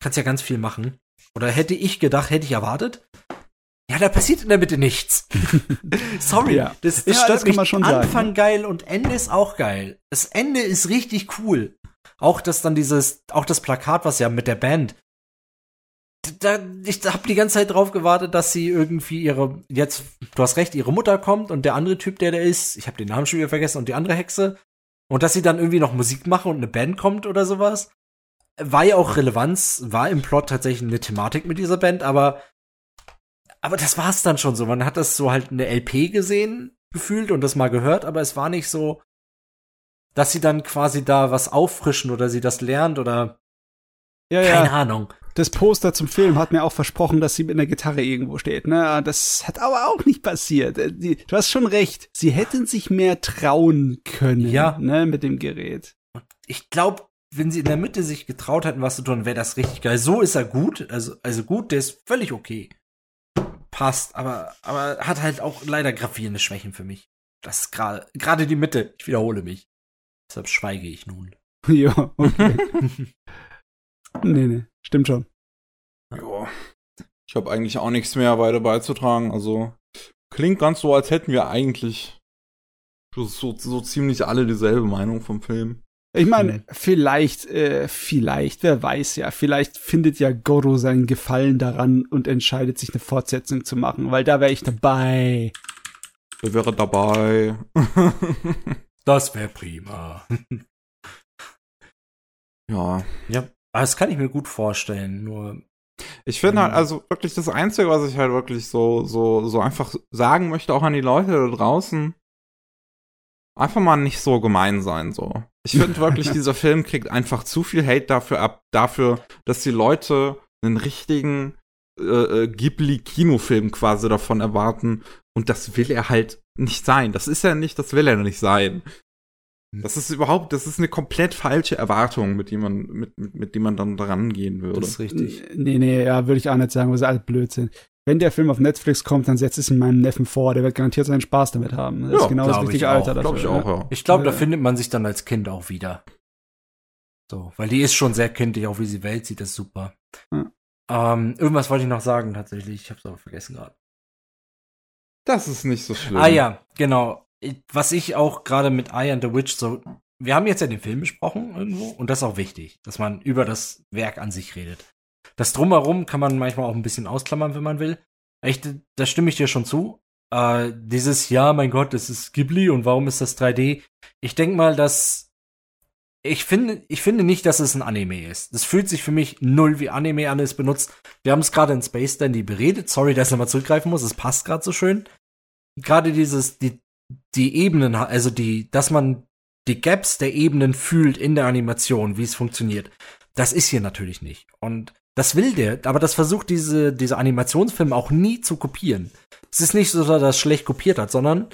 Kannst ja ganz viel machen. Oder hätte ich gedacht, hätte ich erwartet. Ja, da passiert in der Mitte nichts. Sorry, Ja. das, das Ja, stört das mich. schon sagen, Anfang ne? geil und Ende ist auch geil. Das Ende ist richtig cool. Auch das dann dieses, auch das Plakat, was ja mit der Band. Da, ich hab die ganze Zeit drauf gewartet, dass sie irgendwie ihre, jetzt, du hast recht, ihre Mutter kommt und der andere Typ, der da ist, ich habe den Namen schon wieder vergessen, und die andere Hexe. Und dass sie dann irgendwie noch Musik machen und eine Band kommt oder sowas. War ja auch Relevanz, war im Plot tatsächlich eine Thematik mit dieser Band, aber aber das war's dann schon so. Man hat das so halt eine LP gesehen, gefühlt und das mal gehört, aber es war nicht so, dass sie dann quasi da was auffrischen oder sie das lernt oder Ja, keine ja. Ahnung. Das Poster zum Film hat mir auch versprochen, dass sie mit einer Gitarre irgendwo steht. Ne? Das hat aber auch nicht passiert. Äh, die- Du hast schon recht. Sie hätten sich mehr trauen können Ja. ne, mit dem Gerät. Ich glaube, wenn sie in der Mitte sich getraut hätten, was zu tun, wäre das richtig geil. So ist er gut, also also gut, der ist völlig okay. Passt, aber aber hat halt auch leider gravierende Schwächen für mich. Das ist gerade gerade die Mitte. Ich wiederhole mich. Deshalb schweige ich nun. ja, okay. nee, nee, stimmt schon. Ja. Ich habe eigentlich auch nichts mehr weiter beizutragen. Also klingt ganz so, als hätten wir eigentlich so, so, so ziemlich alle dieselbe Meinung vom Film. Ich meine, Hm. vielleicht, äh, vielleicht, wer weiß ja, vielleicht findet ja Goro seinen Gefallen daran und entscheidet sich eine Fortsetzung zu machen, weil da wäre ich dabei. Wer wäre dabei? Das wäre prima. ja. Ja, das kann ich mir gut vorstellen. Nur Ich finde halt, Mhm. also wirklich das Einzige, was ich halt wirklich so, so, so einfach sagen möchte, auch an die Leute da draußen, einfach mal nicht so gemein sein, so. Ich finde wirklich, dieser Film kriegt einfach zu viel Hate dafür ab, dafür, dass die Leute einen richtigen äh, äh, Ghibli-Kinofilm quasi davon erwarten. Und das will er halt nicht sein. Das ist er nicht, das will er nicht sein. Das ist überhaupt, das ist eine komplett falsche Erwartung, mit dem man, mit, mit, mit dem man dann dran gehen würde. das ist richtig. Nee, nee, ja, würde ich auch nicht sagen, was alles Blödsinn. Wenn der Film auf Netflix kommt, dann setzt es in meinem Neffen vor, der wird garantiert seinen Spaß damit haben. Das Ja, ist genau das glaub ich richtige auch, Alter Glaube ich dafür, auch, ja. ja. Ich glaube, da Ja. findet man sich dann als Kind auch wieder. So, weil die ist schon sehr kindlich, auch wie sie Welt sieht, das ist super. Ja. Ähm, irgendwas wollte ich noch sagen, tatsächlich. Ich hab's aber vergessen gerade. Das ist nicht so schlimm. Ah ja, genau. Ich- Was ich auch gerade mit Eye and the Witch so. Wir haben jetzt ja den Film besprochen irgendwo und das ist auch wichtig, dass man über das Werk an sich redet. Das Drumherum kann man manchmal auch ein bisschen ausklammern, wenn man will. Echt, da stimme ich dir schon zu. Äh, dieses Ja, mein Gott, das ist Ghibli und warum ist das 3D? Ich denke mal, dass ich finde, ich finde nicht, dass es ein Anime ist. Das fühlt sich für mich null wie Anime an, es benutzt. Wir haben es gerade in Space Dandy beredet. Sorry, dass ich nochmal zurückgreifen muss. Es passt gerade so schön. Gerade dieses, die, die Ebenen, also die, dass man die Gaps der Ebenen fühlt in der Animation, wie es funktioniert. Das ist hier natürlich nicht. Und Das will der, aber das versucht diese, diese Animationsfilm auch nie zu kopieren. Es ist nicht so, dass er das schlecht kopiert hat, sondern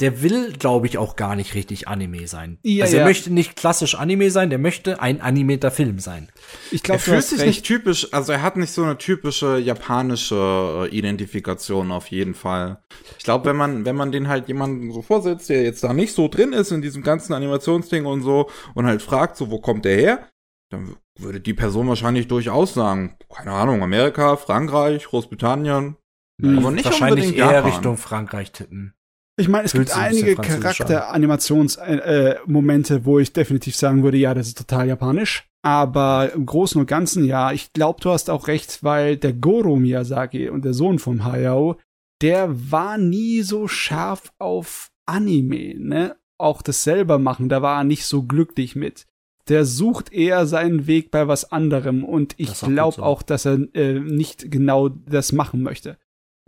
der will, glaube ich, auch gar nicht richtig Anime sein. Ja, also er ja. möchte nicht klassisch Anime sein, der möchte ein animierter Film sein. Ich Er glaube, du fühlt sich recht. nicht typisch, also er hat nicht so eine typische japanische äh, Identifikation auf jeden Fall. Ich glaube, wenn man, wenn man den halt jemanden so vorsetzt, der jetzt da nicht so drin ist in diesem ganzen Animationsding und so und halt fragt, so, wo kommt der her? Dann würde die Person wahrscheinlich durchaus sagen, keine Ahnung, Amerika, Frankreich, Großbritannien, Hm. aber nicht Wahrscheinlich unbedingt eher Japan. Richtung Frankreich tippen. Ich meine, es Fühlt gibt einige. Charakter-Animationsmomente, äh, Momente, wo ich definitiv sagen würde, ja, das ist total japanisch. Aber im Großen und Ganzen, ja, ich glaube, du hast auch recht, weil der Goro Miyazaki und der Sohn vom Hayao, der war nie so scharf auf Anime, ne? Auch das selber machen, da war er nicht so glücklich mit. Der sucht eher seinen Weg bei was anderem und ich Das glaube so. auch, dass er äh, nicht genau das machen möchte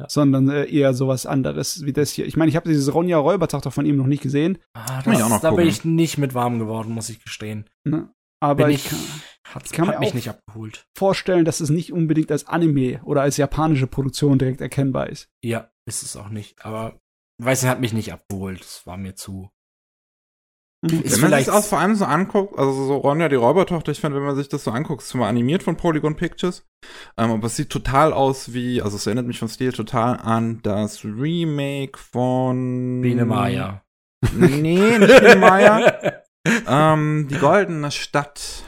Ja. sondern äh, eher sowas anderes wie das hier. Ich meine, ich habe dieses Ronja Räubertochter von ihm noch nicht gesehen, Ah, das, auch noch da bin ich nicht mit warm geworden, muss ich gestehen. ne? aber Bin ich ich, kann kann hat mir mich auch- nicht abgeholt. vorstellen, dass es nicht unbedingt als Anime oder als japanische Produktion direkt erkennbar ist. Ja, ist es auch nicht. Aber weiß nicht, hat mich nicht abgeholt. Das war mir zu. Mhm. Ist wenn man sich das auch vor allem so anguckt, also so Ronja die Räubertochter, ich finde, wenn man sich das so anguckt, ist zwar animiert von Polygon Pictures, ähm, aber es sieht total aus wie, also es erinnert mich vom Stil total an das Remake von Biene Maya. Nee, nicht Biene Maya. ähm, die goldene Stadt.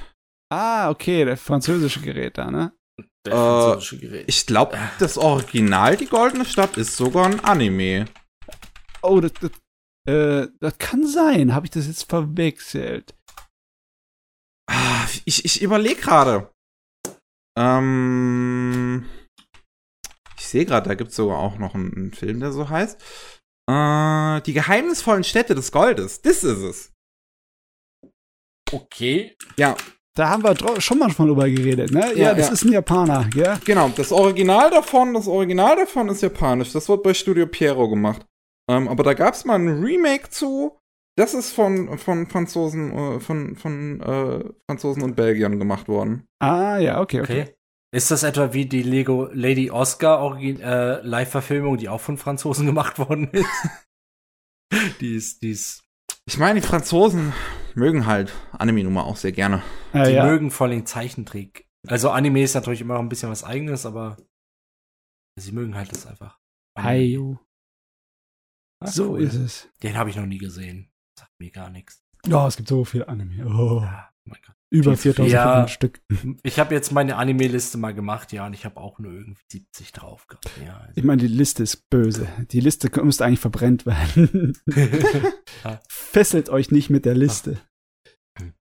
Ah, okay, der französische Gerät da, ne? Der Äh, französische Gerät. Ich glaube, das Original, die goldene Stadt, ist sogar ein Anime. Oh, das, das, äh, das kann sein. Habe ich das jetzt verwechselt? Ah, Ich, ich überlege gerade. Ähm, ich sehe gerade, da gibt es sogar auch noch einen, einen Film, der so heißt. Äh, die geheimnisvollen Städte des Goldes. Das ist es. okay. Ja, Da haben wir schon mal von drüber geredet, ne? Ja, Ja, das ja. ist ein Japaner, ja? genau. Das Original davon, das Original davon ist japanisch. Das wird bei Studio Piero gemacht. Ähm, aber da gab es mal ein Remake zu. Das ist von, von Franzosen, äh, von, von äh, Franzosen und Belgiern gemacht worden. Ah, ja, okay, okay. Okay. Ist das etwa wie die Lego Lady Oscar äh, Live-Verfilmung, die auch von Franzosen gemacht worden ist? die ist, die ist, Ich meine, die Franzosen mögen halt Anime-Nummer auch sehr gerne. Ah, die ja. mögen vor allem Zeichentrick. Also Anime ist natürlich immer noch ein bisschen was eigenes, aber sie mögen halt das einfach. Hayo. Ah, So cool. ist es. Den habe ich noch nie gesehen. Sagt mir gar nichts. Ja, es gibt so viel Anime. Oh, Ah, oh über viel zu 4000 Ja. Stück. Ich habe jetzt meine Anime-Liste mal gemacht, ja, und ich habe auch nur irgendwie 70 drauf gehabt. Ja, also. Ich meine, die Liste ist böse. Die Liste müsste eigentlich verbrennt werden. Fesselt euch nicht mit der Liste.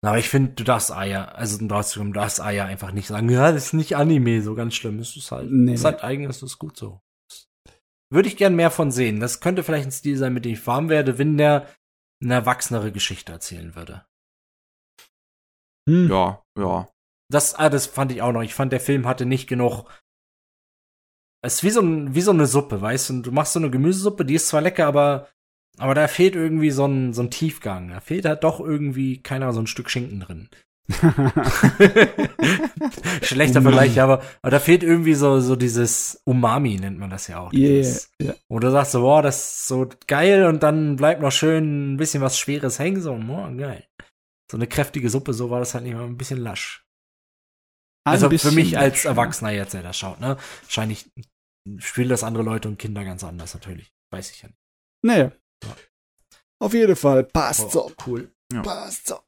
Aber ich finde, du darfst Aya, also du darfst, du darfst Aya einfach nicht sagen, ja, das ist nicht Anime, so ganz schlimm. Es ist halt, Nee, es ist halt eigen, es ist gut so. Würde ich gern mehr von sehen. Das könnte vielleicht ein Stil sein, mit dem ich warm werde, wenn der eine erwachsenere Geschichte erzählen würde. Hm. Ja, ja. Das, ah, das fand ich auch noch. Ich fand, der Film hatte nicht genug. Es ist wie so, ein, wie so eine Suppe, weißt du? Du machst so eine Gemüsesuppe, die ist zwar lecker, aber, aber da fehlt irgendwie so ein, so ein Tiefgang. Da fehlt halt doch irgendwie, keiner so ein Stück Schinken drin. Schlechter. Vergleich, aber, aber da fehlt irgendwie so, so dieses Umami, nennt man das ja auch. Yeah, Dieses, ja. Wo du sagst so, boah, das ist so geil und dann bleibt noch schön ein bisschen was Schweres hängen, so, boah, geil. So eine kräftige Suppe, so war das halt nicht mal ein bisschen lasch. Ein Also für bisschen mich als Erwachsener jetzt, der das schaut, ne? Wahrscheinlich spielen das andere Leute und Kinder ganz anders, natürlich. Weiß ich ja nicht. Naja. Ja. Auf jeden Fall. Passt Oh, so. Cool. Passt so.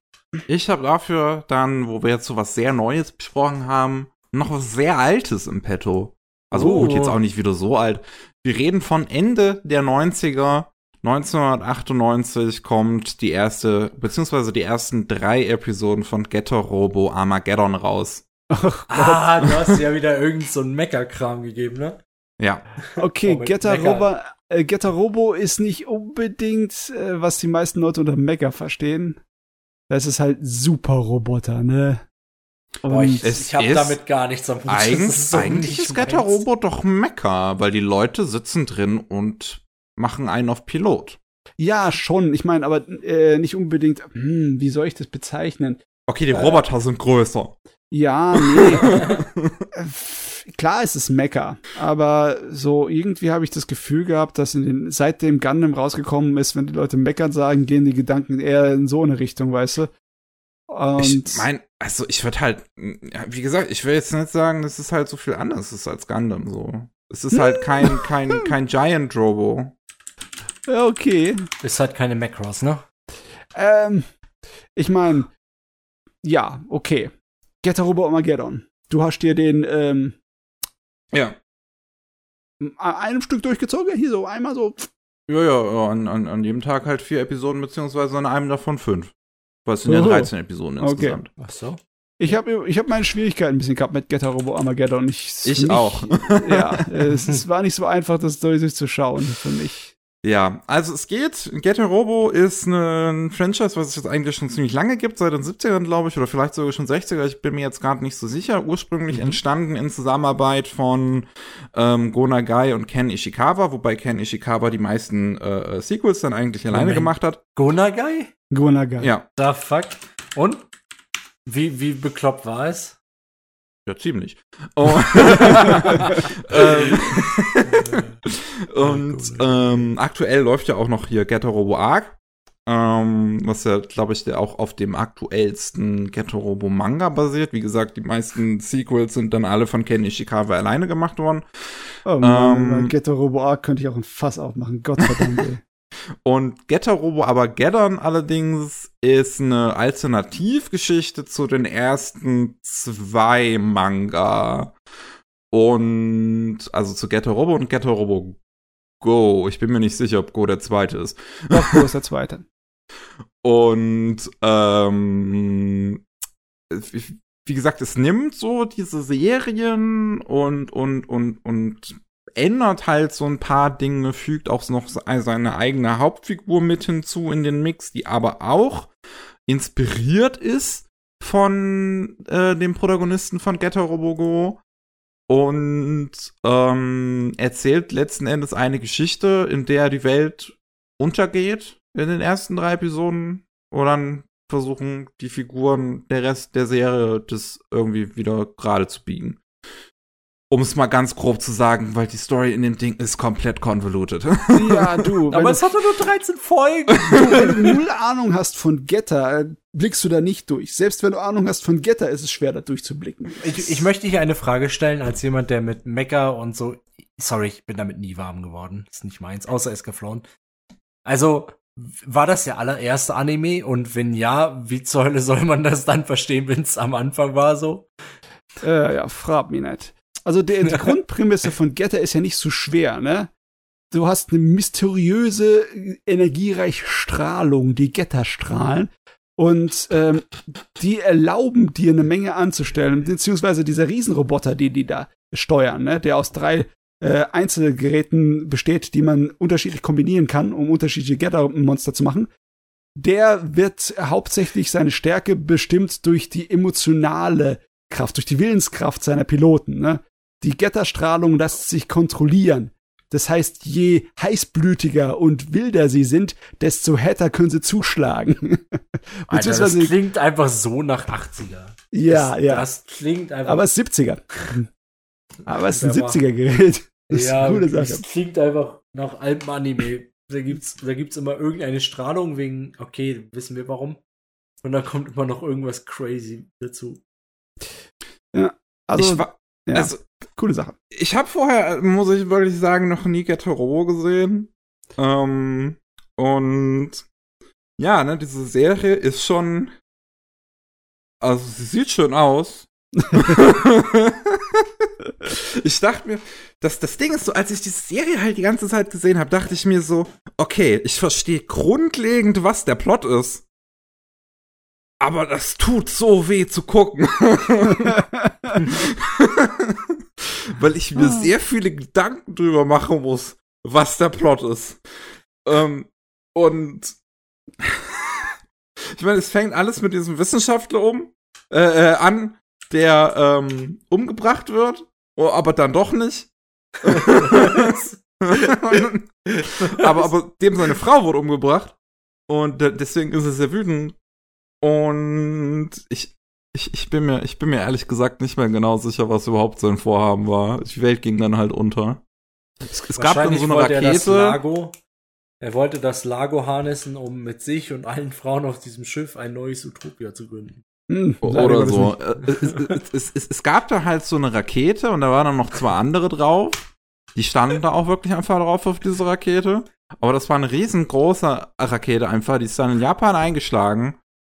Ich habe dafür dann, wo wir jetzt so was sehr Neues besprochen haben, noch was sehr Altes im Petto. Also Oh. gut, jetzt auch nicht wieder so alt. Wir reden von Ende der 90er. 1998 kommt die erste, beziehungsweise die ersten drei Episoden von Getter Robo Armageddon raus. Ach, Ah, du hast ja wieder irgend so ein Mecker-Kram gegeben, ne? Ja. Okay, Oh, Getter. Robo, äh, Getter Robo ist nicht unbedingt, äh, was die meisten Leute unter Mecha verstehen. Das ist halt Super-Roboter, ne? Boah, ich, Und Es ich habe damit gar nichts am Hut. Das Eigen, ist so eigentlich ist Getter meins. Robo doch Mecker, weil die Leute sitzen drin und machen einen auf Pilot. ja, schon. Ich meine, aber äh, nicht unbedingt, hm, wie soll ich das bezeichnen? Okay, die Roboter sind größer. Ja, nee. Klar ist es Mecha, aber so irgendwie habe ich das Gefühl gehabt, dass in den, seitdem Gundam rausgekommen ist, wenn die Leute meckern sagen, gehen die Gedanken eher in so eine Richtung, weißt du? Und ich mein, also ich würde halt, wie gesagt, ich will jetzt nicht sagen, dass es halt so viel anders ist als Gundam so. Es ist halt kein, kein, kein Giant Robo. ja, okay. Ist halt keine Macross, ne? Ähm, ich meine, ja, okay. Getter Robo Armageddon. Du hast dir den ähm, Ja. an einem Stück durchgezogen, hier so einmal so. Ja, ja, ja an, an, an jedem Tag halt vier Episoden, beziehungsweise an einem davon fünf. Was sind ja Oh. 13 Episoden Okay. insgesamt. Ach so. Ich habe ich hab meine Schwierigkeiten ein bisschen gehabt mit Getter Robo Armageddon. Ich, Ich nicht, auch. Ja, es, es war nicht so einfach, das durch- durchzuschauen für mich. Ja, also es geht. Getter Robo ist ein Franchise, was es jetzt eigentlich schon ziemlich lange gibt, seit den 70ern, glaube ich, oder vielleicht sogar schon 60er. Ich bin mir jetzt gerade nicht so sicher. Ursprünglich Mhm. entstanden in Zusammenarbeit von ähm, Go Nagai und Ken Ishikawa, wobei Ken Ishikawa die meisten äh, äh, Sequels dann eigentlich alleine Moment. gemacht hat. Gonagai? Gonaga. Ja, The fuck? Und? Wie, wie bekloppt war es? ja, ziemlich. Oh. ähm, Und ähm, aktuell läuft ja auch noch hier Getter Robo Arc. Ähm, was ja, glaube ich, der auch auf dem aktuellsten Getter Robo Manga basiert. Wie gesagt, die meisten Sequels sind dann alle von Ken Ishikawa alleine gemacht worden. Oh Mann, Ähm, Getter Robo Arc könnte ich auch ein Fass aufmachen. Gott verdammt, ey. Und Getter Robo aber Geddon allerdings ist eine Alternativgeschichte zu den ersten zwei Manga. Und also zu Getter Robo und Getter Robo Go. Ich bin mir nicht sicher, ob Go der zweite ist. Doch, wo ist der zweite? Und ähm, wie gesagt, es nimmt so diese Serien und und und und ändert halt so ein paar Dinge, fügt auch noch se- seine eigene Hauptfigur mit hinzu in den Mix, die aber auch inspiriert ist von äh, dem Protagonisten von Getter Robogo und ähm, erzählt letzten Endes eine Geschichte, in der die Welt untergeht in den ersten drei Episoden und dann versuchen die Figuren der Rest der Serie das irgendwie wieder gerade zu biegen. Um es mal ganz grob zu sagen, weil die Story in dem Ding ist komplett convoluted. Ja, du, Aber du, es hatte nur 13 Folgen. wenn du null Ahnung hast von Getter, äh, blickst du da nicht durch. Selbst wenn du Ahnung hast von Getter, ist es schwer, da durchzublicken. ich, ich möchte hier eine Frage stellen als jemand, der mit Mecha und so. Sorry, ich bin damit nie warm geworden. Ist nicht meins, außer Escaflowne. Also, war das der allererste Anime? Und wenn ja, wie zur Hölle soll man das dann verstehen, wenn es am Anfang war so? Äh, ja, frag mich nicht. Also der, die Grundprämisse von Getter ist ja nicht so schwer, ne? Du hast eine mysteriöse, energiereiche Strahlung, die Getterstrahlen. Und ähm, die erlauben dir eine Menge anzustellen, beziehungsweise dieser Riesenroboter, die die da steuern, ne? der aus drei äh, Einzelgeräten besteht, die man unterschiedlich kombinieren kann, um unterschiedliche Gettermonster zu machen. Der wird hauptsächlich seine Stärke bestimmt durch die emotionale Kraft, durch die Willenskraft seiner Piloten. Ne? Die Getterstrahlung lässt sich kontrollieren. Das heißt, je heißblütiger und wilder sie sind, desto härter können sie zuschlagen. Alter, das klingt einfach so nach 80er. ja, das, ja. Das klingt einfach. Aber es ist 70er. Aber es ist ein Aber- 70er-Gerät. Das ist ja, eine coole das Sache. klingt einfach nach altem Anime. Da gibt's, da gibt's immer irgendeine Strahlung wegen, okay, wissen wir warum. Und dann kommt immer noch irgendwas crazy dazu. Also, ich war, ja, also, coole Sache. ich habe vorher, muss ich wirklich sagen, noch nie Robo gesehen. Ähm, und ja, ne, diese Serie ist schon. Also, sie sieht schön aus. ich dachte mir, das, das Ding ist so, als ich diese Serie halt die ganze Zeit gesehen habe, dachte ich mir so, okay, ich verstehe grundlegend, was der Plot ist. Aber das tut so weh zu gucken. Weil ich mir sehr viele Gedanken drüber machen muss, was der Plot ist. Ähm, und ich meine, es fängt alles mit diesem Wissenschaftler um, äh, äh, an, der ähm, umgebracht wird, oh, aber dann doch nicht. aber, aber dem seine Frau wurde umgebracht. Und de- deswegen ist er sehr wütend. Und ich, ich, ich, bin mir, ich bin mir ehrlich gesagt nicht mehr genau sicher, was überhaupt sein Vorhaben war. Die Welt ging dann halt unter. Es, es gab dann so eine Er, das Rakete. Lago, er wollte das Lago harnessen, um mit sich und allen Frauen auf diesem Schiff ein neues Utopia zu gründen. Hm, Oder so. Äh, Es, es, es, es, es gab da halt so eine Rakete und da waren dann noch zwei andere drauf. Die standen da auch wirklich einfach drauf auf diese Rakete. Aber das war eine riesengroße Rakete einfach. Die ist dann in Japan eingeschlagen.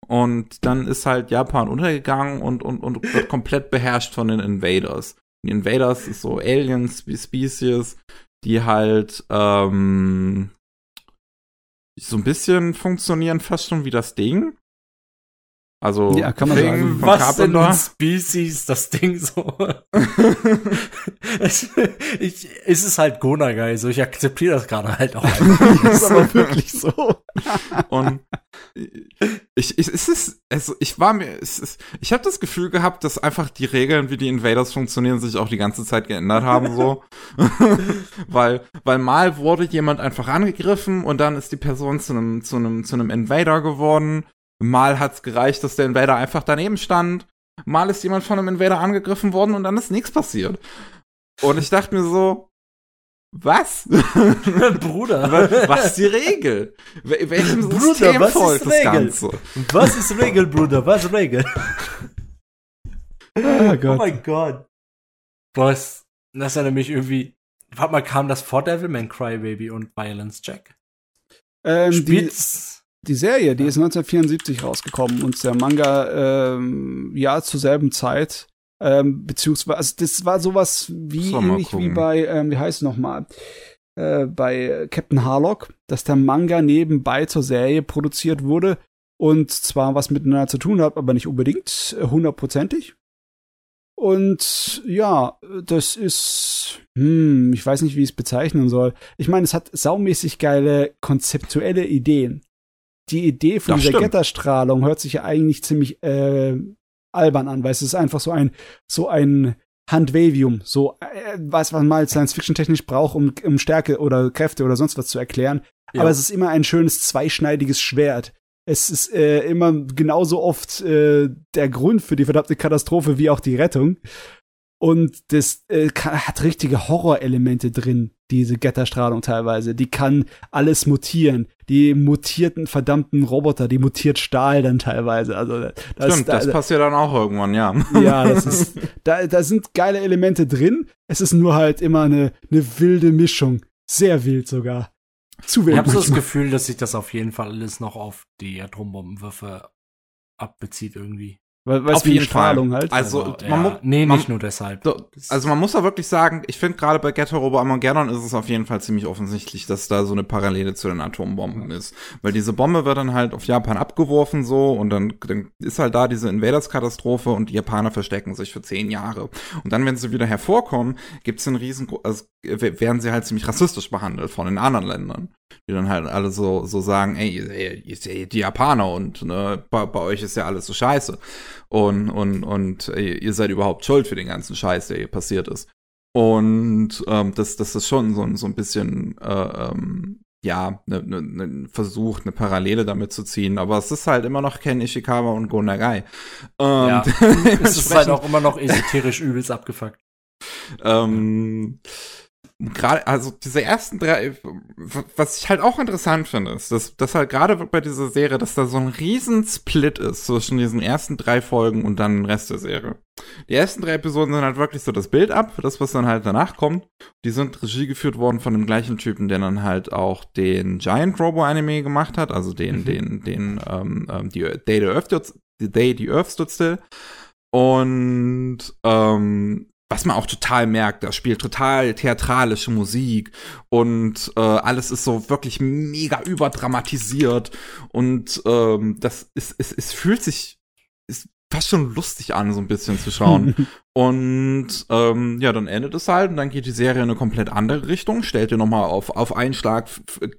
Und dann ist halt Japan untergegangen und, und, und wird komplett beherrscht von den Invaders. Die Invaders ist so Aliens, Spe- Species, die halt ähm, so ein bisschen funktionieren fast schon wie das Ding. Also Ja, kann man Thing sagen. von Was denn Carpenter. Species, das Ding so? ich, ich, es ist halt Gonagai, so ich akzeptiere das gerade halt auch. Das ist aber wirklich so. Und ich, ich, es ist, also ich war mir, es ist, ich habe das Gefühl gehabt, dass einfach die Regeln, wie die Invaders funktionieren, sich auch die ganze Zeit geändert haben, so. weil, weil mal wurde jemand einfach angegriffen und dann ist die Person zu einem, zu einem, zu einem Invader geworden. Mal hat's gereicht, dass der Invader einfach daneben stand. Mal ist jemand von einem Invader angegriffen worden und dann ist nichts passiert. Und ich dachte mir so, was? Bruder, Was was ist die Regel? Wel- Welchem Bruder, System was ist folgt das Regel? Ganze? was ist Regel, Bruder? Was ist Regel? Ah, Oh Gott. mein Gott. Was? Das erinnert mich irgendwie. Warte mal, kam das vor Devilman Crybaby und Violence Jack? ähm, die, Spielt's. die Serie, die ist 1974 rausgekommen und der Manga, ähm, ja, zur selben Zeit. Ähm, beziehungsweise, also das war sowas wie ähnlich wie bei, ähm, wie heißt es nochmal, äh, bei Captain Harlock, dass der Manga nebenbei zur Serie produziert wurde und zwar was miteinander zu tun hat, aber nicht unbedingt hundertprozentig. Und ja, das ist, hm, ich weiß nicht, wie ich es bezeichnen soll. Ich meine, es hat saumäßig geile konzeptuelle Ideen. Die Idee von Das dieser stimmt. Getterstrahlung hört sich ja eigentlich ziemlich äh, albern an, weil es ist einfach so ein so ein Handwavium, so äh, was man mal Science-Fiction-technisch braucht, um, um Stärke oder Kräfte oder sonst was zu erklären. Ja. Aber es ist immer ein schönes zweischneidiges Schwert. Es ist äh, immer genauso oft äh, der Grund für die verdammte Katastrophe wie auch die Rettung. Und das äh, hat richtige Horrorelemente drin, diese Getterstrahlung teilweise. Die kann alles mutieren. Die mutierten verdammten Roboter, die mutiert Stahl dann teilweise. Also das, Stimmt, das da, passiert dann auch irgendwann, ja. ja, das ist, da, da sind geile Elemente drin. Es ist nur halt immer eine, eine wilde Mischung. Sehr wild sogar. Zu Ich wild. habe so das. Gefühl, dass sich das auf jeden Fall alles noch auf die Atombombenwürfe abbezieht irgendwie. Weil, weil es Auf jeden Strahlung Fall. halt. Also, ja, man mu- nee, man- nicht nur deshalb. So, also man muss da wirklich sagen, ich finde gerade bei Ghetto Robo Armageddon ist es auf jeden Fall ziemlich offensichtlich, dass da so eine Parallele zu den Atombomben ist. Weil diese Bombe wird dann halt auf Japan abgeworfen so und dann, dann ist halt da diese Invaders-Katastrophe und die Japaner verstecken sich für zehn Jahre. Und dann, wenn sie wieder hervorkommen, gibt's einen riesen, also werden sie halt ziemlich rassistisch behandelt von den anderen Ländern. Die dann halt alle so, so sagen, ey, ihr, ihr seid die Japaner und ne, bei, bei euch ist ja alles so scheiße. Und, und, und äh, ihr seid überhaupt schuld für den ganzen Scheiß, der hier passiert ist. Und ähm, das, das ist schon so, so ein bisschen, äh, ähm, ja, ne, ne, ne Versuch, eine Parallele damit zu ziehen. Aber es ist halt immer noch Ken Ishikawa und Go Nagai. Ähm, Ja. es ist halt auch immer noch esoterisch übelst abgefuckt. ähm, gerade, also diese ersten drei, was ich halt auch interessant finde, ist, dass, dass halt gerade bei dieser Serie, dass da so ein riesen Split ist zwischen diesen ersten drei Folgen und dann dem Rest der Serie. Die ersten drei Episoden sind halt wirklich so das Bild ab, das, was dann halt danach kommt. Die sind Regie geführt worden von dem gleichen Typen, der dann halt auch den Giant Robo Anime gemacht hat, also den, Mhm. den, den, ähm, ähm, die Day the Earth, die Day the Earth Stood Still. Und, ähm, was man auch total merkt, da spielt total theatralische Musik und äh, alles ist so wirklich mega überdramatisiert und ähm, das ist, es, es fühlt sich ist fast schon lustig an, so ein bisschen zu schauen. und ähm, ja, dann endet es halt und dann geht die Serie in eine komplett andere Richtung, stellt dir nochmal auf, auf einen Schlag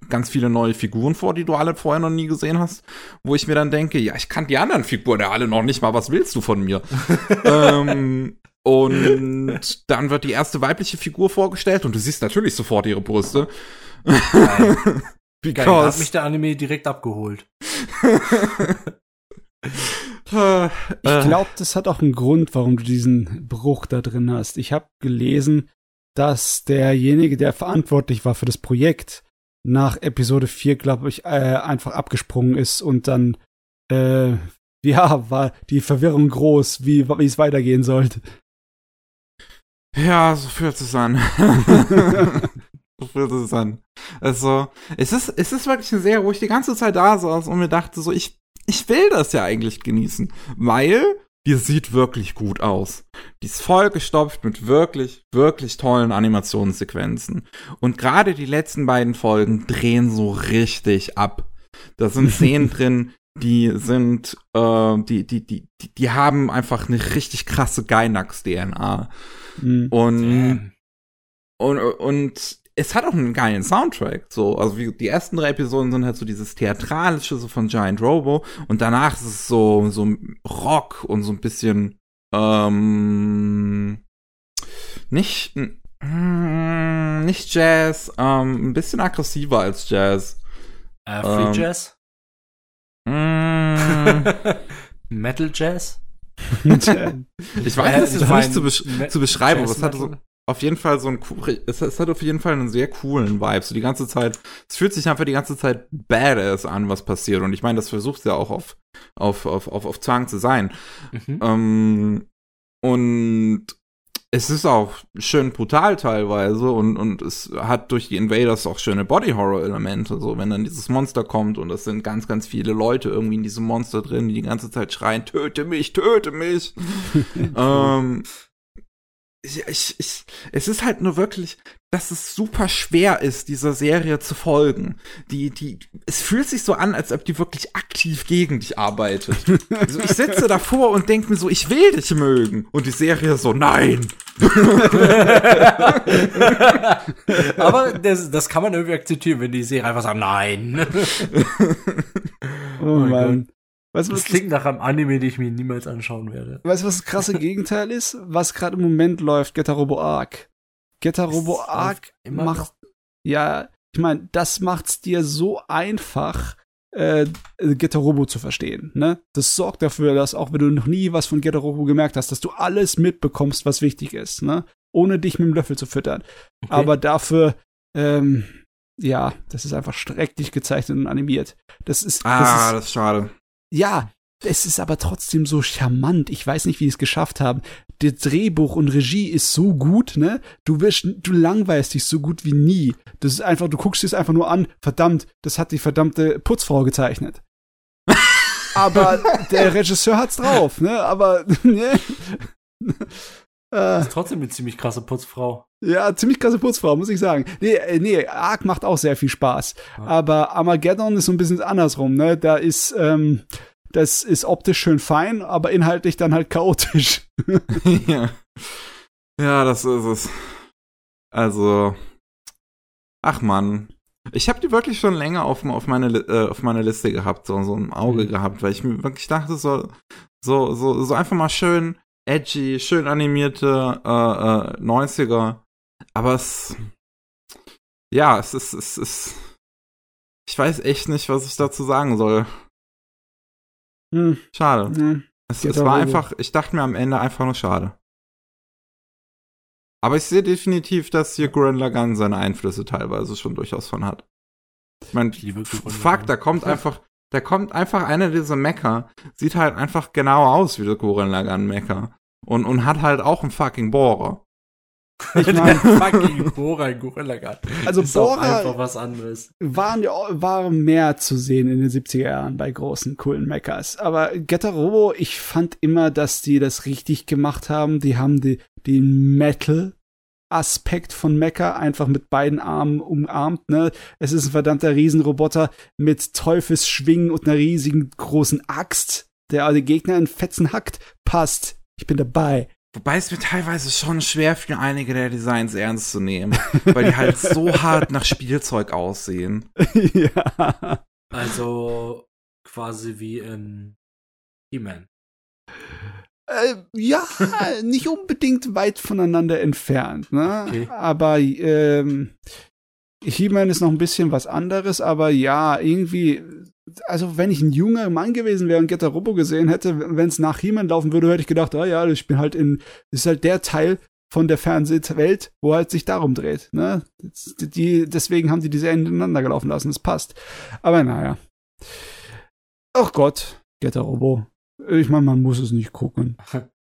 ganz viele neue Figuren vor, die du alle vorher noch nie gesehen hast, wo ich mir dann denke, ja, ich kann die anderen Figuren ja alle noch nicht mal, was willst du von mir? ähm, und dann wird die erste weibliche Figur vorgestellt und du siehst natürlich sofort ihre Brüste. Geil. Geil, da hat mich der Anime direkt abgeholt. Äh, Ich glaube, das hat auch einen Grund, warum du diesen Bruch da drin hast. Ich habe gelesen, dass derjenige, der verantwortlich war für das Projekt, nach Episode 4, glaube ich, äh, einfach abgesprungen ist und dann, äh, ja, war die Verwirrung groß, wie es weitergehen sollte. Ja, so fühlt es an. so fühlt es an. Also, es ist, es ist wirklich eine Serie, wo ich die ganze Zeit da saß und mir dachte so, ich, ich will das ja eigentlich genießen, weil die sieht wirklich gut aus. Die ist vollgestopft mit wirklich, wirklich tollen Animationssequenzen. Und gerade die letzten beiden Folgen drehen so richtig ab. Da sind Szenen drin, die sind, äh, die, die, die, die, die haben einfach eine richtig krasse Gainax-DNA. Mhm. Und, und, und es hat auch einen geilen Soundtrack. So, also wie die ersten drei Episoden sind halt so dieses Theatralische so von Giant Robo und danach ist es so, so Rock und so ein bisschen ähm, nicht, mm, nicht Jazz, ähm, ein bisschen aggressiver als Jazz. Äh, Free Ähm. Jazz? Mm, Metal Jazz? ich weiß Äh, es jetzt mein, nicht zu, besch zu beschreiben, aber es hat so, auf jeden Fall so ein cool- es, es hat auf jeden Fall einen sehr coolen Vibe. So die ganze Zeit, es fühlt sich einfach die ganze Zeit badass an, was passiert. Und ich meine, das versucht ja auch auf, auf, auf, auf, auf Zwang zu sein. Mhm. Ähm, und es ist auch schön brutal teilweise und, und es hat durch die Invaders auch schöne Body-Horror-Elemente. So, wenn dann dieses Monster kommt und es sind ganz, ganz viele Leute irgendwie in diesem Monster drin, die die ganze Zeit schreien, töte mich, töte mich. ähm, ich, ich, ich, es ist halt nur wirklich, dass es super schwer ist, dieser Serie zu folgen. Die, die, es fühlt sich so an, als ob die wirklich aktiv gegen dich arbeitet. also ich sitze davor und denke mir so, ich will dich mögen. Und die Serie so, nein. Aber das, das kann man irgendwie akzeptieren, wenn die Serie einfach sagt, nein. Oh mein Mann. Weißt Das klingt nach einem Anime, den ich mir niemals anschauen werde. weißt, du, was das krasse Gegenteil ist? Was gerade im Moment läuft, Getter Robo Arc. Getter Robo Das Arc macht, ja, ich meine, das macht's dir so einfach, äh, Getter Robo zu verstehen, ne? Das sorgt dafür, dass auch wenn du noch nie was von Getter Robo gemerkt hast, dass du alles mitbekommst, was wichtig ist, ne? Ohne dich mit dem Löffel zu füttern. Okay. Aber dafür, ähm, ja, das ist einfach schrecklich gezeichnet und animiert. Das ist, das Ah, ist das ist schade. Ja, es ist aber trotzdem so charmant. Ich weiß nicht, wie die es geschafft haben. Das Drehbuch und Regie ist so gut, ne? Du wirst, du langweilst dich so gut wie nie. Das ist einfach, du guckst es einfach nur an. Verdammt, das hat die verdammte Putzfrau gezeichnet. aber der Regisseur hat's drauf, ne? Aber, ne? Äh, ist trotzdem eine ziemlich krasse Putzfrau. ja, ziemlich krasse Putzfrau, muss ich sagen. Nee, äh, nee, Ark macht auch sehr viel Spaß. Ja. Aber Armageddon ist so ein bisschen andersrum, ne? Da ist, ähm, das ist optisch schön fein, aber inhaltlich dann halt chaotisch. ja. ja, das ist es. Also, ach man. Ich habe die wirklich schon länger auf, auf, meine, äh, auf meine Liste gehabt, so, so im Auge Mhm. gehabt, weil ich mir wirklich dachte, so, so, so, so einfach mal schön edgy, schön animierte äh, äh, 90er. Aber es, ja, es ist, es ist, ich weiß echt nicht, was ich dazu sagen soll. Hm, Schade. hm. Es, es war einfach, ich dachte mir am Ende einfach nur schade. Aber ich sehe definitiv, dass hier Gurren Lagann seine Einflüsse teilweise schon durchaus von hat. Ich meine, fuck, da kommt einfach, da kommt einfach einer dieser Mecker, sieht halt einfach genau aus wie der Gurren Lagann Mecker. Und, und hat halt auch einen fucking Bohrer. Ich mein- fucking Bohrer in Gorilla Guard. Also ist auch Bohrer- einfach was anderes. Waren, ja- war mehr zu sehen in den 70er Jahren bei großen, coolen Mechas. Aber Getter Robo, ich fand immer, dass die das richtig gemacht haben. Die haben die, den Metal-Aspekt von Mecha einfach mit beiden Armen umarmt, ne? Es ist ein verdammter Riesenroboter mit Teufelsschwingen und einer riesigen großen Axt, der die Gegner in Fetzen hackt. Passt. Ich bin dabei. Wobei es mir teilweise schon schwer fiel, einige der Designs ernst zu nehmen, weil die halt so hart nach Spielzeug aussehen. ja. Also quasi wie in He-Man. Äh, ja, nicht unbedingt weit voneinander entfernt, ne? Okay. Aber ähm, He-Man ist noch ein bisschen was anderes, aber ja, irgendwie, also wenn ich ein junger Mann gewesen wäre und Getter Robo gesehen hätte, wenn es nach He-Man laufen würde, hätte ich gedacht, ah ja, ich bin halt in, das ist halt der Teil von der Fernsehwelt, wo halt sich darum dreht. Ne? Die, deswegen haben die die Serien ineinander gelaufen lassen, das passt. Aber naja. Ach Gott, Getter Robo. Ich meine, man muss es nicht gucken.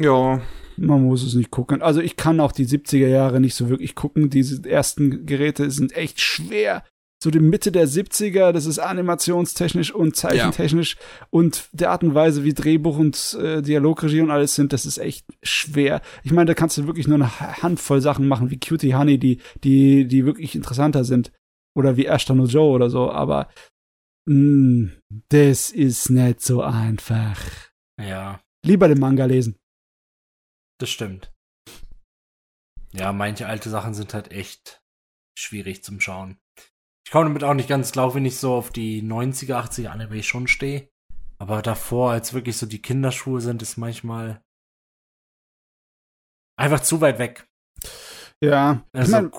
Ja, Man muss es nicht gucken. Also ich kann auch die 70er Jahre nicht so wirklich gucken. Diese ersten Geräte sind echt schwer. So die Mitte der 70er, das ist animationstechnisch und zeichentechnisch und der Art und Weise, wie Drehbuch und äh, Dialogregie und alles sind, das ist echt schwer. Ich meine, da kannst du wirklich nur eine Handvoll Sachen machen, wie Cutie Honey, die, die, die wirklich interessanter sind. Oder wie Ashton und Joe oder so, aber mh, das ist nicht so einfach. Ja, Lieber den Manga lesen. das stimmt. Ja, manche alte Sachen sind halt echt schwierig zum Schauen. Ich komme damit auch nicht ganz klar, wenn ich so auf die 90er, 80er Anime schon stehe. Aber davor, als wirklich so die Kinderschuhe sind, ist manchmal einfach zu weit weg. Ja, ich Also mein,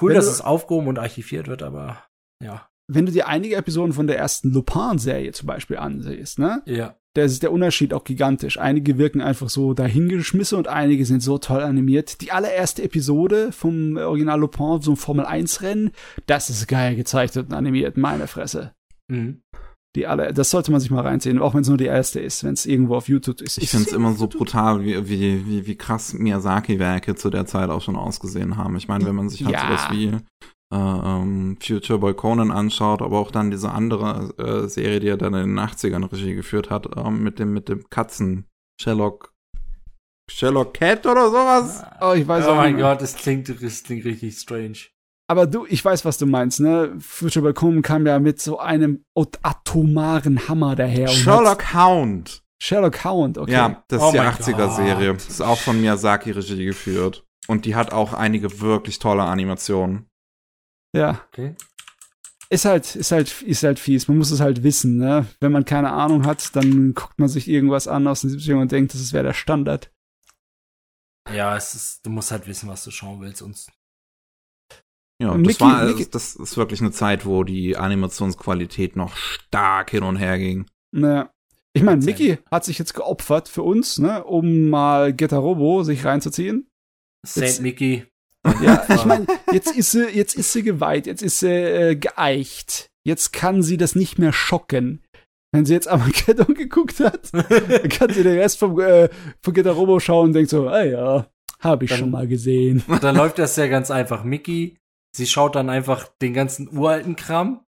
cool, dass es aufgehoben und archiviert wird, aber ja. Wenn du dir einige Episoden von der ersten Lupin-Serie zum Beispiel ansiehst, ne? Ja. Da ist der Unterschied auch gigantisch. Einige wirken einfach so dahingeschmissen und einige sind so toll animiert. Die allererste Episode vom Original Lupin, so ein Formel-1-Rennen, das ist geil gezeichnet und animiert, meine Fresse. Mhm. Die alle, das sollte man sich mal reinziehen, auch wenn es nur die erste ist, wenn es irgendwo auf YouTube ist. ich finde es immer so brutal, wie, wie, wie, wie krass Miyazaki-Werke zu der Zeit auch schon ausgesehen haben. Ich meine, wenn man sich halt Ja. sowas wie äh, ähm, Future Boy Conan anschaut, aber auch dann diese andere äh, Serie, die er dann in den 80ern Regie geführt hat, ähm, mit dem, mit dem Katzen, Sherlock, Sherlock Cat oder sowas. Oh, ich weiß oh auch mein nicht. Gott, das klingt, das klingt richtig strange. Aber du, ich weiß, was du meinst, ne? Future Balcom kam ja mit so einem atomaren Hammer daher. Sherlock Hound. Sherlock Hound, okay. Ja, das Oh ist die mein 80er-Serie. Gott. Das ist auch von Miyazaki Regie geführt. Und die hat auch einige wirklich tolle Animationen. Ja. Okay. Ist halt, ist halt, ist halt fies. Man muss es halt wissen, ne? Wenn man keine Ahnung hat, dann guckt man sich irgendwas an aus den 70ern und denkt, das wäre der Standard. Ja, es ist, du musst halt wissen, was du schauen willst, sonst. Ja, das Mickey- war, Mickey- das ist wirklich eine Zeit, wo die Animationsqualität noch stark hin und her ging. Ne. Ich meine. Mickey hat sich jetzt geopfert für uns, ne, um mal Getter Robo sich reinzuziehen. Saint Jetzt- Mickey. Ja, ich meine, jetzt ist sie, jetzt ist sie geweiht, jetzt ist sie äh, geeicht. Jetzt kann sie das nicht mehr schocken. Wenn sie jetzt Armageddon geguckt hat, dann kann sie den Rest vom, äh, von Getter Robo schauen und denkt so, ah ja, habe ich Dann- schon mal gesehen. dann läuft das ja ganz einfach. Mickey, sie schaut dann einfach den ganzen uralten Kram,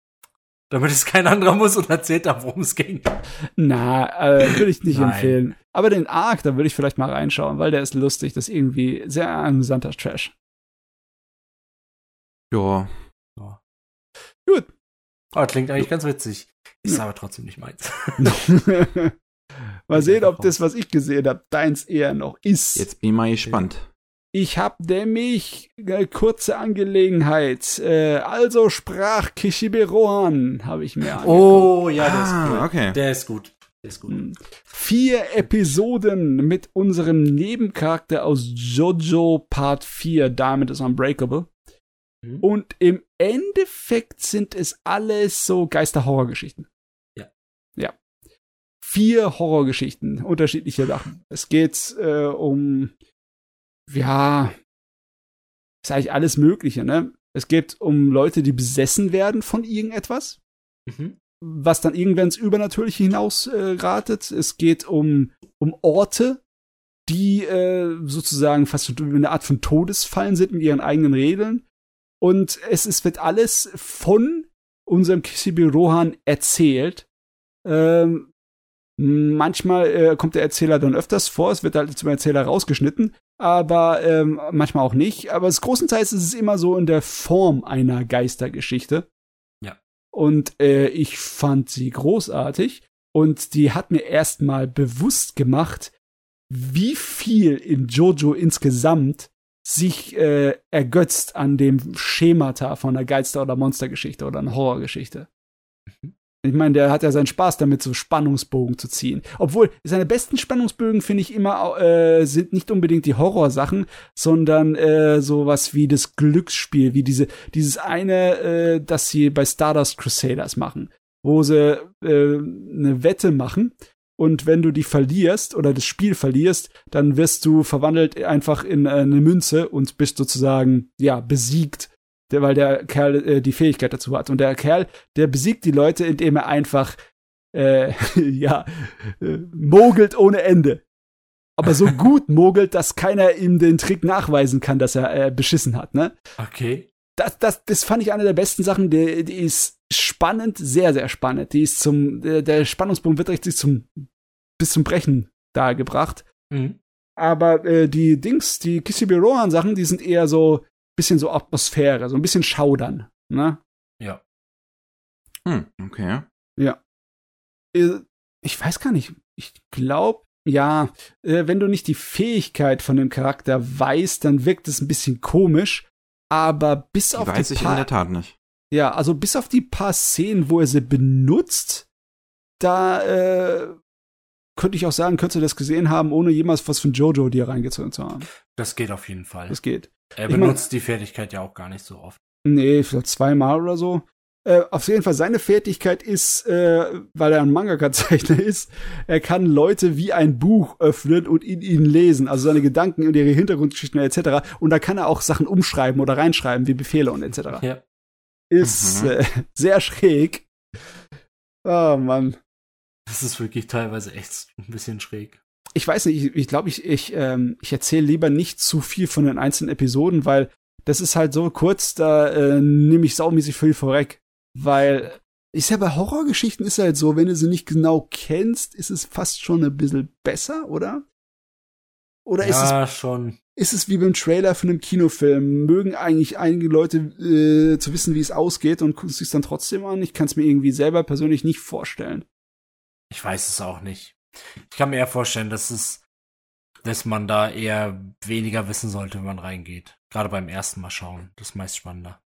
damit es kein anderer muss und erzählt dann, worum es ging. Na, äh, würde ich nicht empfehlen. Aber den Arc, da würde ich vielleicht mal reinschauen, weil der ist lustig, das ist irgendwie sehr amüsanter Trash. Ja, Gut. Oh, klingt eigentlich ganz witzig. Ist aber trotzdem nicht meins. mal sehen, ob das, was ich gesehen habe, deins eher noch ist. jetzt bin ich mal gespannt. Ich habe nämlich äh, kurze Angelegenheit. Äh, also sprach Kishibe Rohan, habe ich mir angeguckt. Oh, ja, der ah, ist cool. okay. Der ist gut. Der ist gut. Hm. Vier Episoden mit unserem Nebencharakter aus JoJo Part 4, Diamond is Unbreakable. Mhm. Und im Endeffekt sind es alles so Geister-Horrorgeschichten. Ja. Ja. Vier Horrorgeschichten, unterschiedliche Sachen. Es geht äh, um, ja, ist eigentlich alles Mögliche, ne? Es geht um Leute, die besessen werden von irgendetwas Mhm. was dann irgendwann ins Übernatürliche hinaus äh. Es geht um, um Orte, die äh, sozusagen fast so eine Art von Todesfallen sind mit ihren eigenen Regeln. Und es ist, wird alles von unserem Kishibe Rohan erzählt. Ähm, manchmal äh, kommt der Erzähler dann öfters vor, es wird halt zum Erzähler rausgeschnitten, aber ähm, manchmal auch nicht. Aber es großenteils ist es immer so in der Form einer Geistergeschichte. Und äh, ich fand sie großartig. Und die hat mir erstmal bewusst gemacht, wie viel in Jojo insgesamt sich äh, ergötzt an dem Schemata von einer Geister- oder Monstergeschichte oder einer Horrorgeschichte. Ich meine, der hat ja seinen Spaß damit, so Spannungsbogen zu ziehen. Obwohl, seine besten Spannungsbögen, finde ich immer, äh, sind nicht unbedingt die Horrorsachen, sondern äh, sowas wie das Glücksspiel, wie diese, dieses eine, äh, das sie bei Stardust Crusaders machen, wo sie äh, eine Wette machen und wenn du die verlierst oder das Spiel verlierst, dann wirst du verwandelt einfach in eine Münze und bist sozusagen, ja, besiegt weil der Kerl äh, die Fähigkeit dazu hat. Und der Kerl, der besiegt die Leute, indem er einfach, äh, ja, äh, mogelt ohne Ende. Aber so gut mogelt, dass keiner ihm den Trick nachweisen kann, dass er äh, beschissen hat, ne? Okay. Das, das, das fand ich eine der besten Sachen. Die, die ist spannend, sehr, sehr spannend. Die ist zum, der, Spannungspunkt wird richtig zum, bis zum Brechen dargebracht. Mhm. Aber äh, die Dings, die Kissibe Rohan Sachen, die sind eher so bisschen so Atmosphäre, so ein bisschen Schaudern, ne? Ja. Hm, okay. Ja. Äh, Ich weiß gar nicht. Ich glaube, ja, äh, wenn du nicht die Fähigkeit von dem Charakter weißt, dann wirkt es ein bisschen komisch. Aber bis Die auf weiß die ich paar, in der Tat nicht. Ja, also bis auf die paar Szenen, wo er sie benutzt, da äh, könnte ich auch sagen, könntest du das gesehen haben, ohne jemals was von Jojo dir reingezogen zu haben. Das geht auf jeden Fall. Das geht. er ich mein- benutzt die Fertigkeit ja auch gar nicht so oft. Nee, vielleicht zweimal oder so. Äh, auf jeden Fall, seine Fertigkeit ist, äh, weil er ein Mangaka-Zeichner ist, er kann Leute wie ein Buch öffnen und in ihnen lesen, also seine Gedanken und ihre Hintergrundgeschichten etc. Und da kann er auch Sachen umschreiben oder reinschreiben, wie Befehle und etc. Ja. Ist Mhm. äh, sehr schräg. Oh Mann. Das ist wirklich teilweise echt ein bisschen schräg. Ich weiß nicht, ich, ich glaube, ich, ich, ähm, ich erzähle lieber nicht zu viel von den einzelnen Episoden, weil das ist halt so kurz, da äh, nehme ich saumäßig viel vorweg. Weil ist ja bei Horrorgeschichten ist halt so, wenn du sie nicht genau kennst, ist es fast schon ein bisschen besser, oder? Oder ist, ja, schon. es, ist es wie beim Trailer von einem Kinofilm? Mögen eigentlich einige Leute äh, zu wissen, wie es ausgeht und gucken sich dann trotzdem an? Ich kann es mir irgendwie selber persönlich nicht vorstellen. Ich weiß es auch nicht. Ich kann mir eher vorstellen, dass es, dass man da eher weniger wissen sollte, wenn man reingeht. Gerade beim ersten Mal schauen. Das ist meist spannender.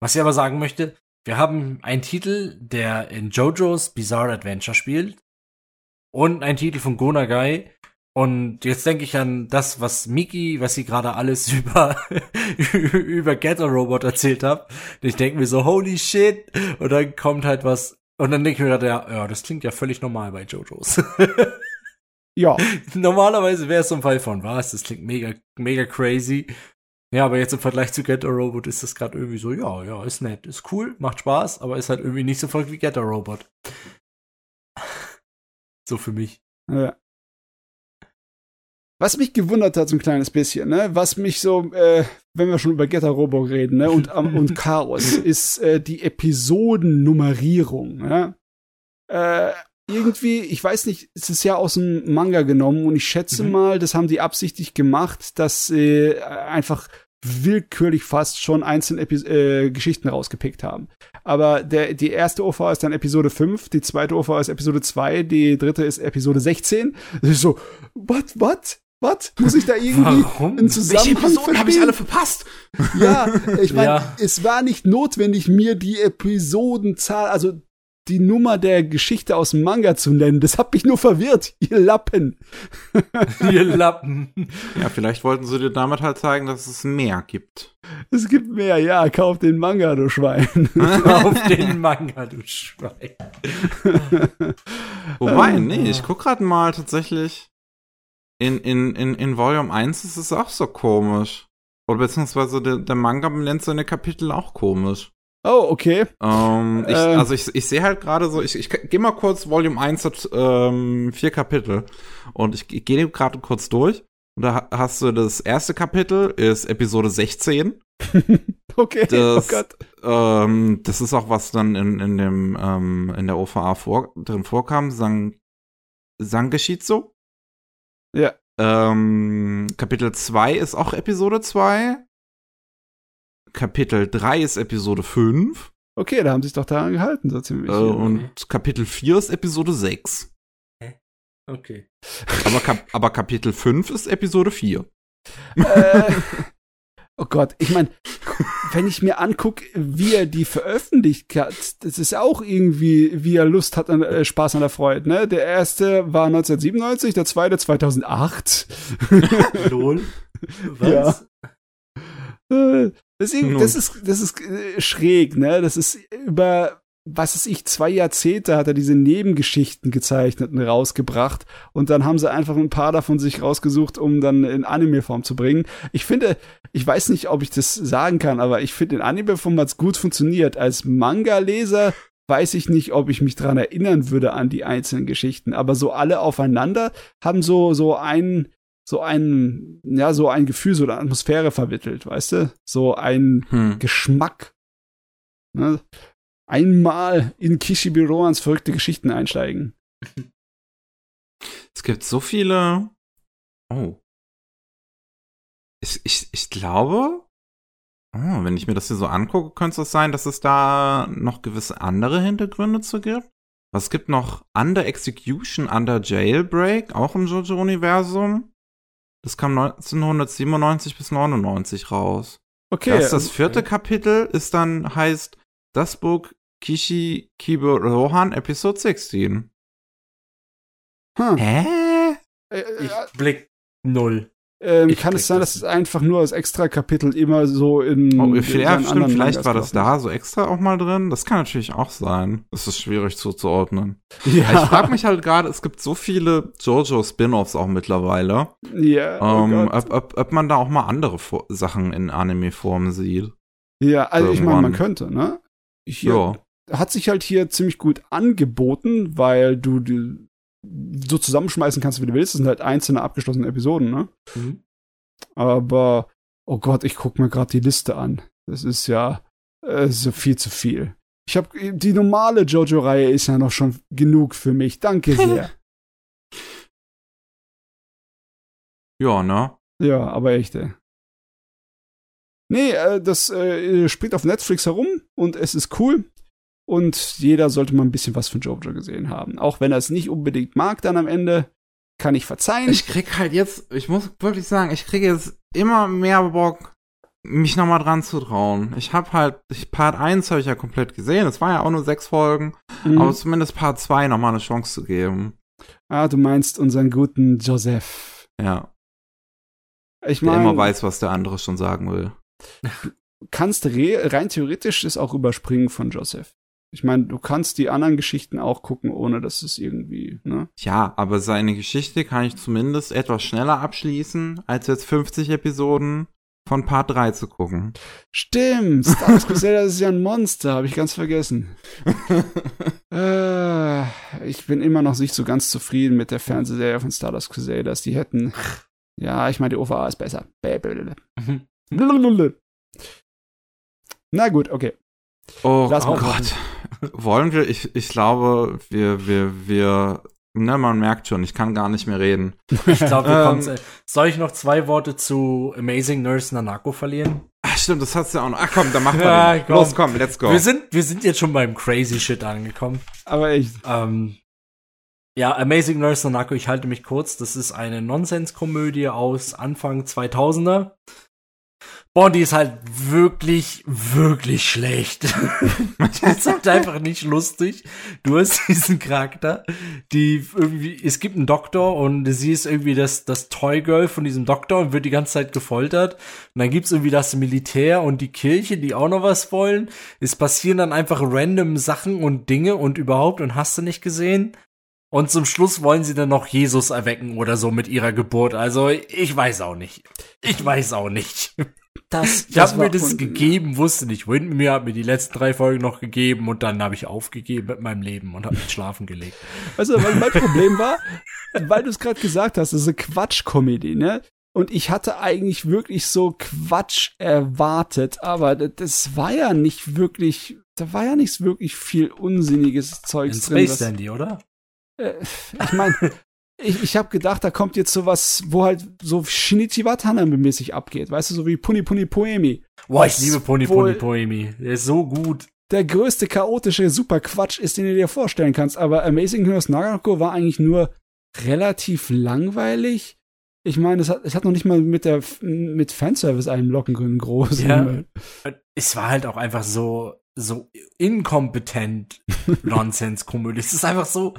Was ich aber sagen möchte, wir haben einen Titel, der in JoJo's Bizarre Adventure spielt. Und einen Titel von Gonagai. Und jetzt denke ich an das, was Miki, was sie gerade alles über, über Getter Robot erzählt hat. Und ich denke mir so, holy shit. Und dann kommt halt was. Und dann denke ich mir gerade, ja, ja, das klingt ja völlig normal bei JoJo's. Ja, Normalerweise wäre es so ein Fall von was, das klingt mega, mega crazy. Ja, aber jetzt im Vergleich zu Get a Robot ist das gerade irgendwie so, ja, ja, ist nett, ist cool, macht Spaß, aber ist halt irgendwie nicht so verrückt wie Get a Robot. So für mich. Ja. Was mich gewundert hat, so ein kleines bisschen, ne, was mich so, äh, wenn wir schon über Getter Robo reden, ne, und, ähm, und Chaos, ist äh, die Episodennummerierung, ne? Äh, irgendwie, ich weiß nicht, es ist ja aus dem Manga genommen und ich schätze Mhm. mal, das haben die absichtlich gemacht, dass sie äh, einfach willkürlich fast schon einzelne Epi äh, Geschichten rausgepickt haben. Aber der, die erste OVA ist dann Episode 5, die zweite OVA ist Episode 2, die dritte ist Episode 16. Das ist so, what, what, what? Muss ich da irgendwie Warum? einen Zusammenhang verstehen? verpasst? Ja, ich meine, Ja. es war nicht notwendig, mir die Episodenzahl, also die Nummer der Geschichte aus dem Manga zu nennen. Das hat mich nur verwirrt, ihr Lappen. Ihr Lappen. Ja, vielleicht wollten sie dir damit halt zeigen, dass es mehr gibt. Es gibt mehr, ja, kauf den Manga, du Schwein. Auf den Manga, du Schwein. Wobei, nee, ich guck grad mal tatsächlich. In, in, in, in Volume 1 ist es auch so komisch. Oder beziehungsweise der, der Manga nennt seine Kapitel auch komisch. Oh, okay. Ähm, ich, Ähm. also ich, ich sehe halt gerade so, ich, ich gehe mal kurz, Volume 1 hat ähm, vier Kapitel. Und ich, ich gehe gerade kurz durch. Und da ha- hast du das erste Kapitel, ist Episode 16. Okay, Das- oh Gott. Ähm, das ist auch was dann in, in dem ähm, in der OVA vor, drin vorkam, Sang Sangeshizo. Ja. Ähm, Kapitel 2 ist auch Episode 2. Kapitel 3 ist Episode 5. Okay, da haben sie sich doch daran gehalten, so ziemlich. Äh, und Kapitel 4 ist Episode 6. Okay. Aber, Kap aber Kapitel 5 ist Episode 4. äh, oh Gott, ich meine, wenn ich mir angucke, wie er die veröffentlicht hat, das ist auch irgendwie, wie er Lust hat an äh, Spaß an der Freude, ne? Der erste war 1997, der zweite 2008. Lol. Was? Äh, Deswegen, das ist, das ist äh, schräg, ne? Das ist über, was weiß ich, zwei Jahrzehnte hat er diese Nebengeschichten gezeichnet und rausgebracht. Und dann haben sie einfach ein paar davon sich rausgesucht, um dann in Anime-Form zu bringen. Ich finde, ich weiß nicht, ob ich das sagen kann, aber ich finde, in Anime-Form hat's gut funktioniert. Als Manga-Leser weiß ich nicht, ob ich mich dran erinnern würde an die einzelnen Geschichten. Aber so alle aufeinander haben so, so ein, so ein, ja, so ein Gefühl, so eine Atmosphäre vermittelt, weißt du? So ein Hm. Geschmack. Ne? Einmal in Kishibiroans verrückte Geschichten einsteigen. Es gibt so viele. Oh. Ich, ich, ich glaube, oh, wenn ich mir das hier so angucke, könnte es sein, dass es da noch gewisse andere Hintergründe zu gibt. Was es gibt noch Under Execution, Under Jailbreak, auch im JoJo-Universum. Das kam 1997 bis 99 raus. Okay. das, das ähm, vierte Kapitel ist dann, heißt das Buch Kishi Kibo Rohan Episode 16. Hm. Hä? Äh, Ich äh, blick null. ähm, ich kann es sein, das dass es einfach nur als Extra-Kapitel immer so in. Oh, in vielleicht, seinen stimmt, anderen vielleicht war das da so extra auch mal drin. Das kann natürlich auch sein. Das ist schwierig zuzuordnen. Ja. Ich frage mich halt gerade, es gibt so viele JoJo-Spin-Offs auch mittlerweile, Ja, oh ähm, Gott. ob, ob, ob man da auch mal andere Fo Sachen in Anime-Form sieht. ja, also ich meine, man irgendwann. könnte, ne? Hier Ja. Hat sich halt hier ziemlich gut angeboten, weil du die so zusammenschmeißen kannst, wie du willst. Das sind halt einzelne abgeschlossene Episoden, ne? Mhm. Aber, oh Gott, ich guck mir gerade die Liste an. Das ist ja äh, so viel zu viel. Ich habe die normale Jojo-Reihe ist ja noch schon genug für mich. Danke sehr. Ja, ne? ja, aber echt. Ey. Nee, äh, das äh, spielt auf Netflix herum und es ist cool. Und jeder sollte mal ein bisschen was von Jojo gesehen haben. Auch wenn er es nicht unbedingt mag, dann am Ende kann ich verzeihen. Ich krieg halt jetzt, ich muss wirklich sagen, ich kriege jetzt immer mehr Bock, mich nochmal dran zu trauen. Ich habe halt, ich, Part 1 habe ich ja komplett gesehen. Es war ja auch nur sechs Folgen. Mhm. Aber zumindest Part 2 nochmal eine Chance zu geben. ah, du meinst unseren guten Joseph. Ja. Ich Der meine, immer weiß, was der andere schon sagen will. kannst re rein theoretisch das auch überspringen von Joseph. Ich meine, du kannst die anderen Geschichten auch gucken, ohne dass es irgendwie, ne? Ja, aber seine Geschichte kann ich zumindest etwas schneller abschließen, als jetzt 50 Episoden von Part 3 zu gucken. Stimmt, Star Wars Crusader ist ja ein Monster, habe ich ganz vergessen. äh, ich bin immer noch nicht so ganz zufrieden mit der Fernsehserie von Star Wars Crusaders. Die hätten, ja, ich meine, die OVA ist besser. Mhm. Na gut, okay. Oh, oh Gott. Wollen wir, ich, ich glaube, wir, wir, wir, ne, man merkt schon, ich kann gar nicht mehr reden. Ich glaube. Ähm. Soll ich noch zwei Worte zu Amazing Nurse Nanako verlieren? Ach, stimmt, das hast du ja auch noch. Ach komm, dann machen wir Ja, den. komm. Los, komm, let's go. Wir sind, wir sind jetzt schon beim Crazy Shit angekommen. Aber echt. Ähm, ja, Amazing Nurse Nanako, ich halte mich kurz. Das ist eine Nonsenskomödie aus Anfang 2000er. Die ist halt wirklich, wirklich schlecht. die ist halt einfach nicht lustig. Du hast diesen Charakter, die irgendwie, es gibt einen Doktor und sie ist irgendwie das, das Toy-Girl von diesem Doktor und wird die ganze Zeit gefoltert. Und dann gibt's irgendwie das Militär und die Kirche, die auch noch was wollen. Es passieren dann einfach random Sachen und Dinge und überhaupt und hast du nicht gesehen. Und zum Schluss wollen sie dann noch Jesus erwecken oder so mit ihrer Geburt. Also ich weiß auch nicht. Ich weiß auch nicht. Das, Ich habe mir das gegeben, wusste nicht wohin. Mir hat mir die letzten drei Folgen noch gegeben und dann habe ich aufgegeben mit meinem Leben und habe mich schlafen gelegt. Weißt du, was mein Problem war? Weil du es gerade gesagt hast, das ist eine Quatsch-Comedy, ne? Und ich hatte eigentlich wirklich so Quatsch erwartet, aber das war ja nicht wirklich, da war ja nicht wirklich viel unsinniges In Zeugs drin. Space Dandy, oder? Äh, ich meine, ich, ich habe gedacht, da kommt jetzt sowas, wo halt so Shinichi Watanabe-mäßig abgeht, weißt du, so wie Puni Puni Poemi. Boah, ich liebe wohl- Pony Poemi. Der ist so gut. Der größte chaotische Superquatsch ist, den du dir vorstellen kannst, aber Amazing Heroes Naruto war eigentlich nur relativ langweilig Ich meine, es hat, es hat noch nicht mal mit der mit Fanservice einen Lockengrün groß. Ja. Es war halt auch einfach so so inkompetent Nonsens-Komödie. Es ist einfach so,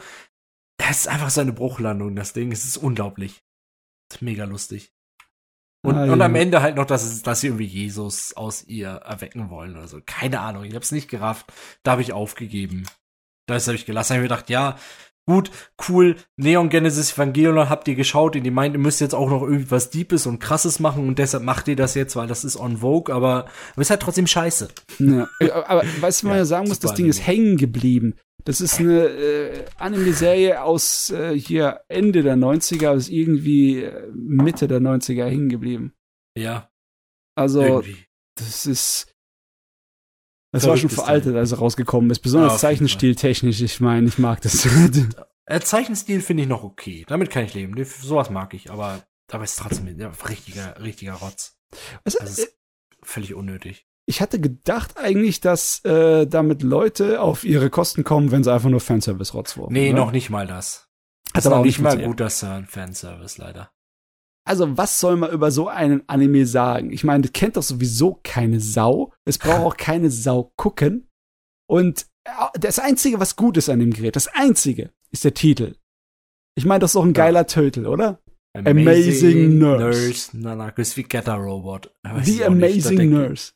es ist einfach so eine Bruchlandung, das Ding. Es ist unglaublich. Ist mega lustig. Und, Ah, und ja. am Ende halt noch, dass, dass sie irgendwie Jesus aus ihr erwecken wollen oder so. Keine Ahnung, ich hab's nicht gerafft. Da habe ich aufgegeben. Das habe ich gelassen. Da habe ich mir gedacht, ja, gut, cool, Neon Genesis Evangelion habt ihr geschaut und ihr meint, ihr müsst jetzt auch noch irgendwas Deepes und Krasses machen und deshalb macht ihr das jetzt, weil das ist on Vogue, aber, aber ist halt trotzdem scheiße. Ja. Aber weißt du, was man Ja, ja sagen muss, das Ding ist hängen geblieben. Das ist eine äh, Anime-Serie aus äh, hier Ende der 90er, aber ist irgendwie äh, Mitte der 90er hängen geblieben. Ja, Also, irgendwie. das ist. Das war schon veraltet, als er rausgekommen ist. Besonders Ja, zeichenstiltechnisch. Ich meine, ich mag das. Äh, Zeichenstil finde ich noch okay. Damit kann ich leben. Sowas mag ich, aber aber ist trotzdem ja, richtiger, richtiger Rotz. Was, Das äh, ist völlig unnötig. Ich hatte gedacht eigentlich, dass äh, damit Leute auf ihre Kosten kommen, wenn sie einfach nur Fanservice-Rotz wollen. Nee, oder? noch nicht mal das. Hat ist auch nicht mal funktioniert. guter Sun Fanservice, leider. Also, was soll man über so einen Anime sagen? Ich meine, das kennt doch sowieso keine Sau. Es braucht auch keine Sau gucken. Und äh, das Einzige, was gut ist an dem Gerät, das Einzige, ist der Titel. Ich meine, das ist doch ein Ja. geiler Titel, oder? Amazing Nurse. Nanako ist wie Robot. The Amazing Nurse.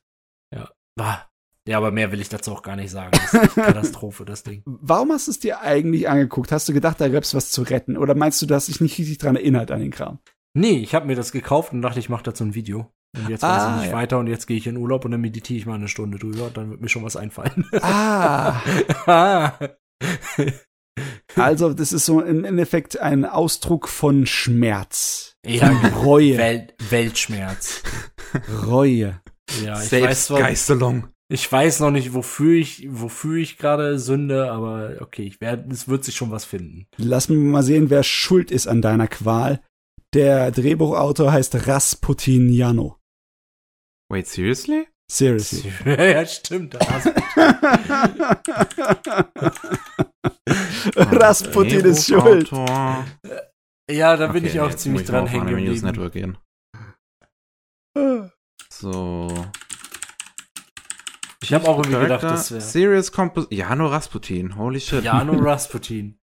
Ja, aber mehr will ich dazu auch gar nicht sagen. Das ist echt Katastrophe, das Ding. Warum hast du es dir eigentlich angeguckt? Hast du gedacht, da gäb's was zu retten? Oder meinst du, hast dich nicht richtig dran erinnert an den Kram? Nee, ich habe mir das gekauft und dachte, ich mache dazu ein Video. Und jetzt weiß Ah, ich nicht ja. weiter und jetzt gehe ich in Urlaub und dann meditiere ich mal eine Stunde drüber, dann wird mir schon was einfallen. Ah, Ah. also das ist so im Endeffekt ein Ausdruck von Schmerz. ja, Reue. Welt, Weltschmerz. Reue. Ja, ich weiß, zwar, Selbstgeißelung. ich weiß noch nicht, wofür ich, wofür ich gerade sünde, aber okay, ich werde, es wird sich schon was finden. Lass mich mal sehen, wer schuld ist an deiner Qual. Der Drehbuchautor heißt Rasputin Jano. Wait, seriously? Seriously. ja, stimmt. Rasputin ist schuld. Drehbuchautor. Ja, da bin Okay, ich auch ziemlich dran hängen geblieben. Network gehen. So. Ich habe auch irgendwie gedacht, das wäre Serious Compos Jano Rasputin. Holy shit. Jano Rasputin.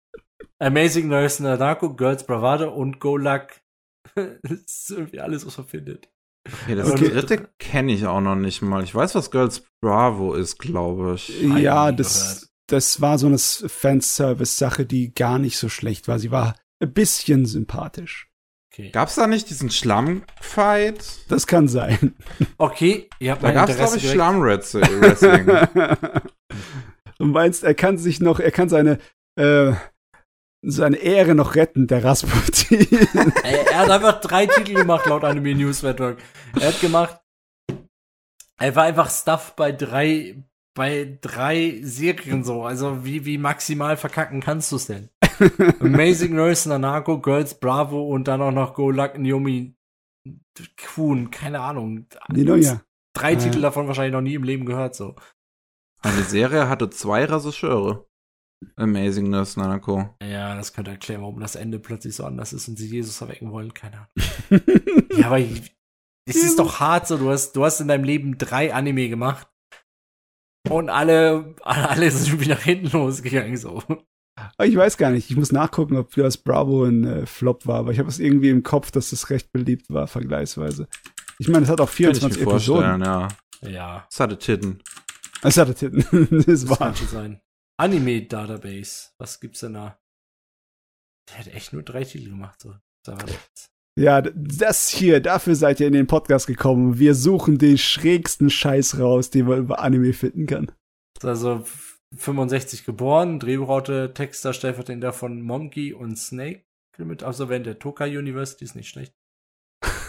Amazing Nurse Nadako, Girls Bravado und Go Luck. das ist irgendwie alles, was man findet. Okay, das Okay. dritte kenne ich auch noch nicht mal. Ich weiß, was Girls Bravo ist, glaube ich. Ja, das, das war so eine Fanservice-Sache, die gar nicht so schlecht war. Sie war ein bisschen sympathisch. Okay. Gab's da nicht diesen Schlammfight? Das kann sein. Okay, ihr habt Da mein gab's, glaube ich. Schlammwrestling. Du meinst, er kann sich noch, er kann seine, äh, seine Ehre noch retten, der Rasputin. Er hat einfach drei Titel gemacht laut Anime News Network. Er hat gemacht, er war einfach Stuff bei drei, bei drei Serien so. Also wie, wie maximal verkacken kannst du es denn? Amazing Nurse Nanako, Girls Bravo und dann auch noch Go Luck Naomi Kuhn, keine Ahnung. Ninoja. Drei Ja. Titel davon wahrscheinlich noch nie im Leben gehört so. Eine Serie hatte zwei Regisseure. Amazing Nurse Nanako. Ja, das könnte erklären, warum das Ende plötzlich so anders ist und sie Jesus erwecken wollen, keine Ahnung. Ja, aber ich- es ist doch hart so, du hast, du hast in deinem Leben drei Anime gemacht. Und alle, alle sind irgendwie nach hinten losgegangen, so. Ich weiß gar nicht. Ich muss nachgucken, ob das Bravo ein äh, Flop war, aber ich habe es irgendwie im Kopf, dass es recht beliebt war, vergleichsweise. Ich meine, es hat auch Kann ich 24 mir vorstellen, Episoden. ja. Ja, Es hatte Titten. Es hatte Titten. das das war. kann schon sein. Anime Database, was gibt's denn da? Der hat echt nur drei Titel gemacht, so. Das war nichts. Ja, das hier, dafür seid ihr in den Podcast gekommen. Wir suchen den schrägsten Scheiß raus, den man über Anime finden kann. Also 65 geboren, Drehbuchautor, Texter, Stellvertreter von Monkey und Snake, mit Absolvent der Tokai University, ist nicht schlecht.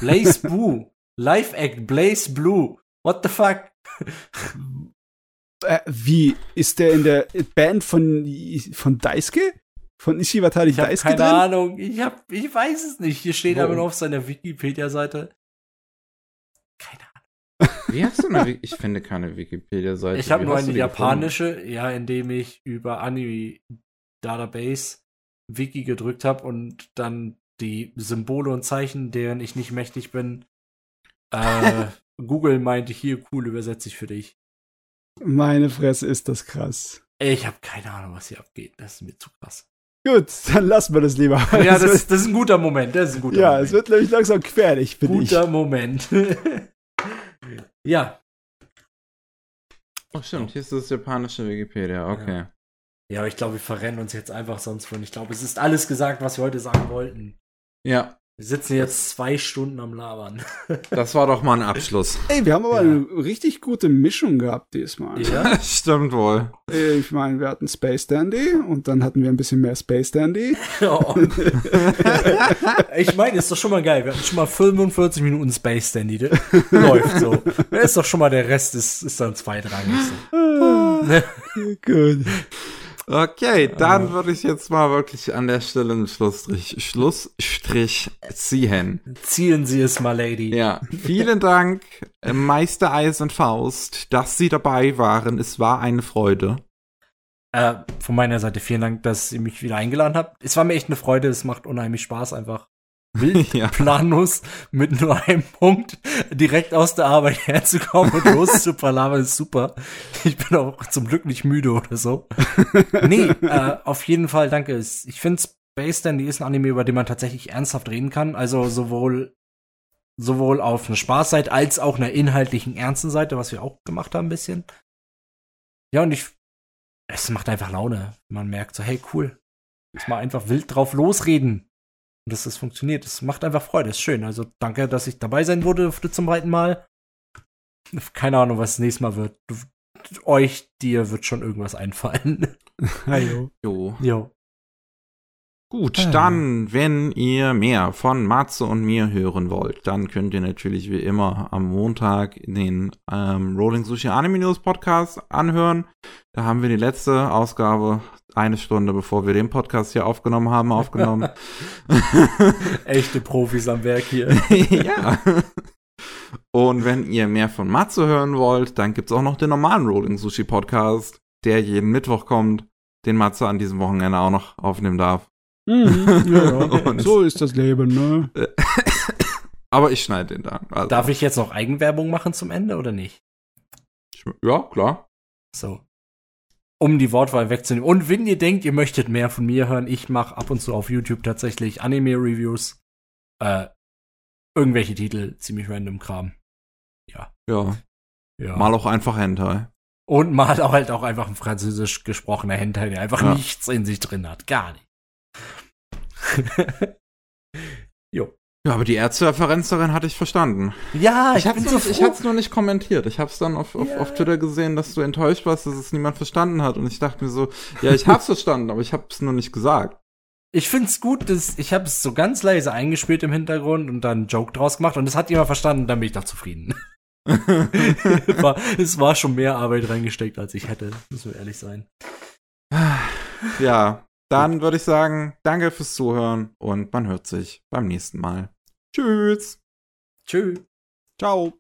Blaze Blue, Live Act, Blaze Blue, what the fuck? Äh, wie? Ist der in der Band von, von Daisuke? Von Ishiwatari Ich habe Daisuke keine? Ahnung, ich hab, ich weiß es nicht. Hier steht aber nur auf seiner Wikipedia-Seite. Keine Ahnung. Wie hast du eine Wiki Ich finde keine Wikipedia-Seite. Ich habe nur eine japanische, ja, indem ich über Anime Database Wiki gedrückt habe und dann die Symbole und Zeichen, deren ich nicht mächtig bin. Äh, Google meinte, hier, cool, übersetze ich für dich. Meine Fresse ist das krass. Ich habe keine Ahnung, was hier abgeht. Das ist mir zu krass. Gut, dann lassen wir das lieber. Ja, Es das, das ist ein guter Moment. Das ist ein guter ja Moment. es wird nämlich langsam gefährlich, finde ich. guter Moment. ja. Oh, stimmt, hier ist das japanische Wikipedia, okay. Ja, aber ich glaube, wir verrennen uns jetzt einfach sonst von. Ich glaube, es ist alles gesagt, was wir heute sagen wollten. Ja, Wir sitzen jetzt zwei Stunden am Labern. das war doch mal ein Abschluss. Ey, wir haben aber Ja. eine richtig gute Mischung gehabt diesmal. Ja? Stimmt wohl. Äh, Ich meine, wir hatten Space Dandy und dann hatten wir ein bisschen mehr Space Dandy. Oh. ich meine, ist doch schon mal geil. Wir hatten schon mal 45 Minuten Space Dandy. Das läuft so. Das ist doch schon mal der Rest, ist, ist dann zweitrangig so. Ah, Gut. Okay, dann würde ich jetzt mal wirklich an der Stelle einen Schlussstrich, Schlussstrich ziehen. Zielen Sie es mal, Lady. Ja, vielen Dank, äh, Meister Eis und Faust, dass Sie dabei waren. Es war eine Freude. Äh, von meiner Seite vielen Dank, dass ihr mich wieder eingeladen habt. Es war mir echt eine Freude. Es macht unheimlich Spaß, einfach wild, Ja. planlos mit nur einem Punkt direkt aus der Arbeit herzukommen und loszupalabern ist super. Ich bin auch zum Glück nicht müde oder so. Nee, äh, auf jeden Fall danke. Ich finde Space Dandy ist ein Anime, über den man tatsächlich ernsthaft reden kann. Also sowohl sowohl auf einer Spaßseite als auch einer inhaltlichen ernsten Seite, was wir auch gemacht haben ein bisschen. Ja, und ich es macht einfach Laune. Man merkt so, hey, cool. Jetzt mal einfach wild drauf losreden. Und dass das funktioniert. Das macht einfach Freude. Ist schön. Also danke, dass ich dabei sein durfte zum zweiten Mal. Keine Ahnung, was das nächste Mal wird. Du, euch, dir wird schon irgendwas einfallen. Hallo. Jo. Jo. Gut, Ah. dann, wenn ihr mehr von Matze und mir hören wollt, dann könnt ihr natürlich wie immer am Montag den ähm, Rolling Sushi Anime News Podcast anhören. Da haben wir die letzte Ausgabe eine Stunde bevor wir den Podcast hier aufgenommen haben, aufgenommen. Echte Profis am Werk hier. ja. Und wenn ihr mehr von Matze hören wollt, dann gibt's auch noch den normalen Rolling Sushi Podcast, der jeden Mittwoch kommt, den Matze an diesem Wochenende auch noch aufnehmen darf. Mhm, ja, So ist das Leben, ne? Aber ich schneide den dann. Also, Darf ich jetzt noch Eigenwerbung machen zum Ende oder nicht? ja, klar. So. Um die Wortwahl wegzunehmen. Und wenn ihr denkt, ihr möchtet mehr von mir hören, ich mache ab und zu auf YouTube tatsächlich Anime-Reviews. Äh, irgendwelche Titel, ziemlich random Kram. Ja. Ja. ja. Mal auch einfach Hentai. Und mal auch halt auch einfach ein französisch gesprochener Hentai, der einfach Ja. nichts in sich drin hat. Gar nicht. jo. Ja, aber die Ärztereferenz darin hatte ich verstanden. Ja, ich hab's, bin nur, so ich hab's nur nicht kommentiert. Ich hab's dann auf, auf, Ja. auf Twitter gesehen, dass du enttäuscht warst, dass es niemand verstanden hat. Und ich dachte mir so, ja, ich hab's verstanden, aber ich hab's nur nicht gesagt. Ich find's gut, dass ich habe es so ganz leise eingespielt im Hintergrund und dann einen Joke draus gemacht und es hat jemand verstanden, dann bin ich doch zufrieden. war, es war schon mehr Arbeit reingesteckt, als ich hätte, müssen wir ehrlich sein. ja, dann würde ich sagen, danke fürs Zuhören und man hört sich beim nächsten Mal. Tschüss. Tschüss. Ciao.